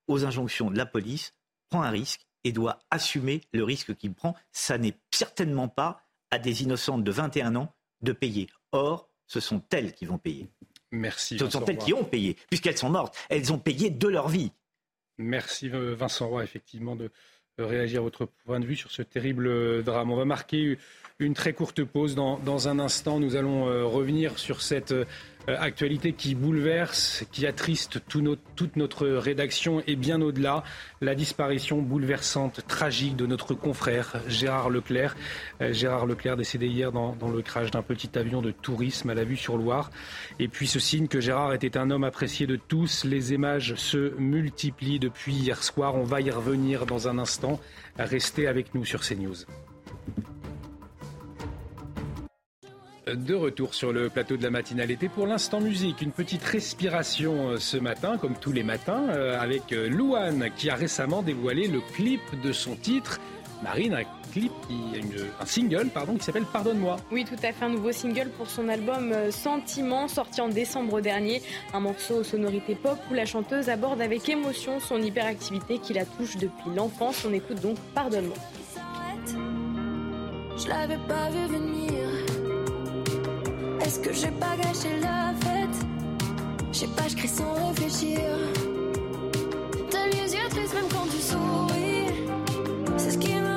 aux injonctions de la police prend un risque et doit assumer le risque qu'il prend. Ça n'est certainement pas à des innocentes de 21 ans de payer. Or, ce sont elles qui vont payer. Merci. Ce sont elles qui ont payé, puisqu'elles sont mortes. Elles ont payé de leur vie. Merci Vincent Roy, effectivement, de, réagir à votre point de vue sur ce terrible euh, drame. On va marquer une très courte pause. Dans, dans un instant, nous allons euh, revenir sur cette euh, actualité qui bouleverse, qui attriste tout toute notre rédaction et bien au-delà. La disparition bouleversante, tragique de notre confrère Gérard Leclerc. Gérard Leclerc décédé hier dans, dans le crash d'un petit avion de tourisme à la vue sur Loire. Et puis ce signe que Gérard était un homme apprécié de tous. Les images se multiplient depuis hier soir. On va y revenir dans un instant. Restez avec nous sur CNews. De retour sur le plateau de la matinale été pour l'instant musique, une petite respiration euh, ce matin, comme tous les matins, euh, avec euh, Louane qui a récemment dévoilé le clip de son titre. Marine, un clip, un single, pardon, qui s'appelle Pardonne-moi. Oui, tout à fait, un nouveau single pour son album Sentiment, sorti en décembre dernier. Un morceau aux sonorités pop où la chanteuse aborde avec émotion son hyperactivité qui la touche depuis l'enfance. On écoute donc Pardonne-moi. Je l'avais pas vu venir. Est-ce que j'ai pas gâché la fête? Je sais pas, je crie sans réfléchir. T'as les yeux tristes même quand tu souris. C'est ce qui me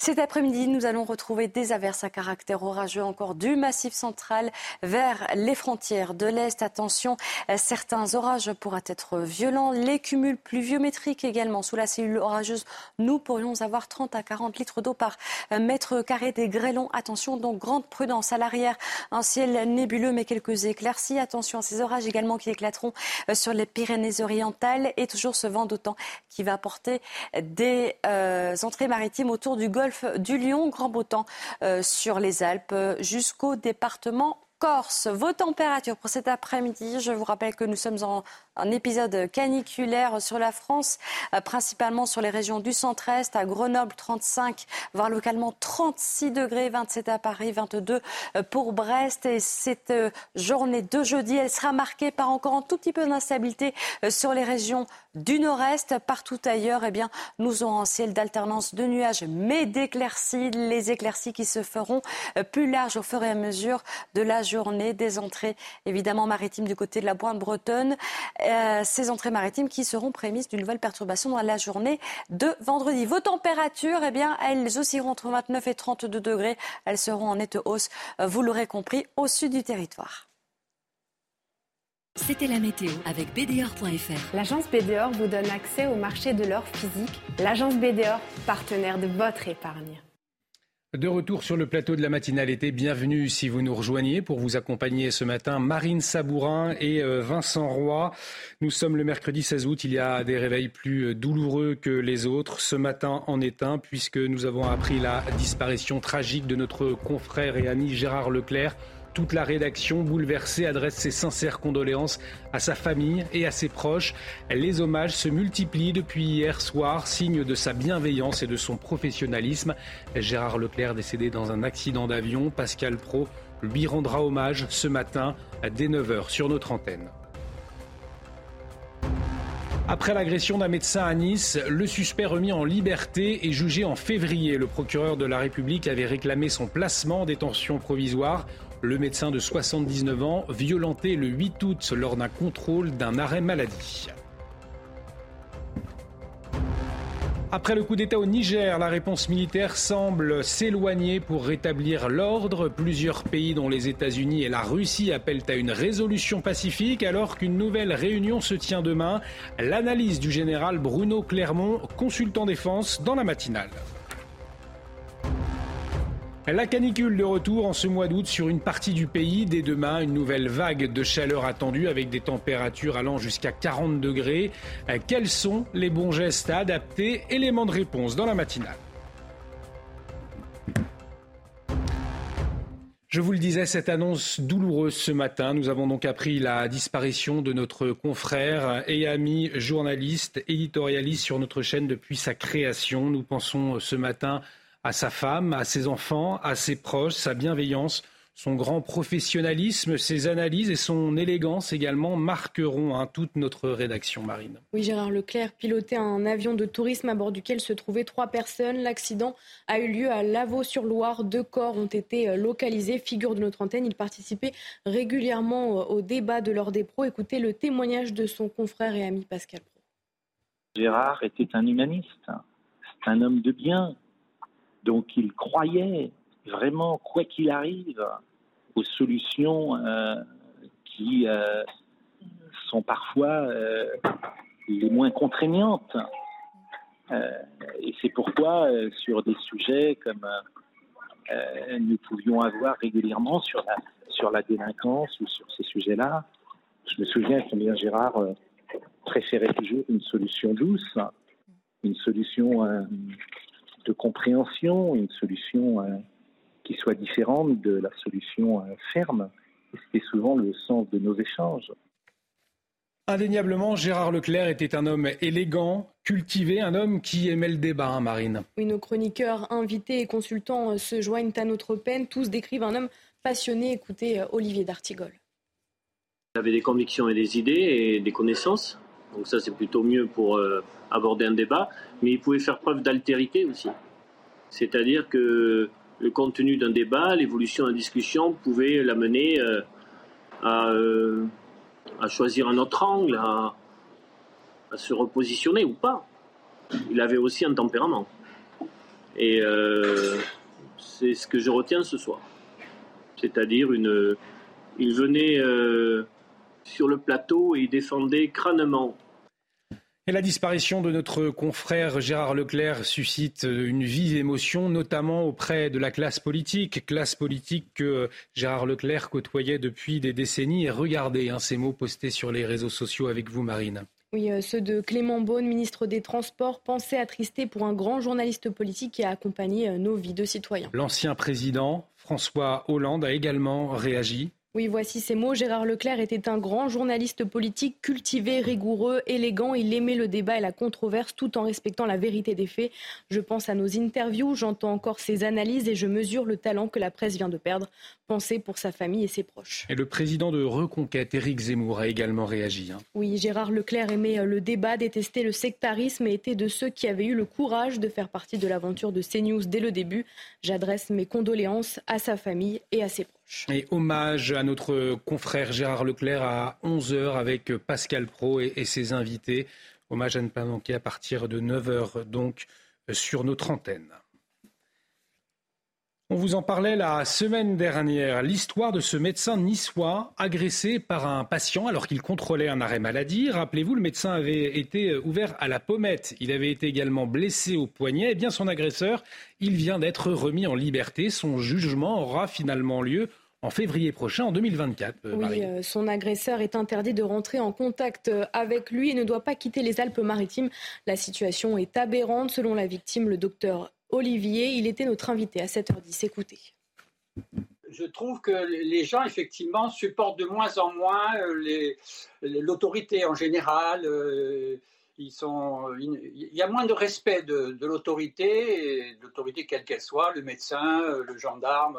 Cet après-midi, nous allons retrouver des averses à caractère orageux encore du massif central vers les frontières de l'Est. Attention, certains orages pourraient être violents. Les cumuls pluviométriques également sous la cellule orageuse. Nous pourrions avoir 30 à 40 litres d'eau par mètre carré des grêlons. Attention, donc grande prudence à l'arrière. Un ciel nébuleux mais quelques éclaircies. Attention à ces orages également qui éclateront sur les Pyrénées-Orientales et toujours ce vent d'autant qui va apporter des euh, entrées maritimes autour du golfe du Lion. Grand beau euh, sur les Alpes jusqu'au département Corse. Vos températures pour cet après-midi. Je vous rappelle que nous sommes en un épisode caniculaire sur la France, euh, principalement sur les régions du centre-est, à Grenoble 35, voire localement 36 degrés, 27 à Paris, 22 euh, pour Brest. Et cette euh, journée de jeudi, elle sera marquée par encore un tout petit peu d'instabilité sur les régions du nord-est. Partout ailleurs, eh bien, nous aurons un ciel d'alternance de nuages, mais d'éclaircies. Les éclaircies qui se feront plus larges au fur et à mesure de la journée. Des entrées, évidemment, maritimes du côté de la Pointe bretonne. Euh, ces entrées maritimes qui seront prémices d'une nouvelle perturbation dans la journée de vendredi. Vos températures, eh bien, elles oscilleront entre 29 et 32 degrés. Elles seront en nette hausse, euh, vous l'aurez compris, au sud du territoire. C'était la météo avec BDOR.fr. L'agence BDOR vous donne accès au marché de l'or physique. L'agence BDOR, partenaire de votre épargne. De retour sur le plateau de la matinale été, bienvenue si vous nous rejoignez pour vous accompagner ce matin Marine Sabourin et euh, Vincent Roy. Nous sommes le mercredi 16 août, il y a des réveils plus euh, douloureux que les autres. Ce matin en est un puisque nous avons appris la disparition tragique de notre confrère et ami Gérard Leclerc. Toute la rédaction bouleversée adresse ses sincères condoléances à sa famille et à ses proches. Les hommages se multiplient depuis hier soir, signe de sa bienveillance et de son professionnalisme. Gérard Leclerc décédé dans un accident d'avion. Pascal Pro lui rendra hommage ce matin dès 9h sur notre antenne. Après l'agression d'un médecin à Nice, le suspect remis en liberté est jugé en février. Le procureur de la République avait réclamé son placement en détention provisoire. Le médecin de 79 ans, violenté le 8 août lors d'un contrôle d'un arrêt maladie. Après le coup d'État au Niger, la réponse militaire semble s'éloigner pour rétablir l'ordre. Plusieurs pays, dont les États-Unis et la Russie, appellent à une résolution pacifique alors qu'une nouvelle réunion se tient demain. L'analyse du général Bruno Clermont, consultant défense, dans la matinale. La canicule de retour en ce mois d'août sur une partie du pays. Dès demain, une nouvelle vague de chaleur attendue avec des températures allant jusqu'à 40 degrés. Quels sont les bons gestes à adapter? Élément de réponse dans la matinale. Je vous le disais, cette annonce douloureuse ce matin. Nous avons donc appris la disparition de notre confrère et ami journaliste, éditorialiste sur notre chaîne depuis sa création. Nous pensons ce matin à sa femme, à ses enfants, à ses proches, sa bienveillance, son grand professionnalisme, ses analyses et son élégance également marqueront hein, toute notre rédaction marine. Oui, Gérard Leclerc pilotait un avion de tourisme à bord duquel se trouvaient trois personnes. L'accident a eu lieu à Lavaux-sur-Loire. Deux corps ont été euh, localisés. Figure de notre antenne, il participait régulièrement euh, au débat de l'ordre des pros. Écoutez le témoignage de son confrère et ami Pascal Pro. Gérard était un humaniste. C'est un homme de bien, donc il croyait vraiment, quoi qu'il arrive, aux solutions euh, qui euh, sont parfois euh, les moins contraignantes. et c'est pourquoi, sur des sujets comme nous pouvions avoir régulièrement sur la, sur la délinquance ou sur ces sujets-là, je me souviens combien Gérard préférait toujours une solution douce, une solution de compréhension, une solution euh, qui soit différente de la solution euh, ferme. C'était souvent le sens de nos échanges. Indéniablement, Gérard Leclerc était un homme élégant, cultivé, un homme qui aimait le débat, hein, Marine. Oui, nos chroniqueurs, invités et consultants euh, se joignent à notre peine. Tous décrivent un homme passionné. Écoutez Olivier D'Artigol. Il avait des convictions et des idées et des connaissances. Donc ça, c'est plutôt mieux pour aborder un débat, mais il pouvait faire preuve d'altérité aussi. C'est-à-dire que le contenu d'un débat, l'évolution d'un discussion pouvait l'amener euh, euh, à, choisir un autre angle, à, se repositionner ou pas. Il avait aussi un tempérament. Et euh, c'est ce que je retiens ce soir. C'est-à-dire une, il venait sur le plateau et il défendait crânement et la disparition de notre confrère Gérard Leclerc suscite une vive émotion, notamment auprès de la classe politique, classe politique que Gérard Leclerc côtoyait depuis des décennies. Et regardez hein, ces mots postés sur les réseaux sociaux avec vous, Marine. Oui, euh, ceux de Clément Beaune, ministre des Transports, pensée attristé pour un grand journaliste politique qui a accompagné euh, nos vies de citoyens. L'ancien président François Hollande a également réagi Oui, voici ces mots. Gérard Leclerc était un grand journaliste politique, cultivé, rigoureux, élégant. Il aimait le débat et la controverse tout en respectant la vérité des faits. Je pense à nos interviews, j'entends encore ses analyses et je mesure le talent que la presse vient de perdre. Pensez pour sa famille et ses proches. Et le président de Reconquête, Éric Zemmour, a également réagi. Hein. Oui, Gérard Leclerc aimait le débat, détestait le sectarisme et était de ceux qui avaient eu le courage de faire partie de l'aventure de CNews dès le début. J'adresse mes condoléances à sa famille et à ses proches. Et hommage à notre confrère Gérard Leclerc à 11h avec Pascal Pro et, ses invités. Hommage à ne pas manquer à partir de 9h donc sur notre antenne. On vous en parlait la semaine dernière, l'histoire de ce médecin niçois agressé par un patient alors qu'il contrôlait un arrêt maladie. Rappelez-vous, le médecin avait été ouvert à la pommette. Il avait été également blessé au poignet. Eh bien, son agresseur, il vient d'être remis en liberté. Son jugement aura finalement lieu en février prochain, en 2024. Euh, oui, euh, son agresseur est interdit de rentrer en contact euh, avec lui et ne doit pas quitter les Alpes-Maritimes. La situation est aberrante. Selon la victime, le docteur Olivier, il était notre invité à 7h10. Écoutez. Je trouve que les gens, effectivement, supportent de moins en moins l'autorité en général. Sont, il y a moins de respect de, de l'autorité, l'autorité quelle qu'elle soit, le médecin, le gendarme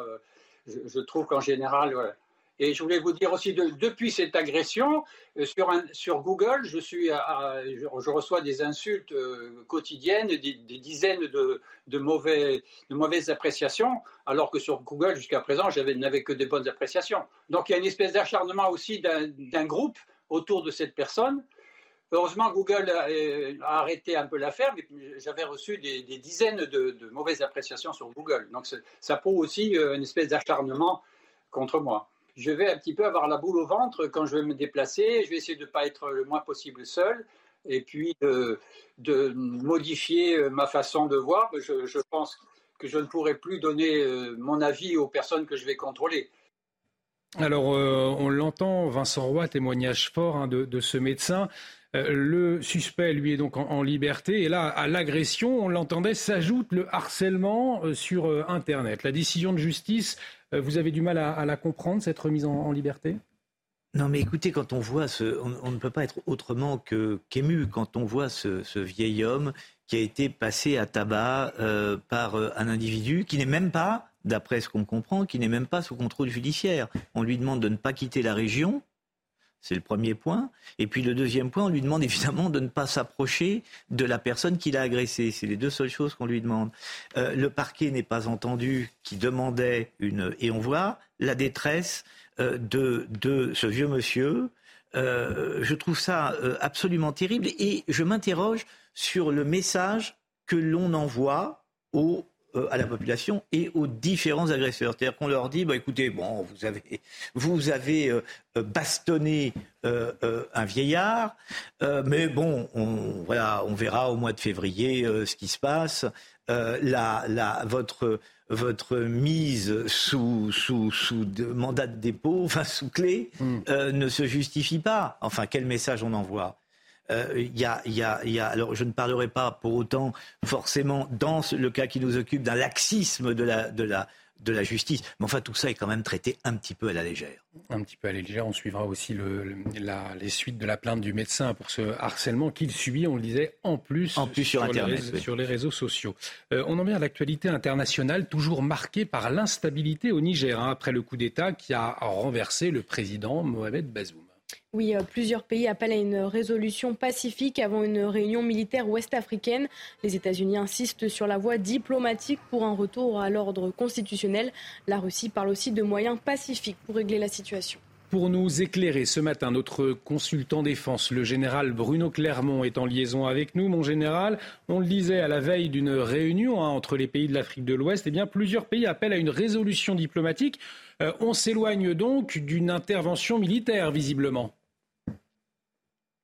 je, trouve qu'en général, Et je voulais vous dire aussi, depuis cette agression, euh, sur, Google, je, reçois des insultes euh, quotidiennes, des, dizaines de, de, mauvais, de mauvaises appréciations, alors que sur Google, jusqu'à présent, je n'avais que des bonnes appréciations. Donc il y a une espèce d'acharnement aussi d'un groupe autour de cette personne. Heureusement, Google a, arrêté un peu l'affaire, mais j'avais reçu des, dizaines de, mauvaises appréciations sur Google. Donc ça prouve aussi euh, une espèce d'acharnement contre moi. Je vais un petit peu avoir la boule au ventre quand je vais me déplacer. Je vais essayer de ne pas être le moins possible seul et puis de, modifier euh, ma façon de voir. Je, pense que je ne pourrai plus donner euh, mon avis aux personnes que je vais contrôler. Alors, on l'entend, Vincent Roy, témoignage fort hein, de, ce médecin. Euh, le suspect, lui, est donc en, liberté. Et là, à l'agression, on l'entendait, s'ajoute le harcèlement euh, sur euh, Internet. La décision de justice, vous avez du mal à, la comprendre, cette remise en, liberté? Non, mais écoutez, quand on voit on, ne peut pas être autrement que qu'ému quand on voit ce, vieil homme qui a été passé à tabac par un individu qui n'est même pas, d'après ce qu'on comprend, qui n'est même pas sous contrôle judiciaire. On lui demande de ne pas quitter la région. C'est le premier point. Et puis le deuxième point, on lui demande évidemment de ne pas s'approcher de la personne qui l'a agressé. C'est les deux seules choses qu'on lui demande. Euh, le parquet n'est pas entendu qui demandait une... Et on voit la détresse euh, de, de, ce vieux monsieur. Euh, je trouve ça absolument terrible et je m'interroge sur le message que l'on envoie aux à la population et aux différents agresseurs. C'est-à-dire qu'on leur dit, bah, écoutez, bon, vous avez, vous avez euh, euh, bastonné un vieillard, mais bon, on, voilà, on verra au mois de février ce qui se passe. La, la, votre, votre mise sous, sous, sous mandat de dépôt, enfin sous clé, hmm. ne se justifie pas. Enfin, quel message on envoie? Euh, y a, y a, y a, alors je ne parlerai pas pour autant forcément dans le cas qui nous occupe d'un laxisme de la, de la, de la justice. Mais enfin, tout ça est quand même traité un petit peu à la légère. Un petit peu à la légère. On suivra aussi le, les suites de la plainte du médecin pour ce harcèlement qu'il subit, on le disait, en plus, en plus sur, Internet, les, sur les réseaux sociaux. Euh, on en vient à l'actualité internationale, toujours marquée par l'instabilité au Niger, hein, après le coup d'État qui a renversé le président Mohamed Bazoum. Oui, euh, plusieurs pays appellent à une résolution pacifique avant une réunion militaire ouest-africaine. Les États-Unis insistent sur la voie diplomatique pour un retour à l'ordre constitutionnel. La Russie parle aussi de moyens pacifiques pour régler la situation. Pour nous éclairer ce matin, notre consultant défense, le général Bruno Clermont, est en liaison avec nous. Mon général, on le disait à la veille d'une réunion hein, entre les pays de l'Afrique de l'Ouest, eh bien, plusieurs pays appellent à une résolution diplomatique. Euh, on s'éloigne donc d'une intervention militaire, visiblement.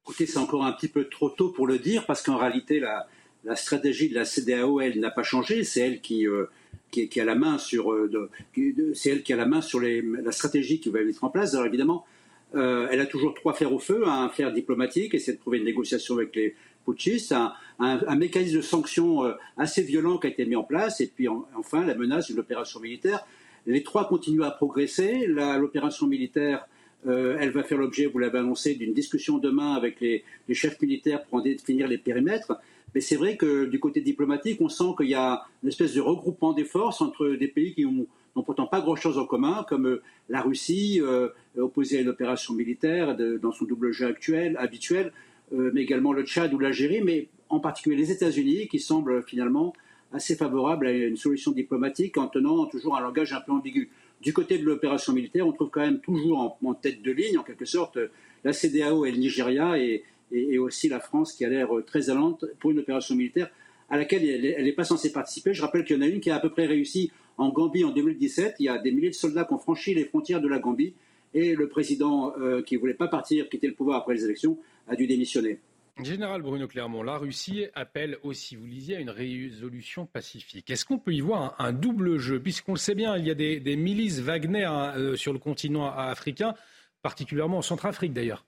Écoutez, c'est encore un petit peu trop tôt pour le dire, parce qu'en réalité, la, stratégie de la CDAO, elle n'a pas changé. C'est elle qui, euh, qui, a la main sur, euh, c'est elle qui a la main sur la stratégie qui va mettre en place. Alors évidemment, euh, elle a toujours trois fers au feu, un fer diplomatique, essayer de trouver une négociation avec les putschistes, un, mécanisme de sanction assez violent qui a été mis en place, et puis enfin la menace d'une opération militaire. Les trois continuent à progresser. L'opération militaire, euh, elle va faire l'objet, vous l'avez annoncé, d'une discussion demain avec les, chefs militaires pour en définir les périmètres. Mais c'est vrai que du côté diplomatique, on sent qu'il y a une espèce de regroupement des forces entre des pays qui n'ont pourtant pas grand-chose en commun, comme euh, la Russie, euh, opposée à une opération militaire dans son double jeu actuel, habituel, mais également le Tchad ou l'Algérie, mais en particulier les États-Unis, qui semblent finalement assez favorable à une solution diplomatique en tenant toujours un langage un peu ambigu. Du côté de l'opération militaire, on trouve quand même toujours en, tête de ligne, en quelque sorte, la CDAO et le Nigeria et, aussi la France qui a l'air très allante pour une opération militaire à laquelle elle n'est pas censée participer. Je rappelle qu'il y en a une qui a à peu près réussi en Gambie en 2017. Il y a des milliers de soldats qui ont franchi les frontières de la Gambie et le président euh, qui ne voulait pas partir, quitter le pouvoir après les élections, a dû démissionner. Général Bruno Clermont, la Russie appelle aussi, vous lisiez, à une résolution pacifique. Est-ce qu'on peut y voir un, double jeu? Puisqu'on le sait bien, il y a des, milices Wagner hein, euh, sur le continent africain, particulièrement en Centrafrique d'ailleurs.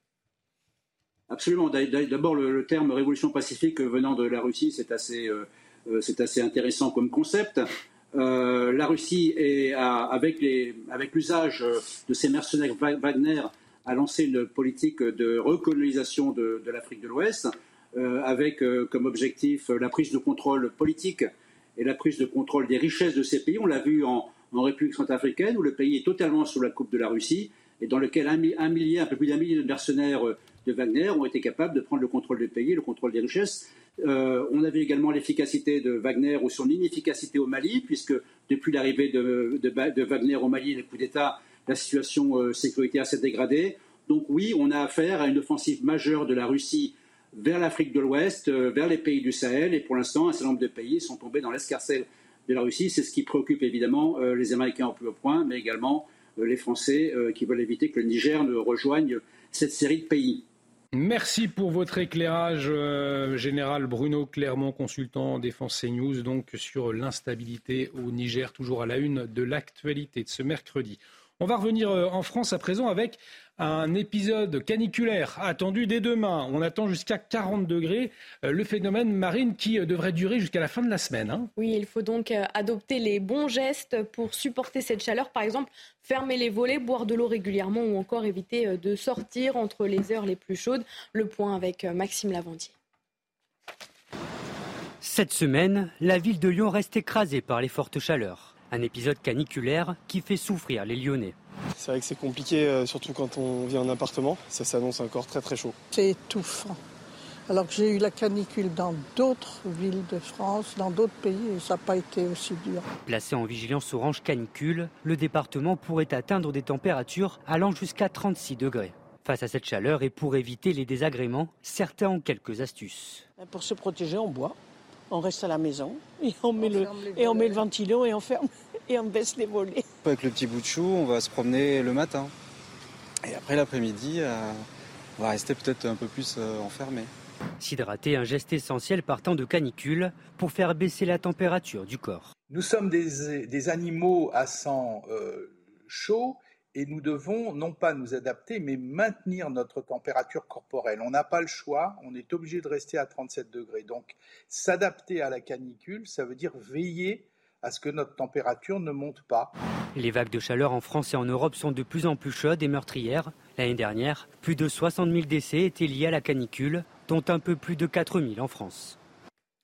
Absolument. D'abord, le, terme révolution pacifique venant de la Russie, c'est assez, euh, euh, intéressant comme concept. la Russie, avec l'usage de ces mercenaires Wagner, a lancé une politique de recolonisation de, l'Afrique de l'Ouest, euh, avec euh, comme objectif la prise de contrôle politique et la prise de contrôle des richesses de ces pays. On l'a vu en, République centrafricaine, où le pays est totalement sous la coupe de la Russie, et dans lequel un, millier, un peu plus d'un millier de mercenaires euh, de Wagner ont été capables de prendre le contrôle du pays, le contrôle des richesses. on a vu également l'efficacité de Wagner ou son inefficacité au Mali, puisque depuis l'arrivée de, de, Wagner au Mali, le coup d'État la situation euh, sécuritaire s'est dégradée. Donc oui, on a affaire à une offensive majeure de la Russie vers l'Afrique de l'Ouest, euh, vers les pays du Sahel, et pour l'instant, un certain nombre de pays sont tombés dans l'escarcelle de la Russie. C'est ce qui préoccupe évidemment euh, les Américains au plus haut point, mais également les Français qui veulent éviter que le Niger ne rejoigne cette série de pays. Merci pour votre éclairage, général Bruno Clermont, consultant défense CNews, donc sur l'instabilité au Niger, toujours à la une de l'actualité de ce mercredi. On va revenir euh, en France à présent avec un épisode caniculaire attendu dès demain. On attend jusqu'à 40 degrés. Euh, le phénomène marine qui euh, devrait durer jusqu'à la fin de la semaine. Hein. Oui, il faut donc adopter les bons gestes pour supporter cette chaleur. Par exemple, fermer les volets, boire de l'eau régulièrement ou encore éviter de sortir entre les heures les plus chaudes. Le point avec Maxime Lavandier. Cette semaine, la ville de Lyon reste écrasée par les fortes chaleurs. Un épisode caniculaire qui fait souffrir les Lyonnais. C'est vrai que c'est compliqué, euh, surtout quand on vit en appartement. Ça s'annonce encore très très chaud. C'est étouffant. Alors que j'ai eu la canicule dans d'autres villes de France, dans d'autres pays, et ça n'a pas été aussi dur. Placé en vigilance orange canicule, le département pourrait atteindre des températures allant jusqu'à 36 degrés. Face à cette chaleur et pour éviter les désagréments, certains ont quelques astuces. Pour se protéger, on boit on reste à la maison et on, met, le, et on met le ventilo et on ferme [laughs] et on baisse les volets. Avec le petit bout de chou, on va se promener le matin. Et après l'après-midi, euh, on va rester peut-être un peu plus euh, enfermé. S'hydrater, un geste essentiel partant de canicule pour faire baisser la température du corps. Nous sommes des, animaux à sang euh, chaud et nous devons non pas nous adapter, mais maintenir notre température corporelle. On n'a pas le choix, on est obligé de rester à 37 degrés. Donc s'adapter à la canicule, ça veut dire veiller à ce que notre température ne monte pas. Les vagues de chaleur en France et en Europe sont de plus en plus chaudes et meurtrières. L'année dernière, plus de 60 000 décès étaient liés à la canicule, dont un peu plus de 4 000 en France.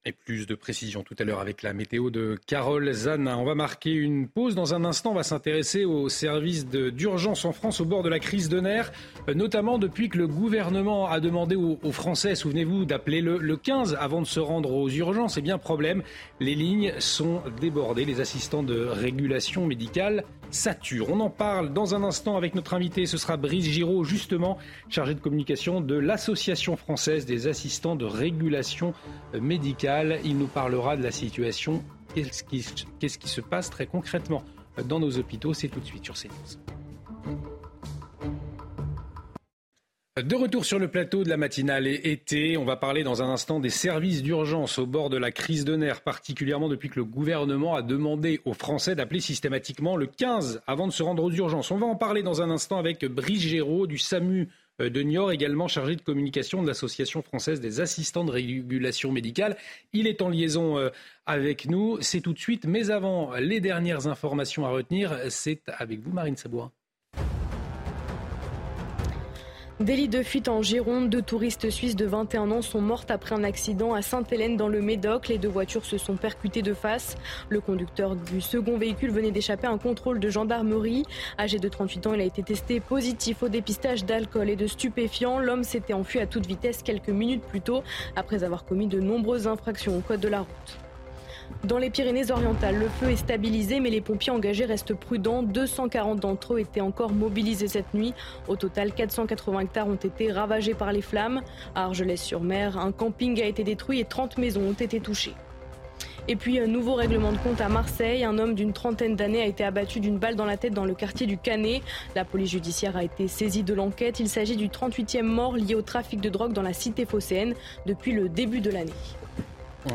Et plus de précision tout à l'heure avec la météo de Carole Zana. On va marquer une pause. Dans un instant, on va s'intéresser aux services d'urgence en France au bord de la crise de nerfs, euh, notamment depuis que le gouvernement a demandé aux, Français, souvenez-vous, d'appeler le, le 15 avant de se rendre aux urgences. Eh bien, problème, les lignes sont débordées. Les assistants de régulation médicale saturent. On en parle dans un instant avec notre invité. Ce sera Brice Giraud, justement, chargé de communication de l'Association française des assistants de régulation médicale. Il nous parlera de la situation, qu'est-ce qui, se passe très concrètement dans nos hôpitaux. C'est tout de suite sur CNews. De retour sur le plateau de la matinale et été, on va parler dans un instant des services d'urgence au bord de la crise de nerfs, particulièrement depuis que le gouvernement a demandé aux Français d'appeler systématiquement le 15 avant de se rendre aux urgences. On va en parler dans un instant avec Brice Géraud du SAMU de Niort, également chargé de communication de l'Association française des assistants de régulation médicale. Il est en liaison euh, avec nous. C'est tout de suite. Mais avant, les dernières informations à retenir, c'est avec vous, Marine Sabourin. Délit de fuite en Gironde, deux touristes suisses de 21 ans sont mortes après un accident à Sainte-Hélène dans le Médoc. Les deux voitures se sont percutées de face. Le conducteur du second véhicule venait d'échapper à un contrôle de gendarmerie. Âgé de 38 ans, il a été testé positif au dépistage d'alcool et de stupéfiants. L'homme s'était enfui à toute vitesse quelques minutes plus tôt après avoir commis de nombreuses infractions au code de la route. Dans les Pyrénées-Orientales, le feu est stabilisé, mais les pompiers engagés restent prudents. 240 d'entre eux étaient encore mobilisés cette nuit. Au total, 480 hectares ont été ravagés par les flammes. À Argelès-sur-Mer, un camping a été détruit et 30 maisons ont été touchées. Et puis un nouveau règlement de compte à Marseille. Un homme d'une trentaine d'années a été abattu d'une balle dans la tête dans le quartier du Canet. La police judiciaire a été saisie de l'enquête. Il s'agit du 38e mort lié au trafic de drogue dans la cité phocéenne depuis le début de l'année.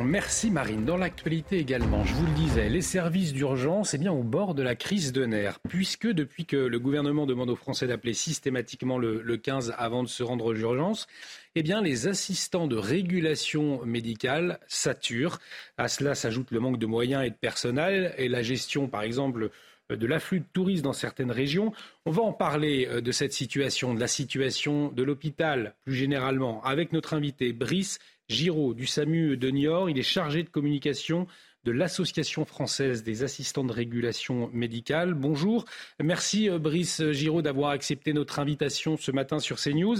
Merci Marine. Dans l'actualité également, je vous le disais, les services d'urgence est bien au bord de la crise de nerfs, puisque depuis que le gouvernement demande aux Français d'appeler systématiquement le, 15 avant de se rendre aux urgences, eh bien, les assistants de régulation médicale saturent. À cela s'ajoute le manque de moyens et de personnel et la gestion, par exemple, de l'afflux de touristes dans certaines régions. On va en parler euh, de cette situation, de la situation de l'hôpital plus généralement, avec notre invité Brice Giraud du SAMU de Niort. Il est chargé de communication de l'Association française des assistants de régulation médicale. Bonjour. Merci euh, Brice Giraud d'avoir accepté notre invitation ce matin sur CNews.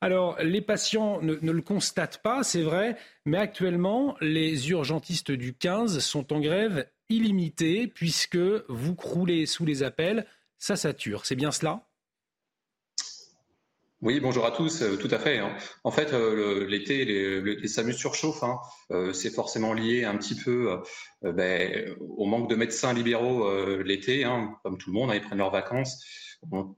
Alors, les patients ne, ne le constatent pas, c'est vrai, mais actuellement, les urgentistes du 15 sont en grève illimitée puisque vous croulez sous les appels, ça sature. C'est bien cela? Oui, bonjour à tous, euh, tout à fait. Hein. En fait, euh, l'été, les, les, SAMU surchauffent. Hein. Euh, c'est forcément lié un petit peu ben, au manque de médecins libéraux l'été, hein, comme tout le monde, ils prennent leurs vacances. On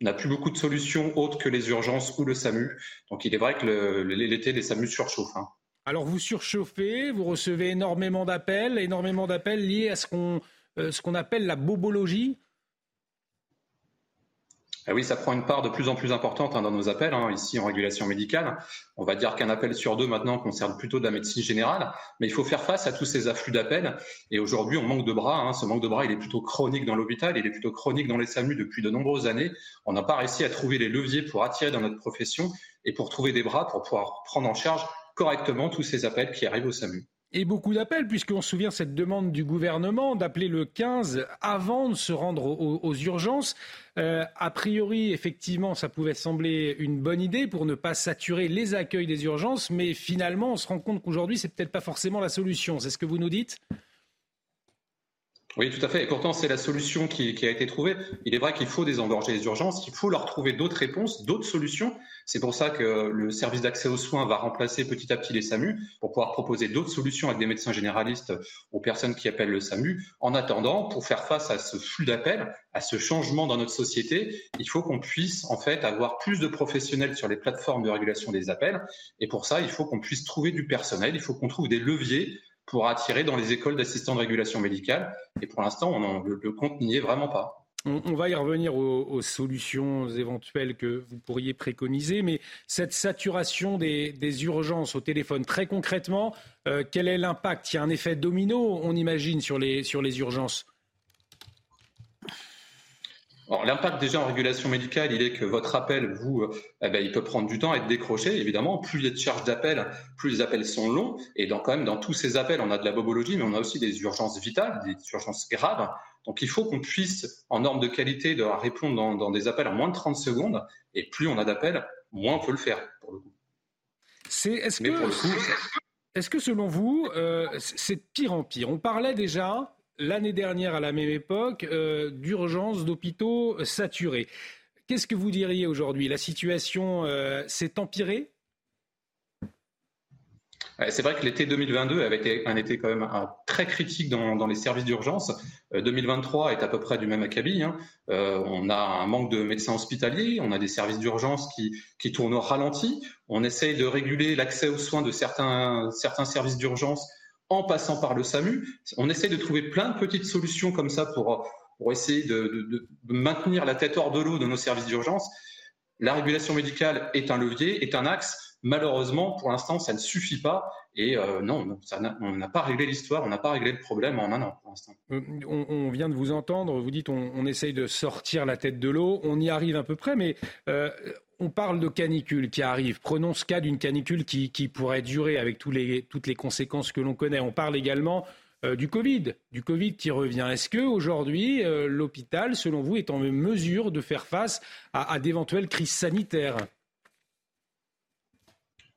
n'a plus beaucoup de solutions autres que les urgences ou le SAMU. Donc il est vrai que l'été, les SAMU surchauffent. Alors vous surchauffez, vous recevez énormément d'appels, énormément d'appels liés à ce qu'on ce qu'on appelle la bobologie. Ah oui, ça prend une part de plus en plus importante hein, dans nos appels, hein, ici en régulation médicale. On va dire qu'un appel sur deux maintenant concerne plutôt de la médecine générale, mais il faut faire face à tous ces afflux d'appels. Et aujourd'hui, on manque de bras. Hein. Ce manque de bras, il est plutôt chronique dans l'hôpital, il est plutôt chronique dans les SAMU depuis de nombreuses années. On n'a pas réussi à trouver les leviers pour attirer dans notre profession et pour trouver des bras pour pouvoir prendre en charge correctement tous ces appels qui arrivent au SAMU et beaucoup d'appels, puisqu'on se souvient cette demande du gouvernement d'appeler le 15 avant de se rendre aux, urgences. Euh, a priori, effectivement, ça pouvait sembler une bonne idée pour ne pas saturer les accueils des urgences, mais finalement, on se rend compte qu'aujourd'hui, c'est peut-être pas forcément la solution. C'est ce que vous nous dites? Oui, tout à fait. Et pourtant, c'est la solution qui, a été trouvée. Il est vrai qu'il faut désengorger les urgences, il faut leur trouver d'autres réponses, d'autres solutions. C'est pour ça que le service d'accès aux soins va remplacer petit à petit les SAMU pour pouvoir proposer d'autres solutions avec des médecins généralistes aux personnes qui appellent le SAMU. En attendant, pour faire face à ce flux d'appels, à ce changement dans notre société, il faut qu'on puisse en fait avoir plus de professionnels sur les plateformes de régulation des appels. Et pour ça, il faut qu'on puisse trouver du personnel, il faut qu'on trouve des leviers pour attirer dans les écoles d'assistants de régulation médicale. Et pour l'instant, le, compte n'y est vraiment pas. On, va y revenir aux, solutions éventuelles que vous pourriez préconiser, mais cette saturation des, urgences au téléphone, très concrètement, euh, quel est l'impact? Il y a un effet domino, on imagine, sur les, sur les urgences l'impact déjà en régulation médicale, il est que votre appel, vous, eh ben, il peut prendre du temps à être décroché. Évidemment, plus il y a de charges d'appel, plus les appels sont longs. Et dans, quand même, dans tous ces appels, on a de la bobologie, mais on a aussi des urgences vitales, des urgences graves. Donc, il faut qu'on puisse, en norme de qualité, de répondre dans, des appels en moins de 30 secondes. Et plus on a d'appels, moins on peut le faire, pour le coup. C'est, est-ce que, est-ce que selon vous, euh, c'est de pire en pire? On parlait déjà l'année dernière, à la même époque, euh, d'urgence d'hôpitaux saturés. Qu'est-ce que vous diriez aujourd'hui? La situation euh, s'est empirée? C'est vrai que l'été 2022 avait été un été quand même très critique dans, les services d'urgence. 2023 est à peu près du même acabit. Hein. on a un manque de médecins hospitaliers, on a des services d'urgence qui, tournent au ralenti. On essaye de réguler l'accès aux soins de certains services d'urgence en passant par le SAMU. On essaye de trouver plein de petites solutions comme ça pour, pour essayer de, maintenir la tête hors de l'eau de nos services d'urgence. La régulation médicale est un levier, est un axe. Malheureusement, pour l'instant, ça ne suffit pas. Et euh, non, on n'a pas réglé l'histoire, on n'a pas réglé le problème en un an pour l'instant. Euh, on, vient de vous entendre, vous dites on, essaye de sortir la tête de l'eau, on y arrive à peu près, mais euh, on parle de canicule qui arrive. Prenons ce cas d'une canicule qui, pourrait durer avec toutes les conséquences que l'on connaît. On parle également du Covid, du Covid qui revient. Est-ce que aujourd'hui l'hôpital, selon vous, est en mesure de faire face à, d'éventuelles crises sanitaires?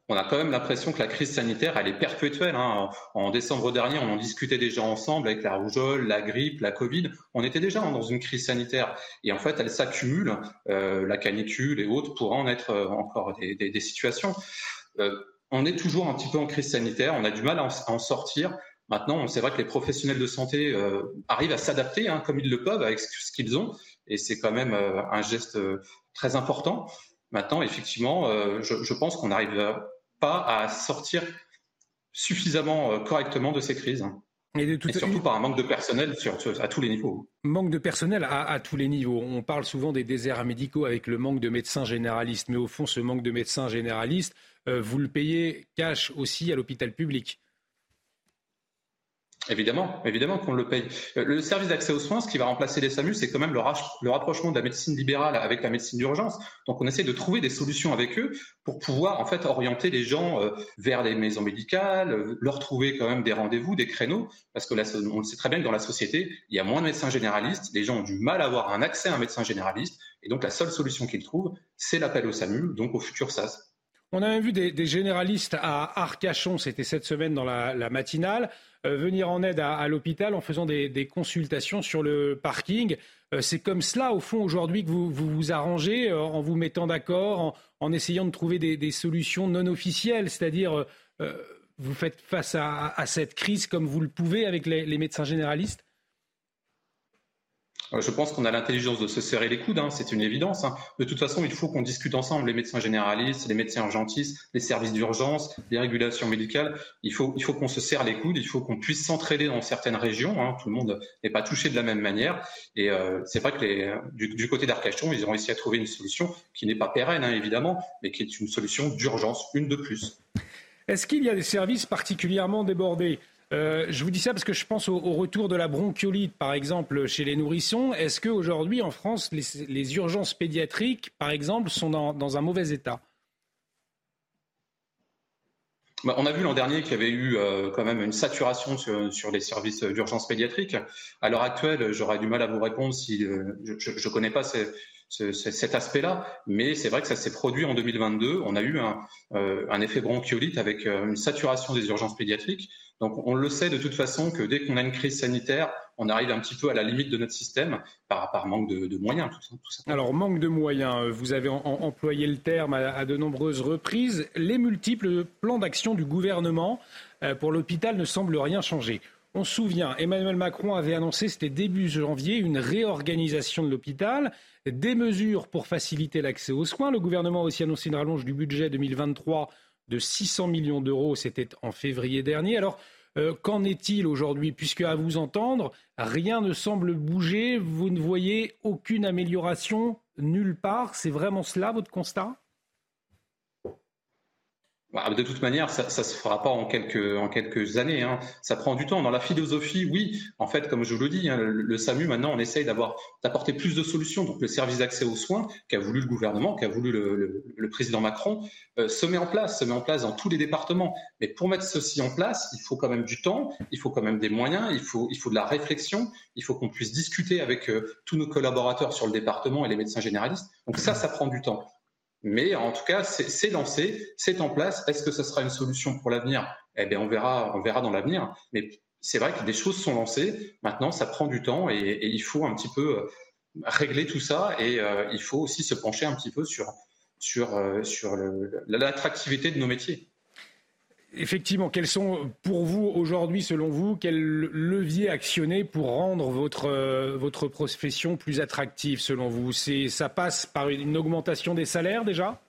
On a quand même l'impression que la crise sanitaire, elle est perpétuelle. Hein. En décembre dernier, on en discutait déjà ensemble avec la rougeole, la grippe, la Covid. On était déjà dans une crise sanitaire. Et en fait, elle s'accumule, euh, la canicule et autres, pour en être encore des, situations. on est toujours un petit peu en crise sanitaire. On a du mal à en sortir. Maintenant, c'est vrai que les professionnels de santé euh, arrivent à s'adapter hein, comme ils le peuvent avec ce qu'ils ont, et c'est quand même euh, un geste euh, très important. Maintenant, effectivement, je, pense qu'on n'arrive pas à sortir suffisamment correctement de ces crises. Et, surtout par un manque de personnel à tous les niveaux. Manque de personnel à, tous les niveaux. On parle souvent des déserts médicaux avec le manque de médecins généralistes, mais au fond, ce manque de médecins généralistes, vous le payez cash aussi à l'hôpital public. Évidemment, évidemment qu'on le paye. Euh, le service d'accès aux soins, ce qui va remplacer les SAMU, c'est quand même le, rapprochement de la médecine libérale avec la médecine d'urgence. Donc, on essaie de trouver des solutions avec eux pour pouvoir en fait orienter les gens euh, vers les maisons médicales, euh, leur trouver quand même des rendez-vous, des créneaux, parce que là, on le sait très bien que dans la société, il y a moins de médecins généralistes. Les gens ont du mal à avoir un accès à un médecin généraliste, et donc la seule solution qu'ils trouvent, c'est l'appel au SAMU, donc au futur SAS. On a même vu des, généralistes à Arcachon, c'était cette semaine dans la matinale, venir en aide à, l'hôpital en faisant des, consultations sur le parking. Euh, c'est comme cela, au fond, aujourd'hui, que vous vous, arrangez euh, en vous mettant d'accord, en, essayant de trouver des, solutions non officielles, c'est-à-dire vous faites face à, cette crise comme vous le pouvez avec les médecins généralistes? euh, je pense qu'on a l'intelligence de se serrer les coudes, hein, c'est une évidence. Hein. De toute façon, il faut qu'on discute ensemble, les médecins généralistes, les médecins urgentistes, les services d'urgence, les régulations médicales. Il faut, qu'on se serre les coudes, il faut qu'on puisse s'entraider dans certaines régions. Hein. Tout le monde n'est pas touché de la même manière. Et euh, c'est vrai que les, du, côté d'Arcachon, ils ont réussi à trouver une solution qui n'est pas pérenne, évidemment, mais qui est une solution d'urgence, une de plus. Est-ce qu'il y a des services particulièrement débordés? Euh, je vous dis ça parce que je pense au, retour de la bronchiolite, par exemple, chez les nourrissons. Est-ce qu'aujourd'hui, en France, les, urgences pédiatriques, par exemple, sont dans, un mauvais état? Bah, on a vu l'an dernier qu'il y avait eu euh, quand même une saturation sur, les services d'urgence pédiatrique. À l'heure actuelle, j'aurais du mal à vous répondre si euh, je ne connais pas cet aspect-là, mais c'est vrai que ça s'est produit en 2022. On a eu un, un effet bronchiolite avec une saturation des urgences pédiatriques. Donc on le sait de toute façon que dès qu'on a une crise sanitaire, on arrive un petit peu à la limite de notre système par, manque de, moyens. Alors manque de moyens, vous avez employé le terme à, de nombreuses reprises. Les multiples plans d'action du gouvernement euh, pour l'hôpital ne semblent rien changer. On se souvient, Emmanuel Macron avait annoncé, c'était début janvier, une réorganisation de l'hôpital, des mesures pour faciliter l'accès aux soins. Le gouvernement a aussi annoncé une rallonge du budget 2023 de 600 millions d'euros, c'était en février dernier. Alors, euh, qu'en est-il aujourd'hui? Puisque, à vous entendre, rien ne semble bouger, vous ne voyez aucune amélioration nulle part. C'est vraiment cela votre constat? De toute manière, ça ne se fera pas en quelques, en quelques années. Hein. Ça prend du temps. Dans la philosophie, oui. En fait, comme je vous le dis, hein, le, SAMU, maintenant, on essaye d'avoir, d'apporter plus de solutions. Donc, le service d'accès aux soins qu'a voulu le gouvernement, qu'a voulu le, président Macron, euh, se met en place, se met en place dans tous les départements. Mais pour mettre ceci en place, il faut quand même du temps, il faut quand même des moyens, il faut, il faut de la réflexion, il faut qu'on puisse discuter avec euh, tous nos collaborateurs sur le département et les médecins généralistes. Donc ça, ça prend du temps. Mais en tout cas, c'est lancé, c'est en place. Est-ce que ce sera une solution pour l'avenir? Eh bien, on verra, on verra dans l'avenir. Mais c'est vrai que des choses sont lancées. Maintenant, ça prend du temps et, il faut un petit peu euh, régler tout ça. Et euh, il faut aussi se pencher un petit peu sur, sur, euh, sur l'attractivité de nos métiers. Effectivement, quels sont pour vous aujourd'hui, selon vous, quels leviers actionner pour rendre votre, euh, votre profession plus attractive, selon vous? Ça passe par une augmentation des salaires déjà?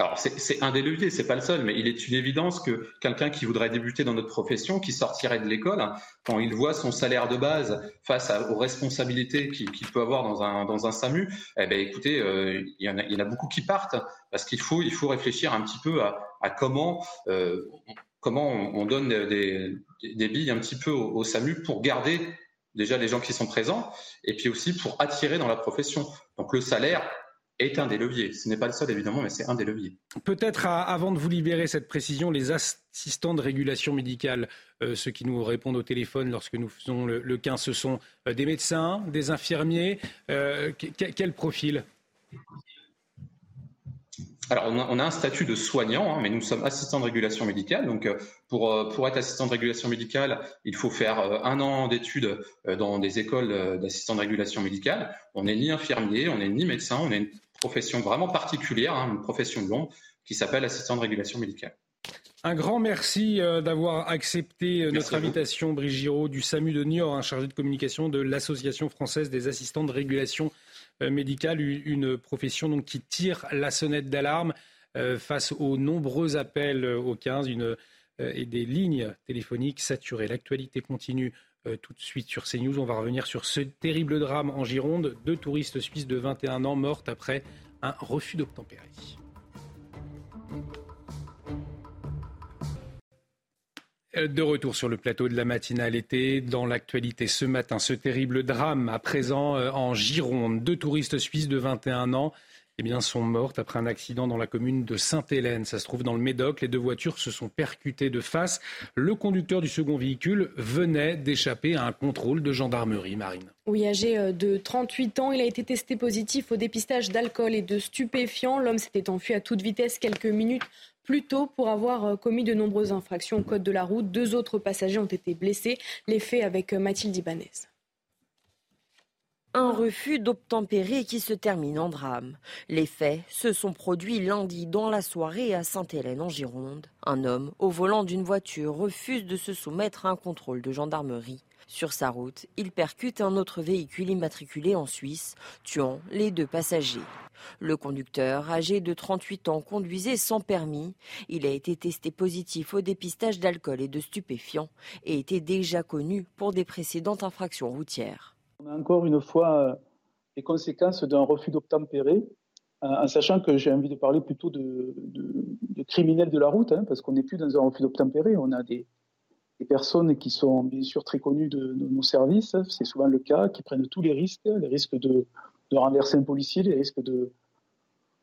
Alors, c'est un des leviers, c'est pas le seul, mais il est une évidence que quelqu'un qui voudrait débuter dans notre profession, qui sortirait de l'école, quand il voit son salaire de base face aux responsabilités qu'il peut avoir dans un, dans un SAMU, eh ben, écoutez, euh, il, y en a, il y en a beaucoup qui partent, parce qu'il faut, il faut réfléchir un petit peu à, à comment, euh, comment on, donne des, des, billes un petit peu au SAMU pour garder déjà les gens qui sont présents, et puis aussi pour attirer dans la profession. Donc le salaire, est un des leviers. Ce n'est pas le seul, évidemment, mais c'est un des leviers. Peut-être avant de vous libérer cette précision, les assistants de régulation médicale, euh, ceux qui nous répondent au téléphone lorsque nous faisons le, le 15, ce sont euh, des médecins, des infirmiers. Euh, quel profil? Alors, on a, un statut de soignant, hein, mais nous sommes assistants de régulation médicale. Donc, pour, pour être assistant de régulation médicale, il faut faire un an d'études dans des écoles d'assistants de régulation médicale. On n'est ni infirmier, on n'est ni médecin, on est profession vraiment particulière, hein, une profession de l'ombre, qui s'appelle assistant de régulation médicale. Un grand merci euh, d'avoir accepté euh, notre invitation, Brigitte Giraud, du SAMU de Niort, un chargé de communication de l'Association française des assistants de régulation euh, médicale, une profession donc qui tire la sonnette d'alarme face aux nombreux appels au 15 une, et des lignes téléphoniques saturées. L'actualité continue tout de suite sur CNews. On va revenir sur ce terrible drame en Gironde. Deux touristes suisses de 21 ans mortes après un refus d'obtempérer. De retour sur le plateau de la matinale été, dans l'actualité ce matin, ce terrible drame à présent euh, en Gironde. Deux touristes suisses de 21 ans eh bien, sont mortes après un accident dans la commune de Sainte-Hélène. Ça se trouve dans le Médoc. Les deux voitures se sont percutées de face. Le conducteur du second véhicule venait d'échapper à un contrôle de gendarmerie marine. Oui, âgé euh, de 38 ans, il a été testé positif au dépistage d'alcool et de stupéfiants. L'homme s'était enfui à toute vitesse quelques minutes plus tôt pour avoir euh, commis de nombreuses infractions au code de la route. Deux autres passagers ont été blessés. Les faits avec euh, Mathilde Ibanez. Un refus d'obtempérer qui se termine en drame. Les faits se sont produits lundi dans la soirée à Sainte-Hélène en Gironde. Un homme au volant d'une voiture refuse de se soumettre à un contrôle de gendarmerie. Sur sa route, il percute un autre véhicule immatriculé en Suisse, tuant les deux passagers. Le conducteur, âgé de 38 ans, conduisait sans permis. Il a été testé positif au dépistage d'alcool et de stupéfiants et était déjà connu pour des précédentes infractions routières. On a encore une fois euh, les conséquences d'un refus d'obtempérer, euh, en sachant que j'ai envie de parler plutôt de, criminels de la route, hein, parce qu'on n'est plus dans un refus d'obtempérer, on a des, personnes qui sont bien sûr très connues de, nos services, c'est souvent le cas, qui prennent tous les risques, les risques de renverser un policier, les risques de,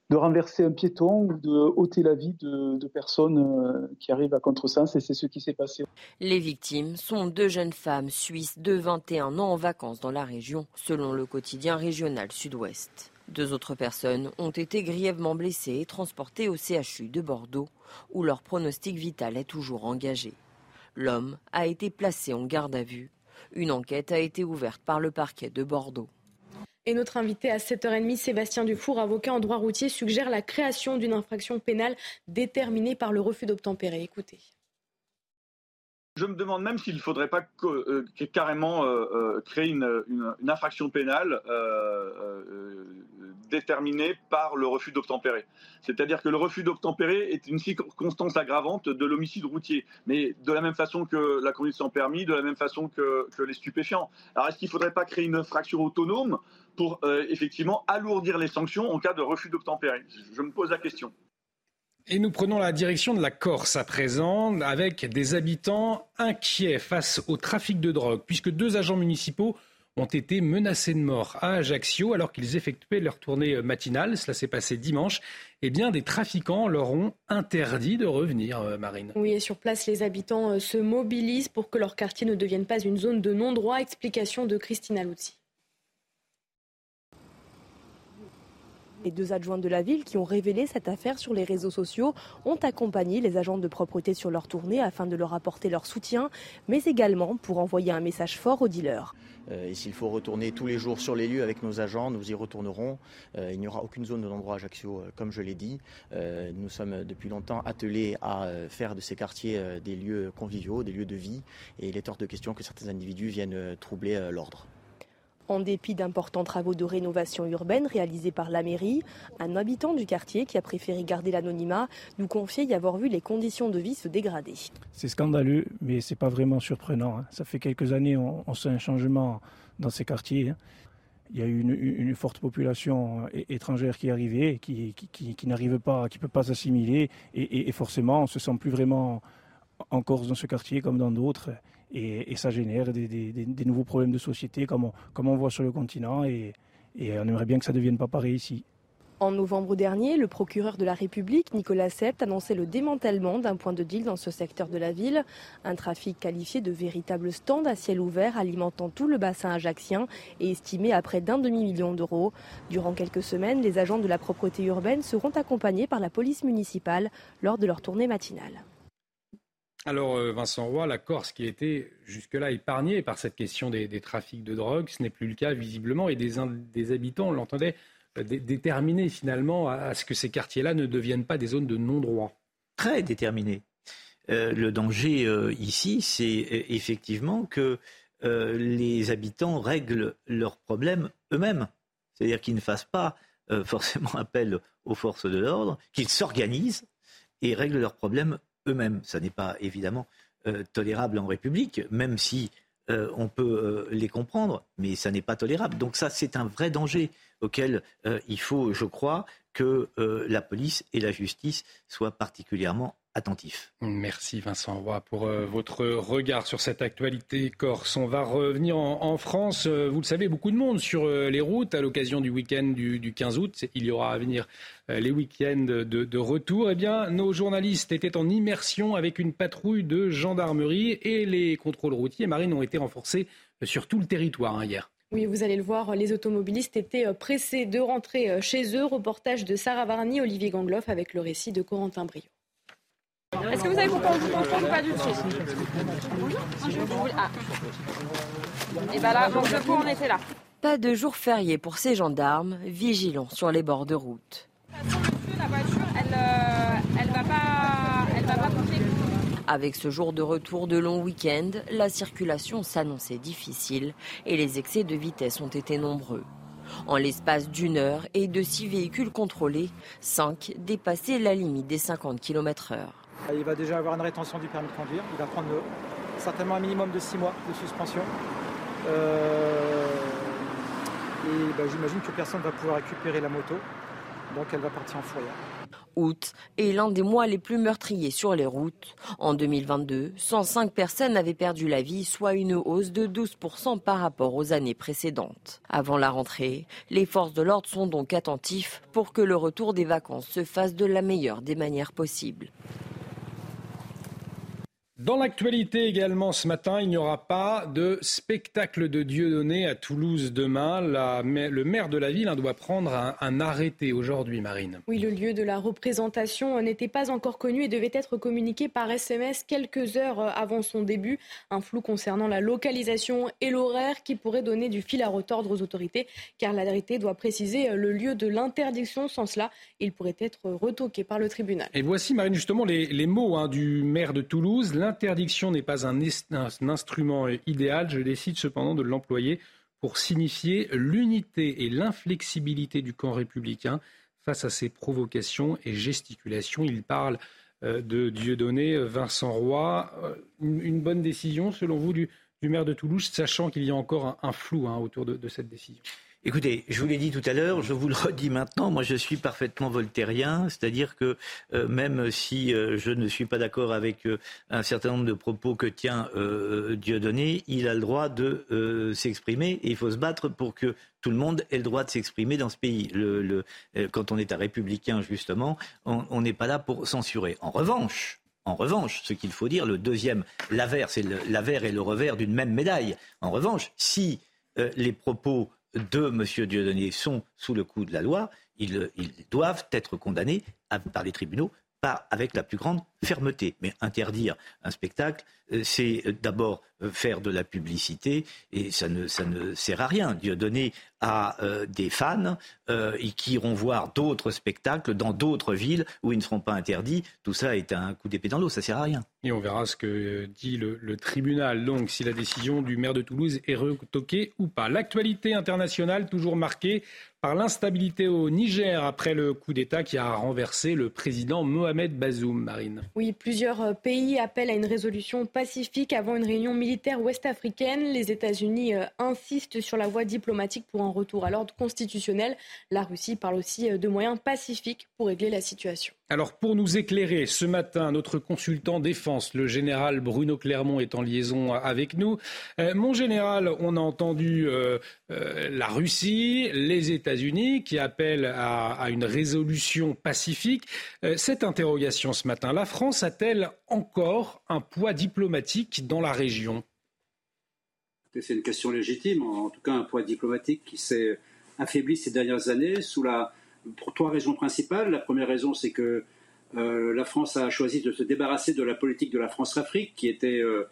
de renverser un piéton ou de ôter la vie de, personnes euh, qui arrivent à contresens et c'est ce qui s'est passé. Les victimes sont deux jeunes femmes suisses de 21 ans en vacances dans la région, selon le quotidien régional Sud-Ouest. Deux autres personnes ont été grièvement blessées et transportées au CHU de Bordeaux, où leur pronostic vital est toujours engagé. L'homme a été placé en garde à vue. Une enquête a été ouverte par le parquet de Bordeaux. Et notre invité à 7h30, Sébastien Dufour, avocat en droit routier, suggère la création d'une infraction pénale déterminée par le refus d'obtempérer. Écoutez. Je me demande même s'il ne faudrait pas euh, carrément euh, euh, créer une, infraction pénale déterminée par le refus d'obtempérer. C'est-à-dire que le refus d'obtempérer est une circonstance aggravante de l'homicide routier, mais de la même façon que la conduite sans permis, de la même façon que, que les stupéfiants. Alors est-ce qu'il ne faudrait pas créer une infraction autonome pour effectivement alourdir les sanctions en cas de refus d'obtempérer Je me pose la question. Et nous prenons la direction de la Corse à présent, avec des habitants inquiets face au trafic de drogue, puisque deux agents municipaux ont été menacés de mort à Ajaccio alors qu'ils effectuaient leur tournée matinale. Cela s'est passé dimanche. Eh bien, des trafiquants leur ont interdit de revenir, euh, Marine. Oui, et sur place, les habitants euh, se mobilisent pour que leur quartier ne devienne pas une zone de non-droit. Explication de Christina Luzzi. Les deux adjoints de la ville qui ont révélé cette affaire sur les réseaux sociaux ont accompagné les agents de propreté sur leur tournée afin de leur apporter leur soutien, mais également pour envoyer un message fort aux dealers. Euh, et s'il faut retourner tous les jours sur les lieux avec nos agents, nous y retournerons. Euh, il n'y aura aucune zone de non-droit à Ajaccio, euh, comme je l'ai dit. Nous sommes depuis longtemps attelés à faire de ces quartiers des lieux conviviaux, des lieux de vie. Et il est hors de question que certains individus viennent troubler l'ordre. En dépit d'importants travaux de rénovation urbaine réalisés par la mairie, un habitant du quartier qui a préféré garder l'anonymat nous confiait y avoir vu les conditions de vie se dégrader. C'est scandaleux, mais ce n'est pas vraiment surprenant. Hein. Ça fait quelques années on, sent un changement dans ces quartiers. Hein. Il y a eu une, forte population euh, étrangère qui est arrivée, qui, n'arrive pas, qui ne peut pas s'assimiler, et, et, forcément on ne se sent plus vraiment en Corse dans ce quartier comme dans d'autres et, ça génère des, nouveaux problèmes de société comme on, voit sur le continent et, on aimerait bien que ça ne devienne pas pareil ici. En novembre dernier, le procureur de la République, Nicolas Sept, annonçait le démantèlement d'un point de deal dans ce secteur de la ville. Un trafic qualifié de véritable stand à ciel ouvert alimentant tout le bassin ajaxien et estimé à près d'un demi-million d'euros. Durant quelques semaines, les agents de la propreté urbaine seront accompagnés par la police municipale lors de leur tournée matinale. Alors, euh, Vincent Roy, la Corse qui était jusque-là épargnée par cette question des, trafics de drogue, ce n'est plus le cas visiblement, et des, habitants, on l'entendait, euh, déterminés finalement à, ce que ces quartiers-là ne deviennent pas des zones de non-droit. Très déterminés. Euh, le danger ici, c'est effectivement que les habitants règlent leurs problèmes eux-mêmes. C'est-à-dire qu'ils ne fassent pas [laughs] forcément appel aux forces de l'ordre, qu'ils s'organisent et règlent leurs problèmes eux-mêmes. Ça n'est pas évidemment euh, tolérable en République, même si euh, on peut euh, les comprendre, mais ça n'est pas tolérable. Donc ça, c'est un vrai danger auquel il faut, je crois, que la police et la justice soient particulièrement Merci Vincent Roy pour euh, votre regard sur cette actualité corse. On va revenir en, France. Euh, vous le savez, beaucoup de monde sur euh, les routes à l'occasion du week-end du, 15 août. Il y aura à venir les week-ends de, retour. Eh bien, nos journalistes étaient en immersion avec une patrouille de gendarmerie et les contrôles routiers marines ont été renforcés sur tout le territoire hein, hier. Oui, vous allez le voir, les automobilistes étaient pressés de rentrer chez eux. Reportage de Sarah Varny, Olivier Gangloff avec le récit de Corentin Brio. Est-ce que vous savez pourquoi on vous contrôle ou pas du tout Ah. Et bah là, coup, on était là. Pas de jour férié pour ces gendarmes, vigilants sur les bords de route. La voiture, elle, elle va pas, elle va pas Avec ce jour de retour de long week-end, la circulation s'annonçait difficile et les excès de vitesse ont été nombreux. En l'espace d'une heure et de six véhicules contrôlés, cinq dépassaient la limite des 50 km/h. Il va déjà avoir une rétention du permis de conduire. Il va prendre certainement un minimum de 6 mois de suspension. Euh, et bah, j'imagine que personne ne va pouvoir récupérer la moto. Donc elle va partir en fourrière. Août est l'un des mois les plus meurtriers sur les routes. En 2022, 105 personnes avaient perdu la vie, soit une hausse de 12% par rapport aux années précédentes. Avant la rentrée, les forces de l'ordre sont donc attentifs pour que le retour des vacances se fasse de la meilleure des manières possibles. Dans l'actualité également ce matin, il n'y aura pas de spectacle de Dieudonné à Toulouse demain. le maire de la ville hein, doit prendre un, arrêté aujourd'hui, Marine. Oui, le lieu de la représentation n'était pas encore connu et devait être communiqué par SMS quelques heures avant son début. Un flou concernant la localisation et l'horaire qui pourrait donner du fil à retordre aux autorités, car l'arrêté doit préciser le lieu de l'interdiction. Sans cela, il pourrait être retoqué par le tribunal. Et voici, Marine, justement les, mots hein, du maire de Toulouse l'interdiction n'est pas un, instrument idéal, je décide cependant de l'employer pour signifier l'unité et l'inflexibilité du camp républicain face à ces provocations et gesticulations. Il parle euh, de Dieudonné, Vincent Roy. Euh, une, bonne décision, selon vous, du, maire de Toulouse, sachant qu'il y a encore un, flou hein, autour de cette décision? Écoutez, je vous l'ai dit tout à l'heure, je vous le redis maintenant, moi je suis parfaitement voltairien, c'est-à-dire que euh, même si euh, je ne suis pas d'accord avec euh, un certain nombre de propos que tient Dieudonné, il a le droit de s'exprimer et il faut se battre pour que tout le monde ait le droit de s'exprimer dans ce pays. Quand on est un républicain, justement, on n'est pas là pour censurer. En revanche, en revanche, ce qu'il faut dire, le deuxième, l'avers, c'est l'avers et le revers d'une même médaille. En revanche, si les propos de M. Dieudonné sont sous le coup de la loi, ils, doivent être condamnés par les tribunaux avec la plus grande fermeté. Mais interdire un spectacle, euh, c'est d'abord euh, faire de la publicité et ça ne, sert à rien. Dieu donner à euh, des fans qui iront voir d'autres spectacles dans d'autres villes où ils ne seront pas interdits. Tout ça est un coup d'épée dans l'eau, ça sert à rien. Et on verra ce que dit le, le, tribunal, donc si la décision du maire de Toulouse est retoquée ou pas. L'actualité internationale toujours marquée par l'instabilité au Niger après le coup d'État qui a renversé le président Mohamed Bazoum, Marine. Oui, plusieurs euh, pays appellent à une résolution pacifique avant une réunion militaire ouest-africaine. Les États-Unis euh, insistent sur la voie diplomatique pour un retour à l'ordre constitutionnel. La Russie parle aussi euh, de moyens pacifiques pour régler la situation. Alors pour nous éclairer ce matin, notre consultant défense, le général Bruno Clermont, est en liaison avec nous. Euh, mon général, on a entendu euh, euh, la Russie, les États-Unis qui appellent à, une résolution pacifique. cette interrogation ce matin, la France a-t-elle encore un poids diplomatique dans la région? C'est une question légitime, en tout cas un poids diplomatique qui s'est affaibli ces dernières années sous la pour trois raisons principales. La première raison, c'est que euh, la France a choisi de se débarrasser de la politique de la France-Afrique, qui était euh,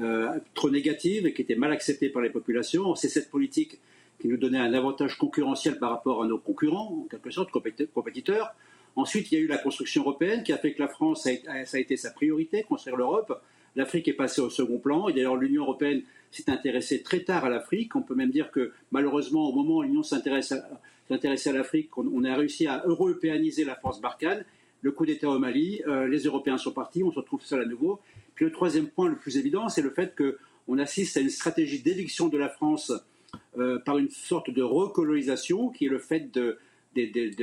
euh, trop négative et qui était mal acceptée par les populations. C'est cette politique qui nous donnait un avantage concurrentiel par rapport à nos concurrents, en quelque sorte compétiteurs. Ensuite, il y a eu la construction européenne qui a fait que la France, ça a été sa priorité, construire l'Europe. L'Afrique est passée au second plan. Et d'ailleurs, l'Union européenne s'est intéressée très tard à l'Afrique. On peut même dire que malheureusement, au moment où l'Union s'intéresse à, à l'Afrique, on, a réussi à européaniser la force Barkhane. Le coup d'État au Mali, euh, les Européens sont partis, on se retrouve seul à nouveau. Puis le troisième point le plus évident, c'est le fait qu'on assiste à une stratégie d'éviction de la France euh, par une sorte de recolonisation, qui est le fait de,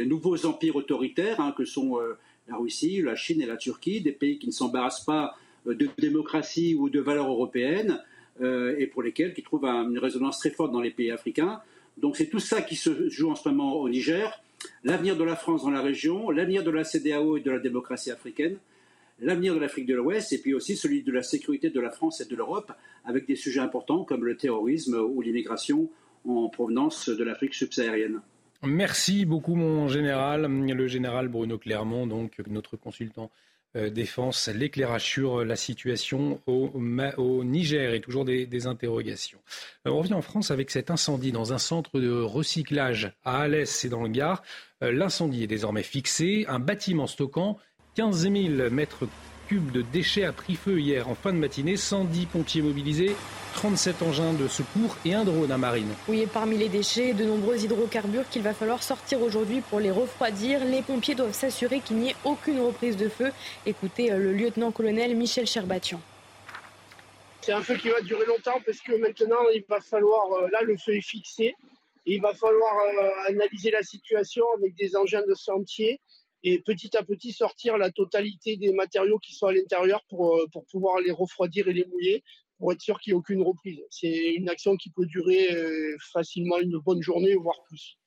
nouveaux empires autoritaires, hein, que sont euh, la Russie, la Chine et la Turquie, des pays qui ne s'embarrassent pas de démocratie ou de valeurs européennes, et pour lesquels qui trouvent une résonance très forte dans les pays africains. Donc c'est tout ça qui se joue en ce moment au Niger. L'avenir de la France dans la région, l'avenir de la CDAO et de la démocratie africaine, l'avenir de l'Afrique de l'Ouest et puis aussi celui de la sécurité de la France et de l'Europe avec des sujets importants comme le terrorisme ou l'immigration en provenance de l'Afrique subsaharienne. Merci beaucoup mon général, le général Bruno Clermont, donc notre consultant euh, défense, l'éclairage sur la situation au, Niger et toujours des, interrogations. Euh, on revient en France avec cet incendie dans un centre de recyclage à Alès et dans le Gard. Euh, l'incendie est désormais fixé. Un bâtiment stockant 15 000 mètres cubes de déchets a pris feu hier en fin de matinée. 110 pompiers mobilisés, 37 engins de secours et un drone à marine. Oui, et parmi les déchets, de nombreux hydrocarbures qu'il va falloir sortir aujourd'hui pour les refroidir. Les pompiers doivent s'assurer qu'il n'y ait aucune reprise de feu. Écoutez euh, le lieutenant-colonel Michel Cherbatian. C'est un feu qui va durer longtemps parce que maintenant, il va falloir, euh, là, le feu est fixé. Il va falloir euh, analyser la situation avec des engins de sentier et petit à petit sortir la totalité des matériaux qui sont à l'intérieur pour, euh, pour pouvoir les refroidir et les mouiller pour être sûr qu'il n'y ait aucune reprise. C'est une action qui peut durer euh, facilement une bonne journée, voire plus.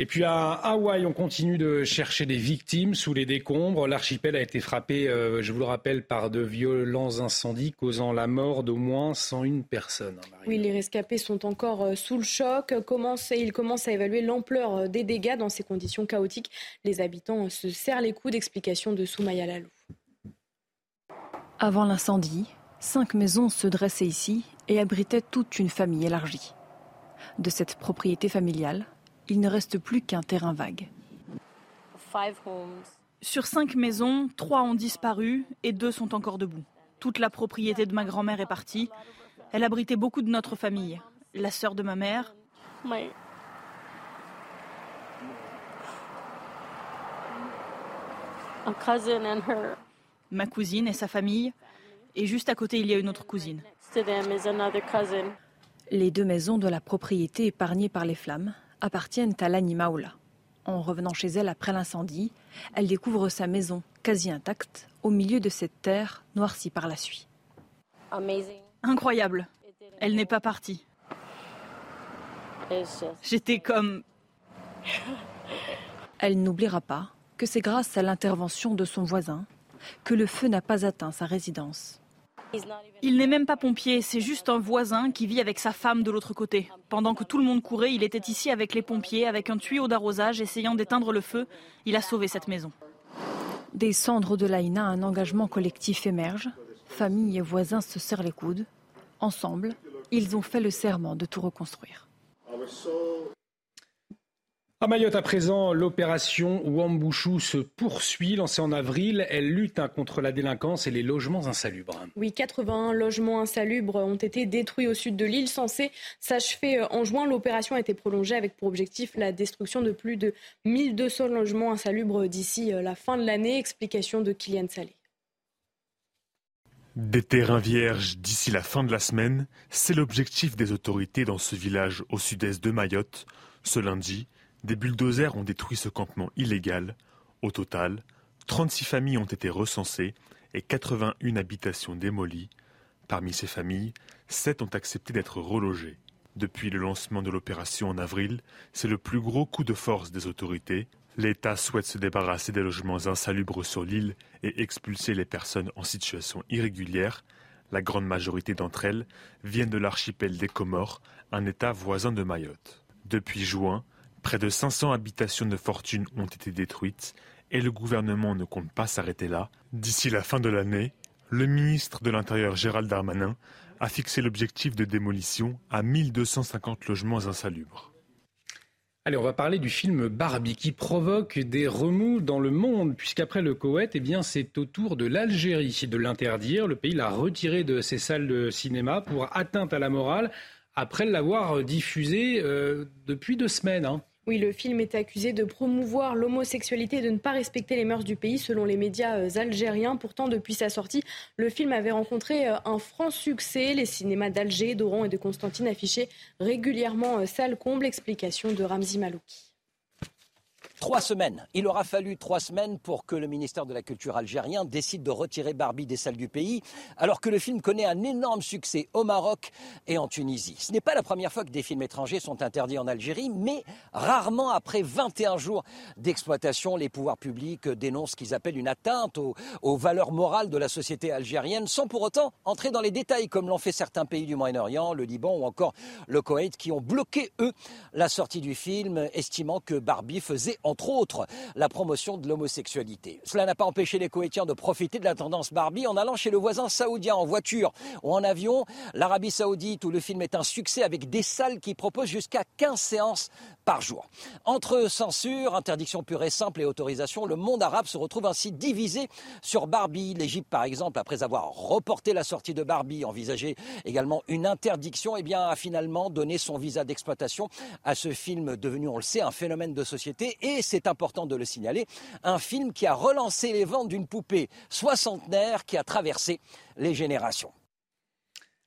Et puis à Hawaï, on continue de chercher des victimes sous les décombres. L'archipel a été frappé, euh, je vous le rappelle, par de violents incendies causant la mort d'au moins 101 personnes. Hein, oui, les rescapés sont encore euh, sous le choc. ils commencent à évaluer l'ampleur euh, des dégâts dans ces conditions chaotiques. Les habitants se serrent les coups d'explication de Soumaya Lalou. Avant l'incendie, cinq maisons se dressaient ici et abritaient toute une famille élargie. De cette propriété familiale, il ne reste plus qu'un terrain vague. Sur cinq maisons, trois ont disparu et deux sont encore debout. Toute la propriété de ma grand-mère est partie. Elle abritait beaucoup de notre famille. La sœur de ma mère. Ma cousine et sa famille. Et juste à côté, il y a une autre cousine. Les deux maisons de la propriété épargnées par les flammes appartiennent à Lani Maoula. En revenant chez elle après l'incendie, elle découvre sa maison quasi intacte au milieu de cette terre noircie par la suie. Incroyable. Elle n'est pas partie. J'étais comme... Elle n'oubliera pas que c'est grâce à l'intervention de son voisin que le feu n'a pas atteint sa résidence. Il n'est même pas pompier, c'est juste un voisin qui vit avec sa femme de l'autre côté. Pendant que tout le monde courait, il était ici avec les pompiers, avec un tuyau d'arrosage, essayant d'éteindre le feu. Il a sauvé cette maison. Des cendres de l'Aïna, un engagement collectif émerge. Famille et voisins se serrent les coudes. Ensemble, ils ont fait le serment de tout reconstruire. À Mayotte, à présent, l'opération Wambouchou se poursuit. Lancée en avril, elle lutte hein, contre la délinquance et les logements insalubres. Oui, 81 logements insalubres ont été détruits au sud de l'île. Censée s'achever euh, en juin, l'opération a été prolongée avec pour objectif la destruction de plus de 1200 logements insalubres d'ici euh, la fin de l'année. Explication de Kylian Salé. Des terrains vierges d'ici la fin de la semaine, c'est l'objectif des autorités dans ce village au sud-est de Mayotte. Ce lundi, des bulldozers ont détruit ce campement illégal. Au total, 36 familles ont été recensées et 81 habitations démolies. Parmi ces familles, 7 ont accepté d'être relogées. Depuis le lancement de l'opération en avril, c'est le plus gros coup de force des autorités. L'État souhaite se débarrasser des logements insalubres sur l'île et expulser les personnes en situation irrégulière. La grande majorité d'entre elles viennent de l'archipel des Comores, un État voisin de Mayotte. Depuis juin, Près de 500 habitations de fortune ont été détruites et le gouvernement ne compte pas s'arrêter là. D'ici la fin de l'année, le ministre de l'Intérieur Gérald Darmanin a fixé l'objectif de démolition à 1250 logements insalubres. Allez, on va parler du film Barbie qui provoque des remous dans le monde, puisqu'après le Koweït, eh bien, c'est au tour de l'Algérie de l'interdire. Le pays l'a retiré de ses salles de cinéma pour atteinte à la morale après l'avoir diffusé euh, depuis deux semaines. Hein. Oui, le film est accusé de promouvoir l'homosexualité et de ne pas respecter les mœurs du pays, selon les médias euh, algériens. Pourtant, depuis sa sortie, le film avait rencontré euh, un franc succès. Les cinémas d'Alger, d'Oran et de Constantine affichaient régulièrement euh, salle comble. Explication de Ramzi Malouki. Trois semaines. Il aura fallu trois semaines pour que le ministère de la Culture algérien décide de retirer Barbie des salles du pays, alors que le film connaît un énorme succès au Maroc et en Tunisie. Ce n'est pas la première fois que des films étrangers sont interdits en Algérie, mais rarement après 21 jours d'exploitation, les pouvoirs publics dénoncent ce qu'ils appellent une atteinte aux, aux, valeurs morales de la société algérienne, sans pour autant entrer dans les détails, comme l'ont fait certains pays du Moyen-Orient, le Liban ou encore le Koweït, qui ont bloqué, eux, la sortie du film, estimant que Barbie faisait entre autres la promotion de l'homosexualité. Cela n'a pas empêché les Koweïtiens de profiter de la tendance Barbie en allant chez le voisin saoudien en voiture ou en avion. L'Arabie saoudite où le film est un succès avec des salles qui proposent jusqu'à 15 séances Entre censure, interdiction pure et simple et autorisation, le monde arabe se retrouve ainsi divisé sur Barbie. L'Égypte, par exemple, après avoir reporté la sortie de Barbie, envisagé également une interdiction, eh bien, a finalement donné son visa d'exploitation à ce film devenu, on le sait, un phénomène de société. Et c'est important de le signaler, un film qui a relancé les ventes d'une poupée soixantenaire qui a traversé les générations.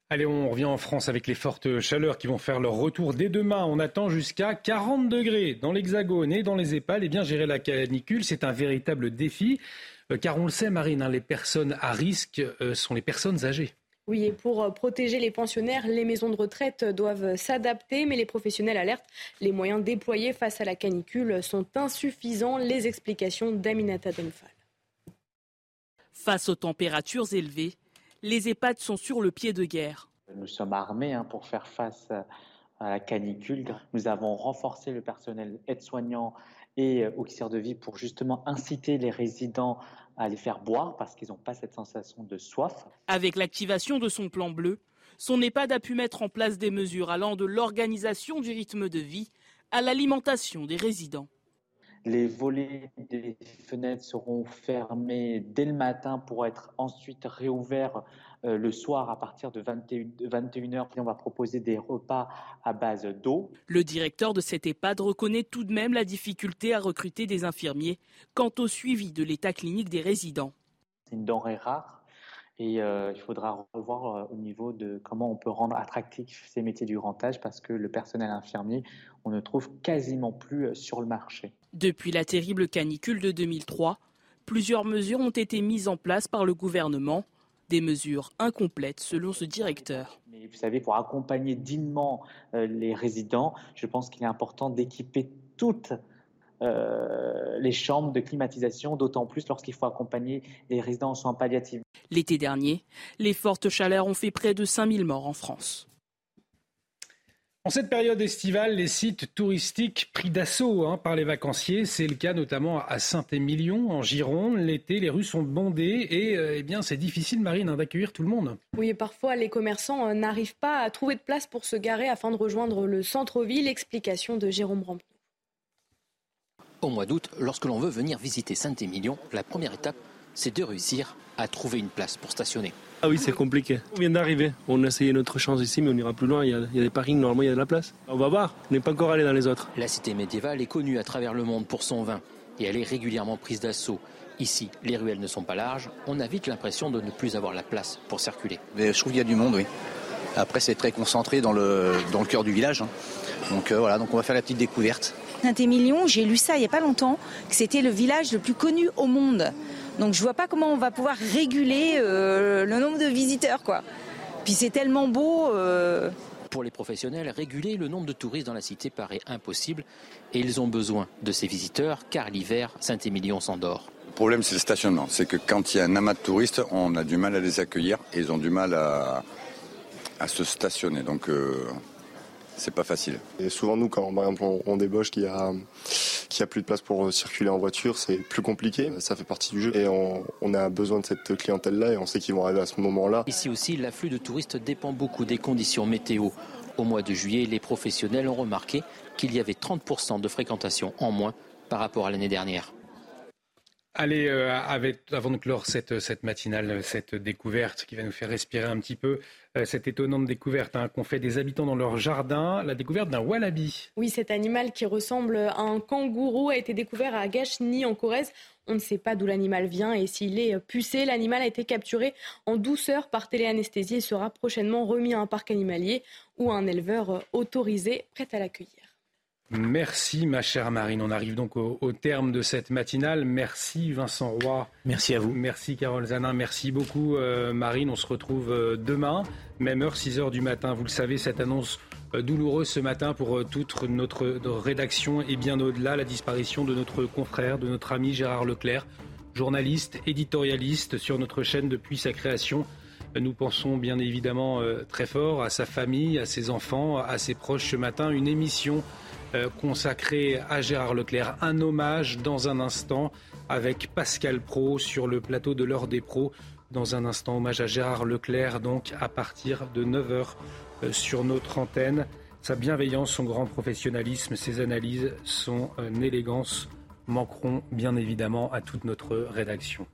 Allez, on revient en France avec les fortes chaleurs qui vont faire leur retour dès demain. On attend jusqu'à 40 degrés dans l'Hexagone et dans les EHPAD. Et eh bien, gérer la canicule, c'est un véritable défi. Euh, car on le sait, Marine, hein, les personnes à risque euh, sont les personnes âgées. Oui, et pour euh, protéger les pensionnaires, les maisons de retraite doivent s'adapter, mais les professionnels alertent. Les moyens déployés face à la canicule sont insuffisants. Les explications d'Aminata Denfal. Face aux températures élevées, les EHPAD sont sur le pied de guerre. Nous sommes armés hein, pour faire face à la canicule. Nous avons renforcé le personnel aide-soignant et euh, auxiliaire de vie pour justement inciter les résidents à les faire boire parce qu'ils n'ont pas cette sensation de soif. Avec l'activation de son plan bleu, son EHPAD a pu mettre en place des mesures allant de l'organisation du rythme de vie à l'alimentation des résidents. Les volets des fenêtres seront fermés dès le matin pour être ensuite réouverts euh, le soir à partir de 21h. On va proposer des repas à base d'eau. Le directeur de cette EHPAD reconnaît tout de même la difficulté à recruter des infirmiers quant au suivi de l'état clinique des résidents. C'est une denrée rare et euh, il faudra revoir euh, au niveau de comment on peut rendre attractifs ces métiers du grand âge parce que le personnel infirmier, on ne trouve quasiment plus euh, sur le marché. Depuis la terrible canicule de 2003, plusieurs mesures ont été mises en place par le gouvernement. Des mesures incomplètes selon ce directeur. Mais vous savez, pour accompagner dignement les résidents, je pense qu'il est important d'équiper toutes les chambres de climatisation, d'autant plus lorsqu'il faut accompagner les résidents en soins palliatifs. L'été dernier, les fortes chaleurs ont fait près de 5000 morts en France. En cette période estivale, les sites touristiques pris d'assaut hein, par les vacanciers. C'est le cas notamment à Saint-Émilion, en Gironde. L'été, les rues sont bondées et euh, eh bien, c'est difficile, Marine, hein, d'accueillir tout le monde. Oui, et parfois les commerçants euh, n'arrivent pas à trouver de place pour se garer afin de rejoindre le centre-ville. Explication de Jérôme Rampenou. Au mois d'août, lorsque l'on veut venir visiter Saint-Émilion, la première étape, c'est de réussir à trouver une place pour stationner. Ah oui, c'est compliqué. On vient d'arriver. On a essayé notre chance ici, mais on ira plus loin. Il y, a, des parkings, normalement, il y a de la place. On va voir. On n'est pas encore allé dans les autres. La cité médiévale est connue à travers le monde pour son vin et elle est régulièrement prise d'assaut. Ici, les ruelles ne sont pas larges. On a vite l'impression de ne plus avoir la place pour circuler. Mais je trouve qu'il y a du monde, oui. Après, c'est très concentré dans le, dans le cœur du village. Hein. Donc euh, voilà, donc on va faire la petite découverte. Saint-Émilion, j'ai lu ça il n'y a pas longtemps, que c'était le village le plus connu au monde. Donc je vois pas comment on va pouvoir réguler euh, le nombre de visiteurs, quoi. Puis c'est tellement beau. Euh. Pour les professionnels, réguler le nombre de touristes dans la cité paraît impossible et ils ont besoin de ces visiteurs car l'hiver, Saint-Émilion s'endort. Le problème, c'est le stationnement. C'est que quand il y a un amas de touristes, on a du mal à les accueillir et ils ont du mal à, se stationner. Donc, euh, c'est pas facile. Et souvent, nous, quand par exemple, on, débauche qu'il y a, a plus de place pour circuler en voiture, c'est plus compliqué. Ça fait partie du jeu et on, a besoin de cette clientèle-là et on sait qu'ils vont arriver à ce moment-là. Ici aussi, l'afflux de touristes dépend beaucoup des conditions météo. Au mois de juillet, les professionnels ont remarqué qu'il y avait 30% de fréquentation en moins par rapport à l'année dernière. Allez, euh, avant de clore cette, matinale, cette découverte qui va nous faire respirer un petit peu, euh, cette étonnante découverte hein, qu'ont fait des habitants dans leur jardin, la découverte d'un wallaby. Oui, cet animal qui ressemble à un kangourou a été découvert à Gachny en Corrèze. On ne sait pas d'où l'animal vient et s'il est pucé. L'animal a été capturé en douceur par téléanesthésie et sera prochainement remis à un parc animalier ou à un éleveur autorisé prêt à l'accueillir. Merci ma chère Marine. On arrive donc au, terme de cette matinale. Merci Vincent Roy. Merci à vous. Merci Carole Zanin. Merci beaucoup euh, Marine. On se retrouve euh, demain, même heure, 6 heures du matin. Vous le savez, cette annonce euh, douloureuse ce matin pour toute notre, rédaction et bien au-delà, la disparition de notre confrère, de notre ami Gérard Leclerc, journaliste, éditorialiste sur notre chaîne depuis sa création. Nous pensons bien évidemment très fort à sa famille, à ses enfants, à ses proches ce matin. Une émission consacré à Gérard Leclerc. Un hommage dans un instant avec Pascal Pro sur le plateau de l'heure des pros. Dans un instant, hommage à Gérard Leclerc, donc à partir de 9h euh, sur notre antenne. Sa bienveillance, son grand professionnalisme, ses analyses, son euh, élégance manqueront bien évidemment à toute notre rédaction.